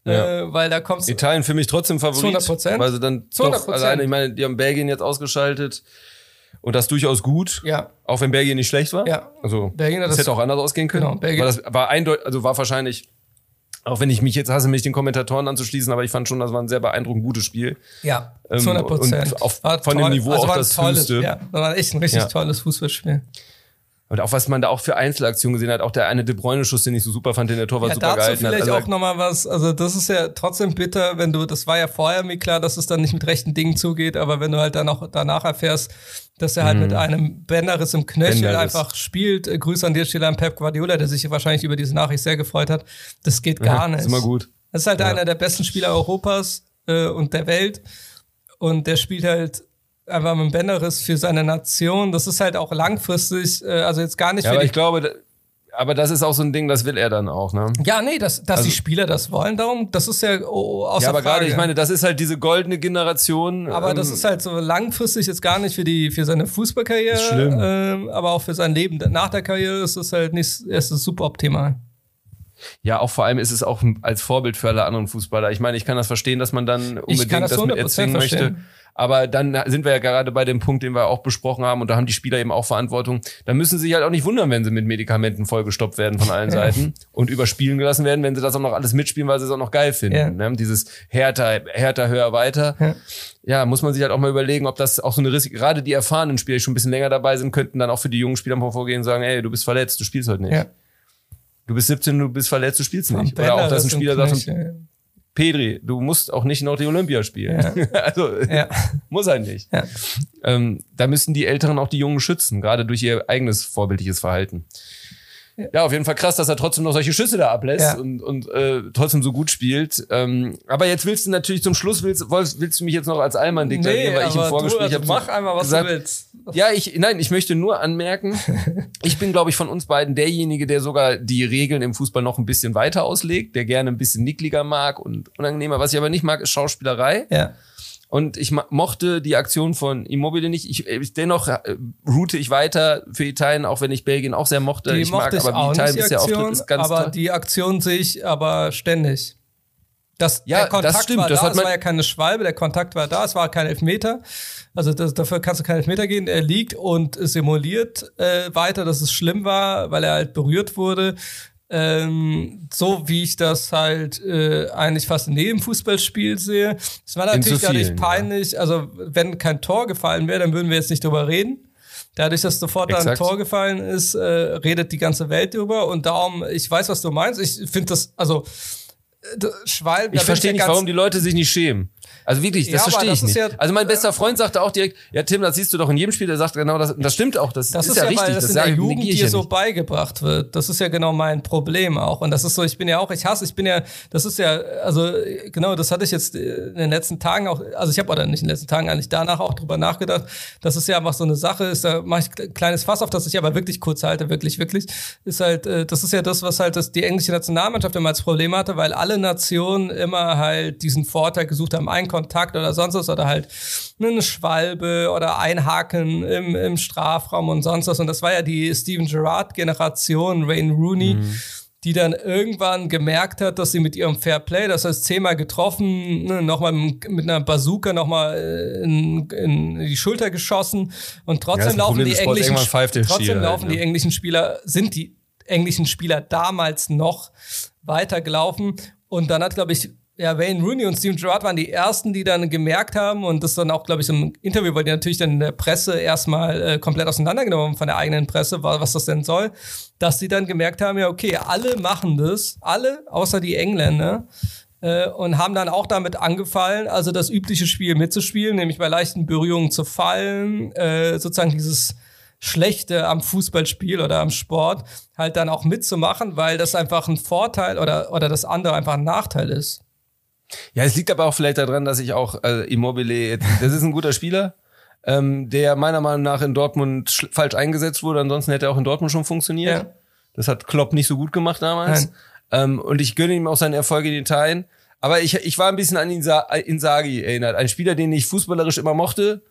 Speaker 2: Ja.
Speaker 1: Äh, weil da kommst
Speaker 2: Italien für mich trotzdem Favorit.
Speaker 1: 200%.
Speaker 2: Weil sie dann
Speaker 1: 200%.
Speaker 2: doch alleine, ich meine, die haben Belgien jetzt ausgeschaltet und das durchaus gut.
Speaker 1: Ja.
Speaker 2: Auch wenn Belgien nicht schlecht war.
Speaker 1: Ja.
Speaker 2: Also,
Speaker 1: Belgien
Speaker 2: das,
Speaker 1: das-
Speaker 2: hätte auch anders ausgehen können.
Speaker 1: Genau, Belgien-
Speaker 2: Aber das war eindeutig, also war wahrscheinlich, auch wenn ich mich jetzt hasse, mich den Kommentatoren anzuschließen, aber ich fand schon, das war ein sehr beeindruckend gutes Spiel.
Speaker 1: Ja,
Speaker 2: Ähm,
Speaker 1: zu 100 Prozent.
Speaker 2: und auf- von dem Niveau auch
Speaker 1: war ein
Speaker 2: das
Speaker 1: tolles,
Speaker 2: höchste.
Speaker 1: Ja, das war echt ein richtig
Speaker 2: Ja.
Speaker 1: tolles Fußballspiel.
Speaker 2: Und auch was man da auch für Einzelaktionen gesehen hat, auch der eine De Bruyne-Schuss, den ich so super fand, den der Torwart
Speaker 1: Ja,
Speaker 2: super
Speaker 1: dazu
Speaker 2: gehalten hat.
Speaker 1: vielleicht
Speaker 2: Also,
Speaker 1: auch nochmal was, also das ist ja trotzdem bitter, wenn du, das war ja vorher mir klar, dass es dann nicht mit rechten Dingen zugeht, aber wenn du halt dann auch danach erfährst, dass er halt mit einem Bänderriss im Knöchel
Speaker 2: Mhm. Bänderriss.
Speaker 1: einfach spielt. Äh, Grüße an dir, Stelle an Pep Guardiola, der sich wahrscheinlich über diese Nachricht sehr gefreut hat. Das geht gar nicht.
Speaker 2: Ist immer gut.
Speaker 1: Das ist halt einer der besten Spieler Europas äh, und der Welt. Und der spielt halt einfach mit dem Bänderriss für seine Nation. Das ist halt auch langfristig, äh, also jetzt gar nicht
Speaker 2: Ja,
Speaker 1: für
Speaker 2: aber ich glaube, aber das ist auch so ein Ding, das will er dann auch, ne?
Speaker 1: Ja, nee, dass, dass die Spieler das wollen, darum, das ist ja oh, außer
Speaker 2: Ja, aber gerade, ich meine, das ist halt diese goldene Generation.
Speaker 1: aber
Speaker 2: ähm,
Speaker 1: das ist halt so langfristig jetzt gar nicht für die für seine Fußballkarriere,
Speaker 2: Ist schlimm.
Speaker 1: Ähm, aber auch für sein Leben nach der Karriere ist es halt nicht, es ist super optimal.
Speaker 2: Ja, auch vor allem ist es auch als Vorbild für alle anderen Fußballer. Ich meine, ich kann das verstehen, dass man dann unbedingt
Speaker 1: das
Speaker 2: das, mit
Speaker 1: 100%
Speaker 2: erzwingen möchte.
Speaker 1: verstehen.
Speaker 2: Aber dann sind wir ja gerade bei dem Punkt, den wir auch besprochen haben, und da haben die Spieler eben auch Verantwortung. Da müssen sie sich halt auch nicht wundern, wenn sie mit Medikamenten vollgestopft werden von allen [laughs] Seiten und überspielen gelassen werden, wenn sie das auch noch alles mitspielen, weil sie es auch noch geil finden.
Speaker 1: Ja.
Speaker 2: Ne? Dieses härter, härter, höher, weiter.
Speaker 1: Ja.
Speaker 2: Ja. muss man sich halt auch mal überlegen, ob das auch so eine Risiko, gerade die erfahrenen Spieler, die schon ein bisschen länger dabei sind, könnten dann auch für die jungen Spieler mal vorgehen und sagen, ey, du bist verletzt, du spielst heute nicht.
Speaker 1: Ja.
Speaker 2: Du bist 17, du bist verletzt, du spielst nicht. Oder auch, dass ein Spieler sagt. Pedri, du musst auch nicht noch die Olympia spielen. [laughs] also,
Speaker 1: Ja.
Speaker 2: muss halt nicht.
Speaker 1: Ja.
Speaker 2: Ähm, da müssen die Älteren auch die Jungen schützen, gerade durch ihr eigenes vorbildliches Verhalten. Ja. auf jeden Fall krass, dass er trotzdem noch solche Schüsse da ablässt
Speaker 1: Ja.
Speaker 2: und, und äh, trotzdem so gut spielt. Ähm, aber jetzt willst du natürlich zum Schluss, willst, willst, willst du mich jetzt noch als Allmann deklarieren,
Speaker 1: Nee,
Speaker 2: weil ich im
Speaker 1: aber du,
Speaker 2: Vorgespräch
Speaker 1: also mach einfach, was
Speaker 2: gesagt,
Speaker 1: du willst.
Speaker 2: ja, ich, nein, ich möchte nur anmerken, [laughs] ich bin, glaube ich, von uns beiden derjenige, der sogar die Regeln im Fußball noch ein bisschen weiter auslegt, der gerne ein bisschen nickliger mag und unangenehmer. Was ich aber nicht mag, ist Schauspielerei.
Speaker 1: Ja.
Speaker 2: Und ich mochte die Aktion von Immobile nicht. Ich, ich dennoch äh, route ich weiter für Italien, auch wenn ich Belgien auch sehr mochte.
Speaker 1: Die
Speaker 2: ich mag
Speaker 1: mochte ich
Speaker 2: aber wie Italien bisher auftritt,
Speaker 1: Aktion,
Speaker 2: ist ganz
Speaker 1: aber
Speaker 2: toll.
Speaker 1: die Aktion sehe ich aber ständig. Das,
Speaker 2: Ja,
Speaker 1: der Kontakt
Speaker 2: das stimmt,
Speaker 1: war
Speaker 2: das
Speaker 1: da,
Speaker 2: hat
Speaker 1: es war ja keine Schwalbe, der Kontakt war da, es war kein Elfmeter. Also das, dafür kannst du keinen Elfmeter gehen. Er liegt und simuliert äh, weiter, dass es schlimm war, weil er halt berührt wurde. Ähm, so wie ich das halt äh, eigentlich fast in jedem Fußballspiel sehe. Es war natürlich
Speaker 2: zu
Speaker 1: dadurch
Speaker 2: vielen, ja.
Speaker 1: peinlich. Also wenn kein Tor gefallen wäre, dann würden wir jetzt nicht drüber reden. Dadurch, dass sofort ein. Tor gefallen ist, äh, redet die ganze Welt drüber. Und darum, ich weiß, was du meinst. Ich finde das, also äh, das bin
Speaker 2: Ich verstehe
Speaker 1: ja
Speaker 2: nicht, warum die Leute sich nicht schämen. Also wirklich, das
Speaker 1: Ja,
Speaker 2: verstehe
Speaker 1: das
Speaker 2: ich
Speaker 1: ist
Speaker 2: nicht.
Speaker 1: ja-
Speaker 2: also mein bester Freund sagte auch direkt, ja Tim, das siehst du doch in jedem Spiel, der sagt genau das, das stimmt auch, das,
Speaker 1: Das
Speaker 2: ist, ja richtig,
Speaker 1: weil das,
Speaker 2: das
Speaker 1: in der
Speaker 2: sage-
Speaker 1: Jugend dir
Speaker 2: ja
Speaker 1: so
Speaker 2: nicht.
Speaker 1: beigebracht wird. Das ist ja genau mein Problem auch. Und das ist so, ich bin ja auch, ich hasse, ich bin ja, das ist ja, also äh, genau, das hatte ich jetzt äh, in den letzten Tagen auch, also ich habe oder nicht in den letzten Tagen, eigentlich danach auch drüber nachgedacht, dass es ja einfach so eine Sache ist, da mache ich ein kleines Fass auf, das ich aber wirklich kurz halte, wirklich, wirklich, ist halt, äh, das ist ja das, was halt das, die englische Nationalmannschaft immer als Problem hatte, weil alle Nationen immer halt diesen Vorteil gesucht haben, einen Kontakt oder sonst was oder halt eine Schwalbe oder Einhaken im, im Strafraum und sonst was. Und das war ja die Steven Gerrard-Generation, Wayne Rooney, die dann irgendwann gemerkt hat, dass sie mit ihrem Fair Play, das heißt zehnmal getroffen, ne, nochmal mit einer Bazooka nochmal in, in die Schulter geschossen und
Speaker 2: Ja,
Speaker 1: trotzdem
Speaker 2: das
Speaker 1: laufen
Speaker 2: Problem
Speaker 1: die englischen, trotzdem
Speaker 2: halt,
Speaker 1: laufen die
Speaker 2: ne?
Speaker 1: englischen Spieler, sind die englischen Spieler damals noch weitergelaufen und dann hat, glaube ich, ja, Wayne Rooney und Steven Gerrard waren die ersten, die dann gemerkt haben und das dann auch, glaube ich, im Interview, weil die natürlich dann in der Presse erstmal äh, komplett auseinandergenommen von der eigenen Presse, wa- was das denn soll, dass sie dann gemerkt haben, ja, okay, alle machen das, alle, außer die Engländer, äh, und haben dann auch damit angefallen, also das übliche Spiel mitzuspielen, nämlich bei leichten Berührungen zu fallen, äh, sozusagen dieses Schlechte am Fußballspiel oder am Sport halt dann auch mitzumachen, weil das einfach ein Vorteil oder, oder das andere einfach ein Nachteil ist.
Speaker 2: Ja, es liegt aber auch vielleicht daran, dass ich auch äh, Immobile, das ist ein guter Spieler, ähm, der meiner Meinung nach in Dortmund sch- falsch eingesetzt wurde. Ansonsten hätte er auch in Dortmund schon funktioniert.
Speaker 1: Ja.
Speaker 2: Das hat Klopp nicht so gut gemacht damals. Ähm, und ich gönne ihm auch seine Erfolge in Italien. Aber ich, ich war ein bisschen an Insa Insagi erinnert. Ein Spieler, den ich fußballerisch immer mochte,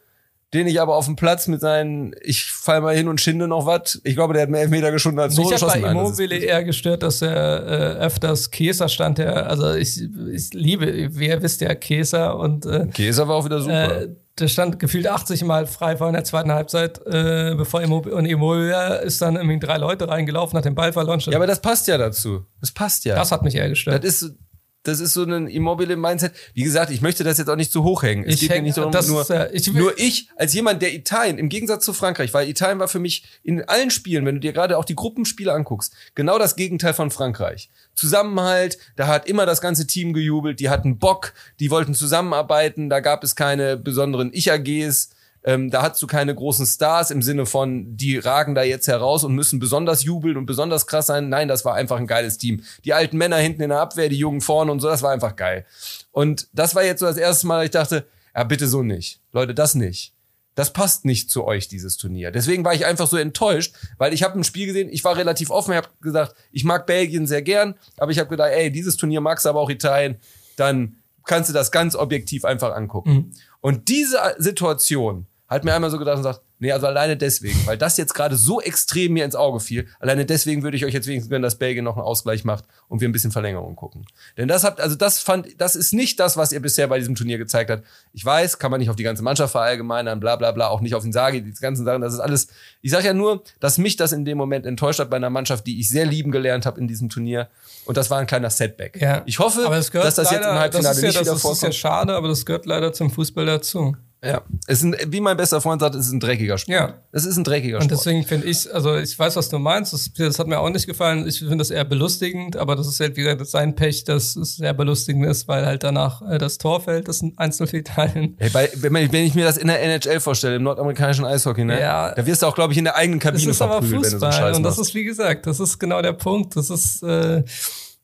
Speaker 2: den ich aber auf dem Platz mit seinen, ich fall mal hin und schinde noch was. Ich glaube, der hat mehr Elfmeter geschossen als
Speaker 1: so Ich habe bei Immobile eher gestört, dass er äh, öfters Käser stand. Der, also ich, ich liebe, wer wisst ja Käser und äh,
Speaker 2: Käser war auch wieder super.
Speaker 1: Äh, der stand gefühlt 80 Mal frei vor in der zweiten Halbzeit, äh, bevor Immobile, und Immobile ist dann irgendwie drei Leute reingelaufen, hat den Ball verloren.
Speaker 2: Ja, aber das passt ja dazu. Das passt ja.
Speaker 1: Das hat mich eher gestört.
Speaker 2: Das ist das ist so ein Immobile-Mindset. Wie gesagt, ich möchte das jetzt auch nicht zu hoch hängen. Es
Speaker 1: ich
Speaker 2: geht
Speaker 1: häng,
Speaker 2: mir nicht darum, nur, ja, ich nur ich als jemand, der Italien, im Gegensatz zu Frankreich, weil Italien war für mich in allen Spielen, wenn du dir gerade auch die Gruppenspiele anguckst, genau das Gegenteil von Frankreich. Zusammenhalt, da hat immer das ganze Team gejubelt, die hatten Bock, die wollten zusammenarbeiten, da gab es keine besonderen Ich-AGs ähm, da hast du keine großen Stars im Sinne von, die ragen da jetzt heraus und müssen besonders jubeln und besonders krass sein. Nein, das war einfach ein geiles Team. Die alten Männer hinten in der Abwehr, die Jungen vorne und so, das war einfach geil. Und das war jetzt so das erste Mal, ich dachte, ja, bitte so nicht. Leute, das nicht. Das passt nicht zu euch, dieses Turnier. Deswegen war ich einfach so enttäuscht, weil ich habe ein Spiel gesehen, ich war relativ offen, ich habe gesagt, ich mag Belgien sehr gern, aber ich habe gedacht, ey, dieses Turnier magst du aber auch Italien, dann kannst du das ganz objektiv einfach angucken. Mhm. Und diese Situation hat mir einmal so gedacht und sagt, nee, also alleine deswegen, weil das jetzt gerade so extrem mir ins Auge fiel, alleine deswegen würde ich euch jetzt wenigstens gönnen, dass Belgien noch einen Ausgleich macht und wir ein bisschen Verlängerung gucken. Denn das habt, also das fand, das ist nicht das, was ihr bisher bei diesem Turnier gezeigt habt. Ich weiß, kann man nicht auf die ganze Mannschaft verallgemeinern, bla bla bla, auch nicht auf den Sagi, die ganzen Sachen, das ist alles. Ich sage ja nur, dass mich das in dem Moment enttäuscht hat bei einer Mannschaft, die ich sehr lieben gelernt habe in diesem Turnier. Und das war ein kleiner Setback.
Speaker 1: Ja.
Speaker 2: Ich hoffe, dass das leider, jetzt im Halbfinale
Speaker 1: ja,
Speaker 2: nicht wieder
Speaker 1: vorkommt. Das ist ja schade, aber das gehört leider zum Fußball dazu.
Speaker 2: Ja, es ist ein, wie mein bester Freund sagt, es ist ein dreckiger Sport. Ja. Es ist ein dreckiger
Speaker 1: Sport. Und deswegen finde ich, also ich weiß, was du meinst, das, das hat mir auch nicht gefallen. Ich finde das eher belustigend, aber das ist halt wieder sein Pech, dass es sehr belustigend ist, weil halt danach äh, das Tor fällt, das sind Einzel für Italien.
Speaker 2: Hey, bei, wenn, wenn ich mir das in der NHL vorstelle, im nordamerikanischen Eishockey, ne? Ja, da wirst du auch, glaube ich, in der eigenen Kabine das ist aber Fußball, wenn du so Scheiß
Speaker 1: Und das ist, wie gesagt, das ist genau der Punkt. Das ist, äh,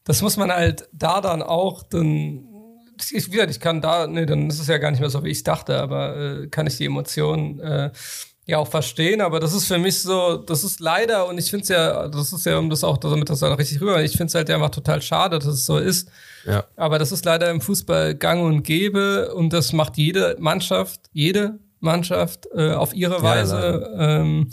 Speaker 1: das muss man halt da dann auch dann ich, wieder, ich kann da, nee, dann ist es ja gar nicht mehr so, wie ich dachte, aber äh, kann ich die Emotionen äh, ja auch verstehen, aber das ist für mich so, das ist leider, und ich finde es ja, das ist ja, um das auch, damit das dann richtig rüber, ich finde es halt einfach total schade, dass es so ist. Ja. Aber das ist leider im Fußball gang und gäbe und das macht jede Mannschaft, jede Mannschaft äh, auf ihre Weise. Ja, ähm,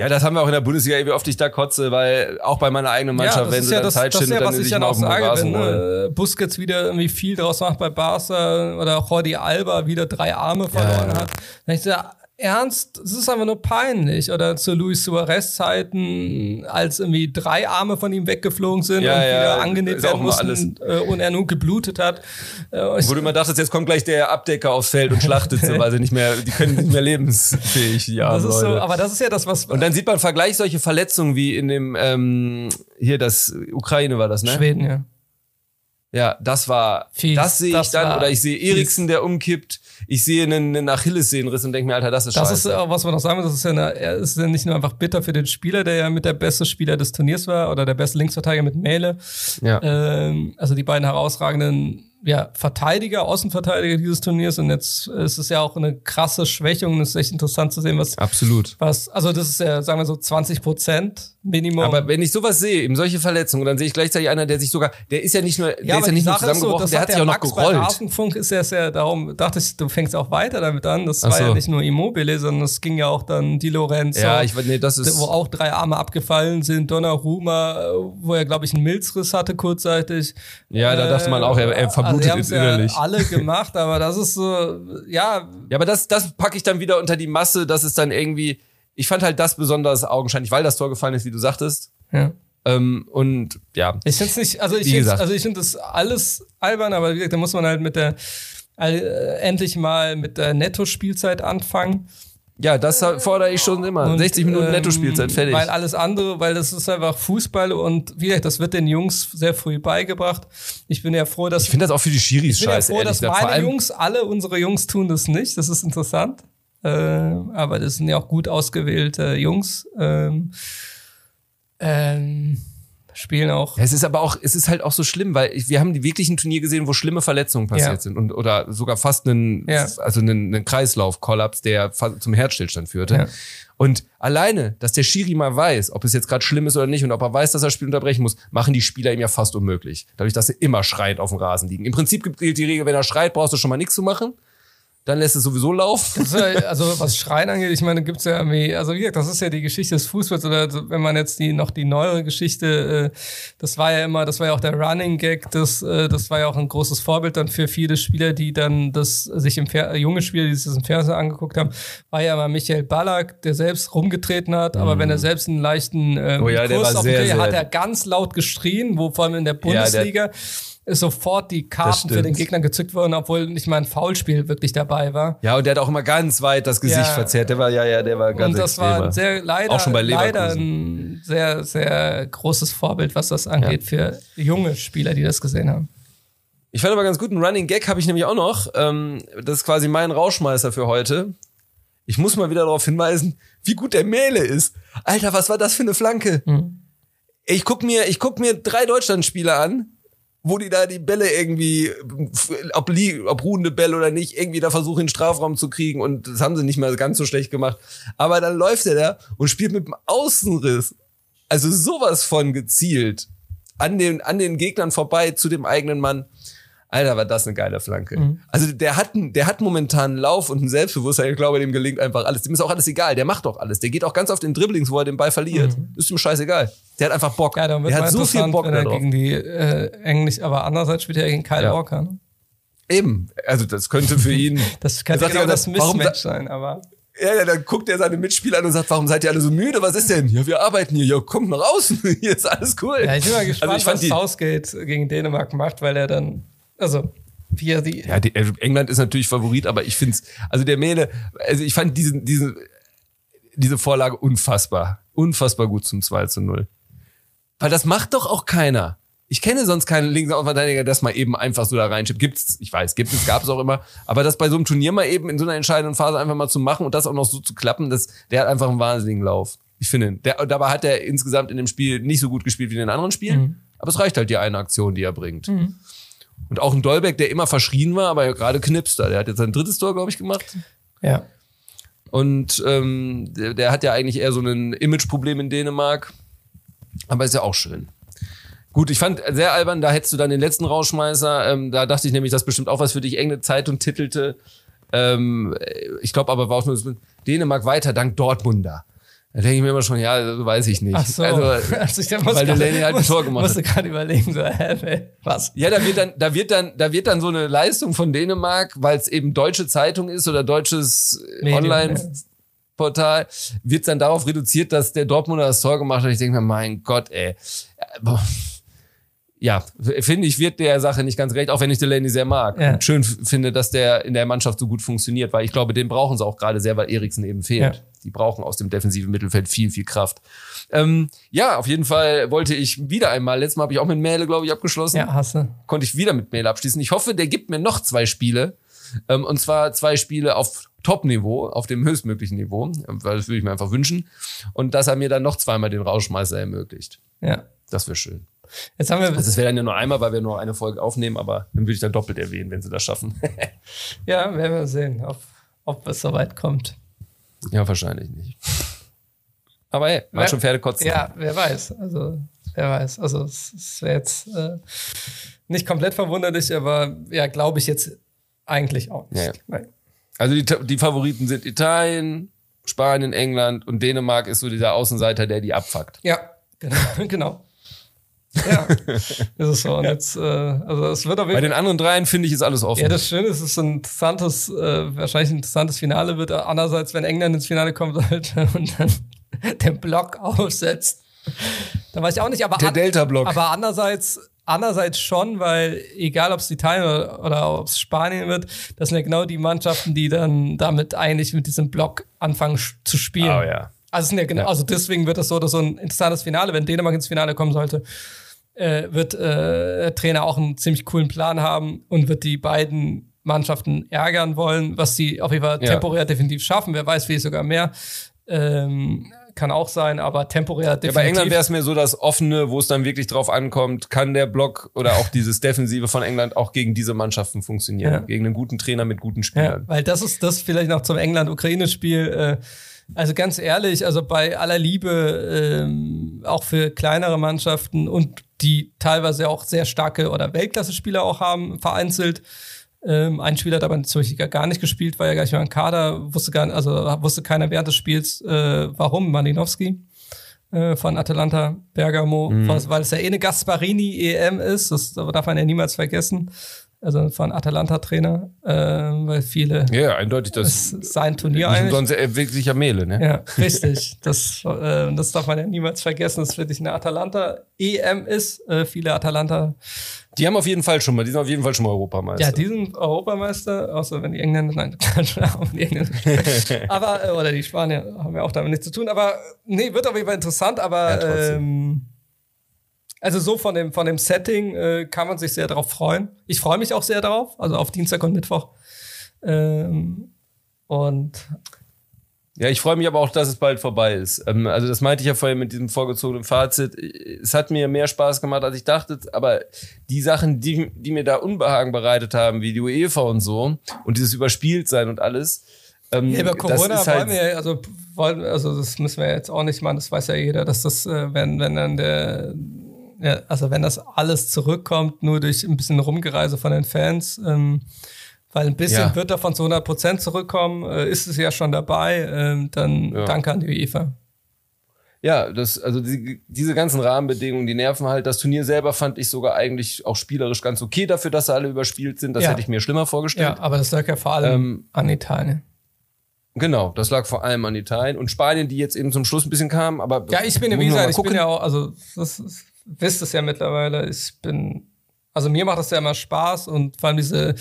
Speaker 2: ja, das haben wir auch in der Bundesliga, wie oft ich da kotze, weil auch bei meiner eigenen Mannschaft, ja, wenn sie ja dann das, Zeit schinden, ja, dann was ich ja noch sage, wenn
Speaker 1: äh, Busquets wieder irgendwie viel draus macht bei Barca oder auch Jordi Alba wieder drei Arme verloren ja. hat. Dann ich so, ernst, es ist einfach nur peinlich. Oder zu Luis Suarez Zeiten, als irgendwie drei Arme von ihm weggeflogen sind ja, und ja, wieder angenäht werden mussten äh, und er nun geblutet hat.
Speaker 2: Äh, Wo du immer dachtest, jetzt kommt gleich der Abdecker aufs Feld und schlachtet sie, weil sie nicht mehr, die können nicht mehr lebensfähig, ja.
Speaker 1: Das ist so, aber das ist ja das, was.
Speaker 2: Und dann sieht man Vergleich solche Verletzungen wie in dem, ähm, hier das Ukraine war das, ne?
Speaker 1: Schweden, ja.
Speaker 2: Ja, das war, Fies, das sehe ich dann, oder ich sehe Eriksen, der umkippt, ich sehe einen, einen Achillessehnenriss und denke mir, Alter, das ist
Speaker 1: das
Speaker 2: scheiße.
Speaker 1: Das ist, was man noch sagen muss, das ist ja, eine, er ist ja nicht nur einfach bitter für den Spieler, der ja mit der beste Spieler des Turniers war, oder der beste Linksverteidiger mit Mele. Ja. Ähm, also die beiden herausragenden ja, Verteidiger, Außenverteidiger dieses Turniers und jetzt ist es ja auch eine krasse Schwächung und es ist echt interessant zu sehen, was.
Speaker 2: Absolut.
Speaker 1: Was, also das ist ja, sagen wir so, 20 Prozent Minimum.
Speaker 2: Aber wenn ich sowas sehe, eben solche Verletzungen, dann sehe ich gleichzeitig einer, der sich sogar, der ist ja nicht nur, der ja, ist ja nicht nur zusammengebrochen, so, der hat sich auch noch Max gerollt. Bei
Speaker 1: Rasenfunk ist ja sehr, darum dachte ich, du fängst auch weiter damit an. Das Ach war so. ja nicht nur Immobile, sondern es ging ja auch dann Di Lorenzo.
Speaker 2: Ja, ich weiß, nee, das ist.
Speaker 1: Wo auch drei Arme abgefallen sind. Donnarumma, wo er, glaube ich, einen Milzriss hatte kurzzeitig.
Speaker 2: Ja, da dachte man auch, er, er also innerlich.
Speaker 1: Ja alle gemacht, aber das ist so, ja.
Speaker 2: Ja, aber das, das packe ich dann wieder unter die Masse, dass es dann irgendwie, ich fand halt das besonders augenscheinlich, weil das Tor gefallen ist, wie du sagtest. Ja. Ähm, und ja.
Speaker 1: Ich finde es nicht, also ich finde also ich finde das alles albern, aber wie gesagt, da muss man halt mit der äh, endlich mal mit der Netto-Spielzeit anfangen.
Speaker 2: Ja, das fordere ich schon immer. Und, 60 Minuten ähm, Netto-Spielzeit, fertig.
Speaker 1: Weil alles andere, weil das ist einfach Fußball und wie gesagt, das wird den Jungs sehr früh beigebracht. Ich bin ja froh, dass.
Speaker 2: Ich finde das auch für die Schiris
Speaker 1: scheiße. Ich bin ja froh, dass meine Jungs, alle unsere Jungs tun das nicht. Das ist interessant. Äh, aber das sind ja auch gut ausgewählte Jungs. Ähm, ähm, spielen auch.
Speaker 2: Ja, es ist aber auch, es ist halt auch so schlimm, weil wir haben die wirklichen Turnier gesehen, wo schlimme Verletzungen passiert ja. sind und oder sogar fast einen, ja. also einen, einen Kreislaufkollaps, der zum Herzstillstand führte. Und alleine, dass der Schiri mal weiß, ob es jetzt gerade schlimm ist oder nicht und ob er weiß, dass er das Spiel unterbrechen muss, machen die Spieler ihm ja fast unmöglich. Dadurch, dass sie immer schreiend auf dem Rasen liegen. Im Prinzip gilt die Regel, wenn er schreit, brauchst du schon mal nichts zu machen. Dann lässt es sowieso laufen.
Speaker 1: Ja, also was Schreien angeht, ich meine, gibt's ja irgendwie, also wie gesagt, das ist ja die Geschichte des Fußballs oder wenn man jetzt die noch die neuere Geschichte, äh, das war ja immer, das war ja auch der Running Gag, das, äh, das war ja auch ein großes Vorbild dann für viele Spieler, die dann das sich im Fer junge Spieler, die sich das im Fernsehen angeguckt haben, war ja mal Michael Ballack, der selbst rumgetreten hat, mhm. aber wenn er selbst einen leichten ähm,
Speaker 2: oh ja, Kurs auf sehr,
Speaker 1: hat er ganz laut geschrien, wo vor allem in der Bundesliga ja, ist sofort die Karten für den Gegner gezückt worden, obwohl nicht mal ein Foulspiel wirklich dabei war.
Speaker 2: Ja, und der hat auch immer ganz weit das Gesicht ja. verzerrt. Der war, ja, ja, der war ganz
Speaker 1: Und das
Speaker 2: extremer.
Speaker 1: war sehr, leider,
Speaker 2: auch schon bei
Speaker 1: leider ein sehr, sehr großes Vorbild, was das angeht, ja. für junge Spieler, die das gesehen haben.
Speaker 2: Ich fand aber ganz gut, einen Running Gag habe ich nämlich auch noch. Ähm, das ist quasi mein Rauschmeißer für heute. Ich muss mal wieder darauf hinweisen, wie gut der Mähle ist. Alter, was war das für eine Flanke? Mhm. Ich guck mir, ich guck mir drei Deutschlandspieler an wo die da die Bälle irgendwie, ob, ob ruhende Bälle oder nicht, irgendwie da versuchen, in den Strafraum zu kriegen und das haben sie nicht mal ganz so schlecht gemacht. Aber dann läuft er da und spielt mit dem Außenriss, also sowas von gezielt, an den, an den Gegnern vorbei zu dem eigenen Mann. Alter, war das eine geile Flanke. Mhm. Also der hat, der hat momentan einen Lauf und ein Selbstbewusstsein. Ich glaube, dem gelingt einfach alles. Dem ist auch alles egal. Der macht doch alles. Der geht auch ganz auf den Dribblings, wo er den Ball verliert. Mhm. Ist ihm scheißegal. Der hat einfach Bock.
Speaker 1: Ja, dann wird
Speaker 2: der
Speaker 1: hat so viel Bock wenn er gegen die äh, Englisch, aber andererseits spielt er gegen Kyle ja. Walker. Ne?
Speaker 2: Eben. Also das könnte für ihn. [laughs]
Speaker 1: das könnte genau das Mismatch sein, aber.
Speaker 2: Ja, ja, dann guckt er seine Mitspieler an und sagt, warum seid ihr alle so müde? Was ist denn? Ja, wir arbeiten hier. Ja, kommt nach außen. [laughs] Hier ist alles cool.
Speaker 1: Ja, ich bin mal gespannt, also was Southgate gegen Dänemark macht, weil er dann, also wie er die.
Speaker 2: Ja, die, also England ist natürlich Favorit, aber ich finde es, also der Mähle, also ich fand diesen, diesen, diese Vorlage unfassbar. Unfassbar gut zum 2 zu 0. Weil das macht doch auch keiner. Ich kenne sonst keinen Linksaußenverteidiger, der das mal eben einfach so da reinschiebt. Gibt's, ich weiß, gibt es, gab es auch immer. Aber das bei so einem Turnier mal eben in so einer entscheidenden Phase einfach mal zu machen und das auch noch so zu klappen, das, der hat einfach einen wahnsinnigen Lauf. Ich finde, der, dabei hat er insgesamt in dem Spiel nicht so gut gespielt wie in den anderen Spielen. Mhm. Aber es reicht halt die eine Aktion, die er bringt. Mhm. Und auch ein Dolbeck, der immer verschrien war, aber gerade knipst da. Der hat jetzt sein drittes Tor, glaube ich, gemacht.
Speaker 1: Ja.
Speaker 2: Und ähm, der, der hat ja eigentlich eher so ein Imageproblem in Dänemark. Aber ist ja auch schön. Gut, ich fand sehr albern, da hättest du dann den letzten Rausschmeißer. Ähm, da dachte ich nämlich, das bestimmt auch was für dich. Enge Zeitung titelte. Ähm, ich glaube aber war auch nur Dänemark weiter dank Dortmunder. Da denke ich mir immer schon, ja, weiß ich nicht.
Speaker 1: Ach so.
Speaker 2: Also, [laughs] also ich weil Delaney halt ein Tor gemacht
Speaker 1: hat. musste gerade überlegen, so, hä, was?
Speaker 2: Ja, da wird dann, da wird dann, da wird dann so eine Leistung von Dänemark, weil es eben deutsche Zeitung ist oder deutsches Online-Portal, wird dann darauf reduziert, dass der Dortmunder das Tor gemacht hat. Ich denke mir, mein Gott, ey. Ja, finde ich, wird der Sache nicht ganz recht, auch wenn ich Delaney sehr mag. Ja. Und schön finde, dass der in der Mannschaft so gut funktioniert, weil ich glaube, den brauchen sie auch gerade sehr, weil Eriksen eben fehlt. Ja die brauchen aus dem defensiven Mittelfeld viel, viel Kraft. Ähm, ja, auf jeden Fall wollte ich wieder einmal, letztes Mal habe ich auch mit Mähle, glaube ich, abgeschlossen.
Speaker 1: Ja, hasse.
Speaker 2: Konnte ich wieder mit Mähle abschließen. Ich hoffe, der gibt mir noch zwei Spiele. Ähm, und zwar zwei Spiele auf Top-Niveau, auf dem höchstmöglichen Niveau, weil das würde ich mir einfach wünschen. Und dass er mir dann noch zweimal den Rauschmeißer ermöglicht.
Speaker 1: Ja.
Speaker 2: Das wäre schön.
Speaker 1: Jetzt haben wir.
Speaker 2: Also es wäre dann ja nur einmal, weil wir nur eine Folge aufnehmen, aber dann würde ich dann doppelt erwähnen, wenn sie das schaffen. [laughs]
Speaker 1: ja, werden wir sehen, ob, ob es soweit kommt.
Speaker 2: Ja, wahrscheinlich nicht. Aber hey, war schon Pferdekotzen.
Speaker 1: Ja, wer weiß. Also, wer weiß. Also, es wäre jetzt äh, nicht komplett verwunderlich, aber ja, glaube ich jetzt eigentlich auch nicht. Ja,
Speaker 2: ja. Also, die, die Favoriten sind Italien, Spanien, England und Dänemark ist so dieser Außenseiter, der die abfuckt.
Speaker 1: Ja, [laughs] genau. genau. Ja, [laughs] ist es so. Und jetzt, äh, also es wird auf
Speaker 2: jeden Bei den anderen dreien finde ich ist alles offen.
Speaker 1: Ja, das Schöne ist, es ist ein interessantes, äh, wahrscheinlich ein interessantes Finale wird. Andererseits, wenn England ins Finale kommt sollte [laughs] und dann den Block aufsetzt, dann weiß ich auch nicht. Aber
Speaker 2: der Delta-Block.
Speaker 1: Aber andererseits, andererseits schon, weil egal ob es Italien oder, oder ob es Spanien wird, das sind ja genau die Mannschaften, die dann damit eigentlich mit diesem Block anfangen zu spielen.
Speaker 2: Oh ja.
Speaker 1: Also, ja genau, ja. also deswegen wird das so, dass so ein interessantes Finale, wenn Dänemark ins Finale kommen sollte, äh, wird äh, Trainer auch einen ziemlich coolen Plan haben und wird die beiden Mannschaften ärgern wollen, was sie auf jeden Fall temporär ja. definitiv schaffen. Wer weiß, wie sogar mehr. Ähm, kann auch sein, aber temporär definitiv.
Speaker 2: Ja, bei England wäre es mir so das Offene, wo es dann wirklich drauf ankommt, kann der Block oder auch dieses [laughs] Defensive von England auch gegen diese Mannschaften funktionieren. Ja. Gegen einen guten Trainer mit guten Spielern.
Speaker 1: Ja, weil das ist das vielleicht noch zum England-Ukraine-Spiel. Äh, also ganz ehrlich, also bei aller Liebe, ähm, auch für kleinere Mannschaften und die teilweise auch sehr starke oder Weltklasse-Spieler auch haben, vereinzelt, Ähm, ein Spieler hat aber zum Beispiel gar nicht gespielt, weil er gar nicht mehr im Kader, wusste gar also wusste keiner während des Spiels, äh, warum, Malinowski äh, von Atalanta Bergamo, mhm. weil es ja eh eine Gasparini-EM ist, das darf man ja niemals vergessen also von Atalanta-Trainer, äh, weil viele.
Speaker 2: Ja, eindeutig das.
Speaker 1: Ist sein Turnier eigentlich.
Speaker 2: Sonst wirklich am Mehle, ne?
Speaker 1: Ja, richtig. das, äh, das darf man ja niemals vergessen, dass wirklich eine Atalanta-EM ist. Äh, viele Atalanta.
Speaker 2: Die haben auf jeden Fall schon mal, die sind auf jeden Fall schon mal Europameister.
Speaker 1: Ja, die sind Europameister, außer wenn die Engländer, nein, [laughs] die Engländer. aber, äh, oder die Spanier haben ja auch damit nichts zu tun. Aber nee, wird auf jeden Fall interessant, aber ja, ähm, also so von dem, von dem Setting äh, kann man sich sehr darauf freuen. Ich freue mich auch sehr darauf, also auf Dienstag und Mittwoch. Ähm, und
Speaker 2: ja, ich freue mich aber auch, dass es bald vorbei ist. Ähm, also das meinte ich ja vorher mit diesem vorgezogenen Fazit. Es hat mir mehr Spaß gemacht, als ich dachte, aber die Sachen, die, die mir da Unbehagen bereitet haben, wie die UEFA und so und dieses Überspieltsein und alles.
Speaker 1: Ähm, ja, über Corona wollen halt wir, also wollen, also das müssen wir jetzt auch nicht machen, das weiß ja jeder, dass das, äh, wenn, wenn dann der ja, also wenn das alles zurückkommt, nur durch ein bisschen Rumgereise von den Fans, ähm, weil ein bisschen ja. wird davon zu 100 Prozent zurückkommen, äh, ist es ja schon dabei, ähm, dann ja. danke an die UEFA.
Speaker 2: Ja, das, also die, diese ganzen Rahmenbedingungen, die nerven halt. Das Turnier selber fand ich sogar eigentlich auch spielerisch ganz okay dafür, dass sie alle überspielt sind. Das ja. hätte ich mir schlimmer vorgestellt.
Speaker 1: Ja, aber das lag ja vor allem ähm, an Italien.
Speaker 2: Genau, das lag vor allem an Italien und Spanien, die jetzt eben zum Schluss ein bisschen kamen, aber.
Speaker 1: Ja, ich bin wie gesagt, ich bin ja auch, also, das ist, wisst es ja mittlerweile, ich bin, also mir macht das ja immer Spaß und vor allem diese,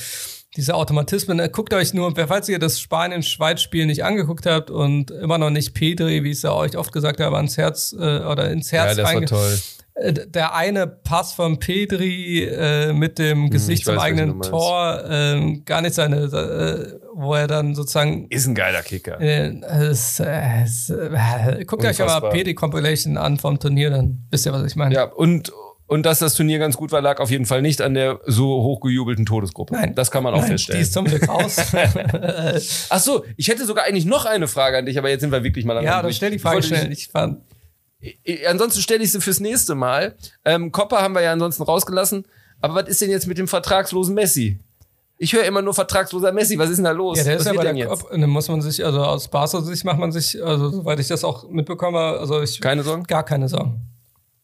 Speaker 1: diese Automatismen. Äh, guckt euch nur, falls ihr das Spanien-Schweiz-Spiel nicht angeguckt habt und immer noch nicht Pedri, wie ich es ja euch oft gesagt habe, ans Herz äh, oder ins Herz
Speaker 2: Ja, das war toll.
Speaker 1: Äh, der eine Pass von Pedri äh, mit dem hm, Gesicht zum eigenen Tor, äh, gar nicht seine, äh, wo er dann sozusagen.
Speaker 2: Ist ein geiler Kicker.
Speaker 1: Äh, es, es, äh, guckt Unfassbar. euch aber Pedri Compilation an vom Turnier, dann wisst ihr, was ich meine.
Speaker 2: Ja, und und dass das Turnier ganz gut war, lag auf jeden Fall nicht an der so hochgejubelten Todesgruppe. Nein. Das kann man auch Nein, feststellen.
Speaker 1: Die ist zum Glück aus. [laughs]
Speaker 2: Ach so, ich hätte sogar eigentlich noch eine Frage an dich, aber jetzt sind wir wirklich mal an
Speaker 1: Ja, dann stell die Frage schnell. Ich fand
Speaker 2: ansonsten stelle ich sie fürs nächste Mal. Ähm, Kopper haben wir ja ansonsten rausgelassen. Aber was ist denn jetzt mit dem vertragslosen Messi? Ich höre immer nur vertragsloser Messi. Was ist denn da los?
Speaker 1: Ja, der
Speaker 2: was
Speaker 1: ist ja bei der jetzt? Dann muss man sich, also aus Barca Sicht macht man sich, also soweit ich das auch mitbekomme, also ich.
Speaker 2: Keine Sorgen?
Speaker 1: Gar keine Sorgen.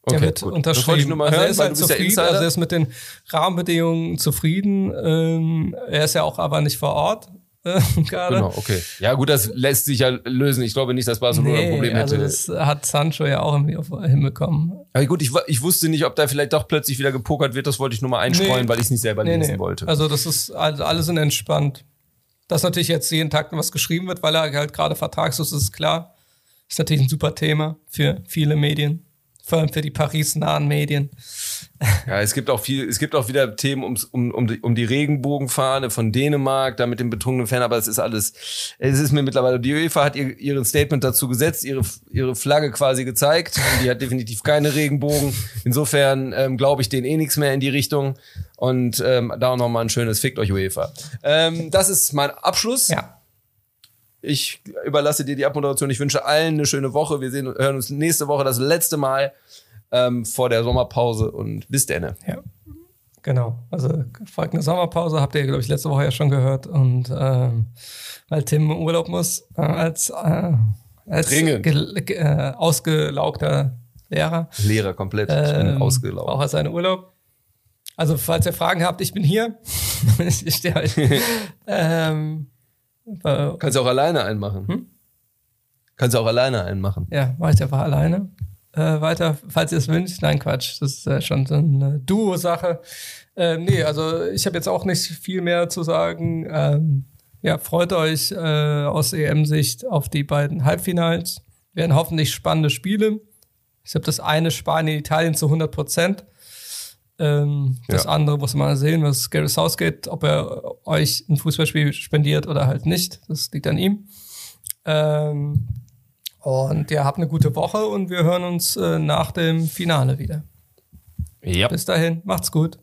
Speaker 2: Okay,
Speaker 1: der
Speaker 2: gut.
Speaker 1: unterschrieben. Das
Speaker 2: also
Speaker 1: hören, er ist halt zufrieden, also er ist mit den Rahmenbedingungen zufrieden. Ähm, er ist ja auch aber nicht vor Ort. [laughs]
Speaker 2: gerade. Genau, okay. Ja, gut, das lässt sich ja lösen. Ich glaube nicht, dass Barcelona nee, ein Problem hätte.
Speaker 1: Also das hat Sancho ja auch irgendwie hinbekommen.
Speaker 2: Aber gut, ich, ich wusste nicht, ob da vielleicht doch plötzlich wieder gepokert wird. Das wollte ich nur mal einstreuen, nee. weil ich es nicht selber nee, lesen nee. wollte.
Speaker 1: Also das ist, also alle sind entspannt. Dass natürlich jetzt jeden Tag was geschrieben wird, weil er halt gerade vertragslos ist, ist klar. Ist natürlich ein super Thema für viele Medien vor allem für die Paris-nahen Medien.
Speaker 2: Ja, es gibt auch viel, es gibt auch wieder Themen ums, um, um, die, um die Regenbogenfahne von Dänemark, da mit dem betrunkenen Fan, aber es ist alles, es ist mir mittlerweile, die UEFA hat ihr, ihren Statement dazu gesetzt, ihre, ihre Flagge quasi gezeigt, die hat definitiv keine Regenbogen. Insofern ähm, glaube ich denen eh nichts mehr in die Richtung und ähm, da auch nochmal ein schönes Fickt euch UEFA. Ähm, das ist mein Abschluss.
Speaker 1: Ja.
Speaker 2: Ich überlasse dir die Abmoderation. Ich wünsche allen eine schöne Woche. Wir sehen, hören uns nächste Woche das letzte Mal ähm, vor der Sommerpause und bis dann.
Speaker 1: Ja. Genau, also folgt eine Sommerpause, habt ihr, glaube ich, letzte Woche ja schon gehört. Und ähm, weil Tim Urlaub muss, äh, als, äh, als äh, ausgelaugter Lehrer.
Speaker 2: Lehrer komplett, ich bin ähm, ausgelaugt.
Speaker 1: Auch als seinen Urlaub. Also, falls ihr Fragen habt, ich bin hier. [laughs] ich stehe euch. [laughs] ähm,
Speaker 2: Kannst du auch alleine einen machen. Hm? Kannst du auch alleine einen machen.
Speaker 1: Ja, mach ich einfach alleine. Äh, weiter, falls ihr es wünscht. Nein, Quatsch. Das ist äh, schon so eine Duo-Sache. Äh, nee, also ich habe jetzt auch nicht viel mehr zu sagen. Ähm, ja, freut euch äh, aus EM-Sicht auf die beiden Halbfinals. Werden hoffentlich spannende Spiele. Ich habe das eine Spanien, Italien zu 100 Prozent. Ähm, das ja. andere muss man sehen, was Gary Southgate, ob er euch ein Fußballspiel spendiert oder halt nicht. Das liegt an ihm. Ähm, und ja, habt eine gute Woche und wir hören uns äh, nach dem Finale wieder.
Speaker 2: Ja.
Speaker 1: Bis dahin, macht's gut.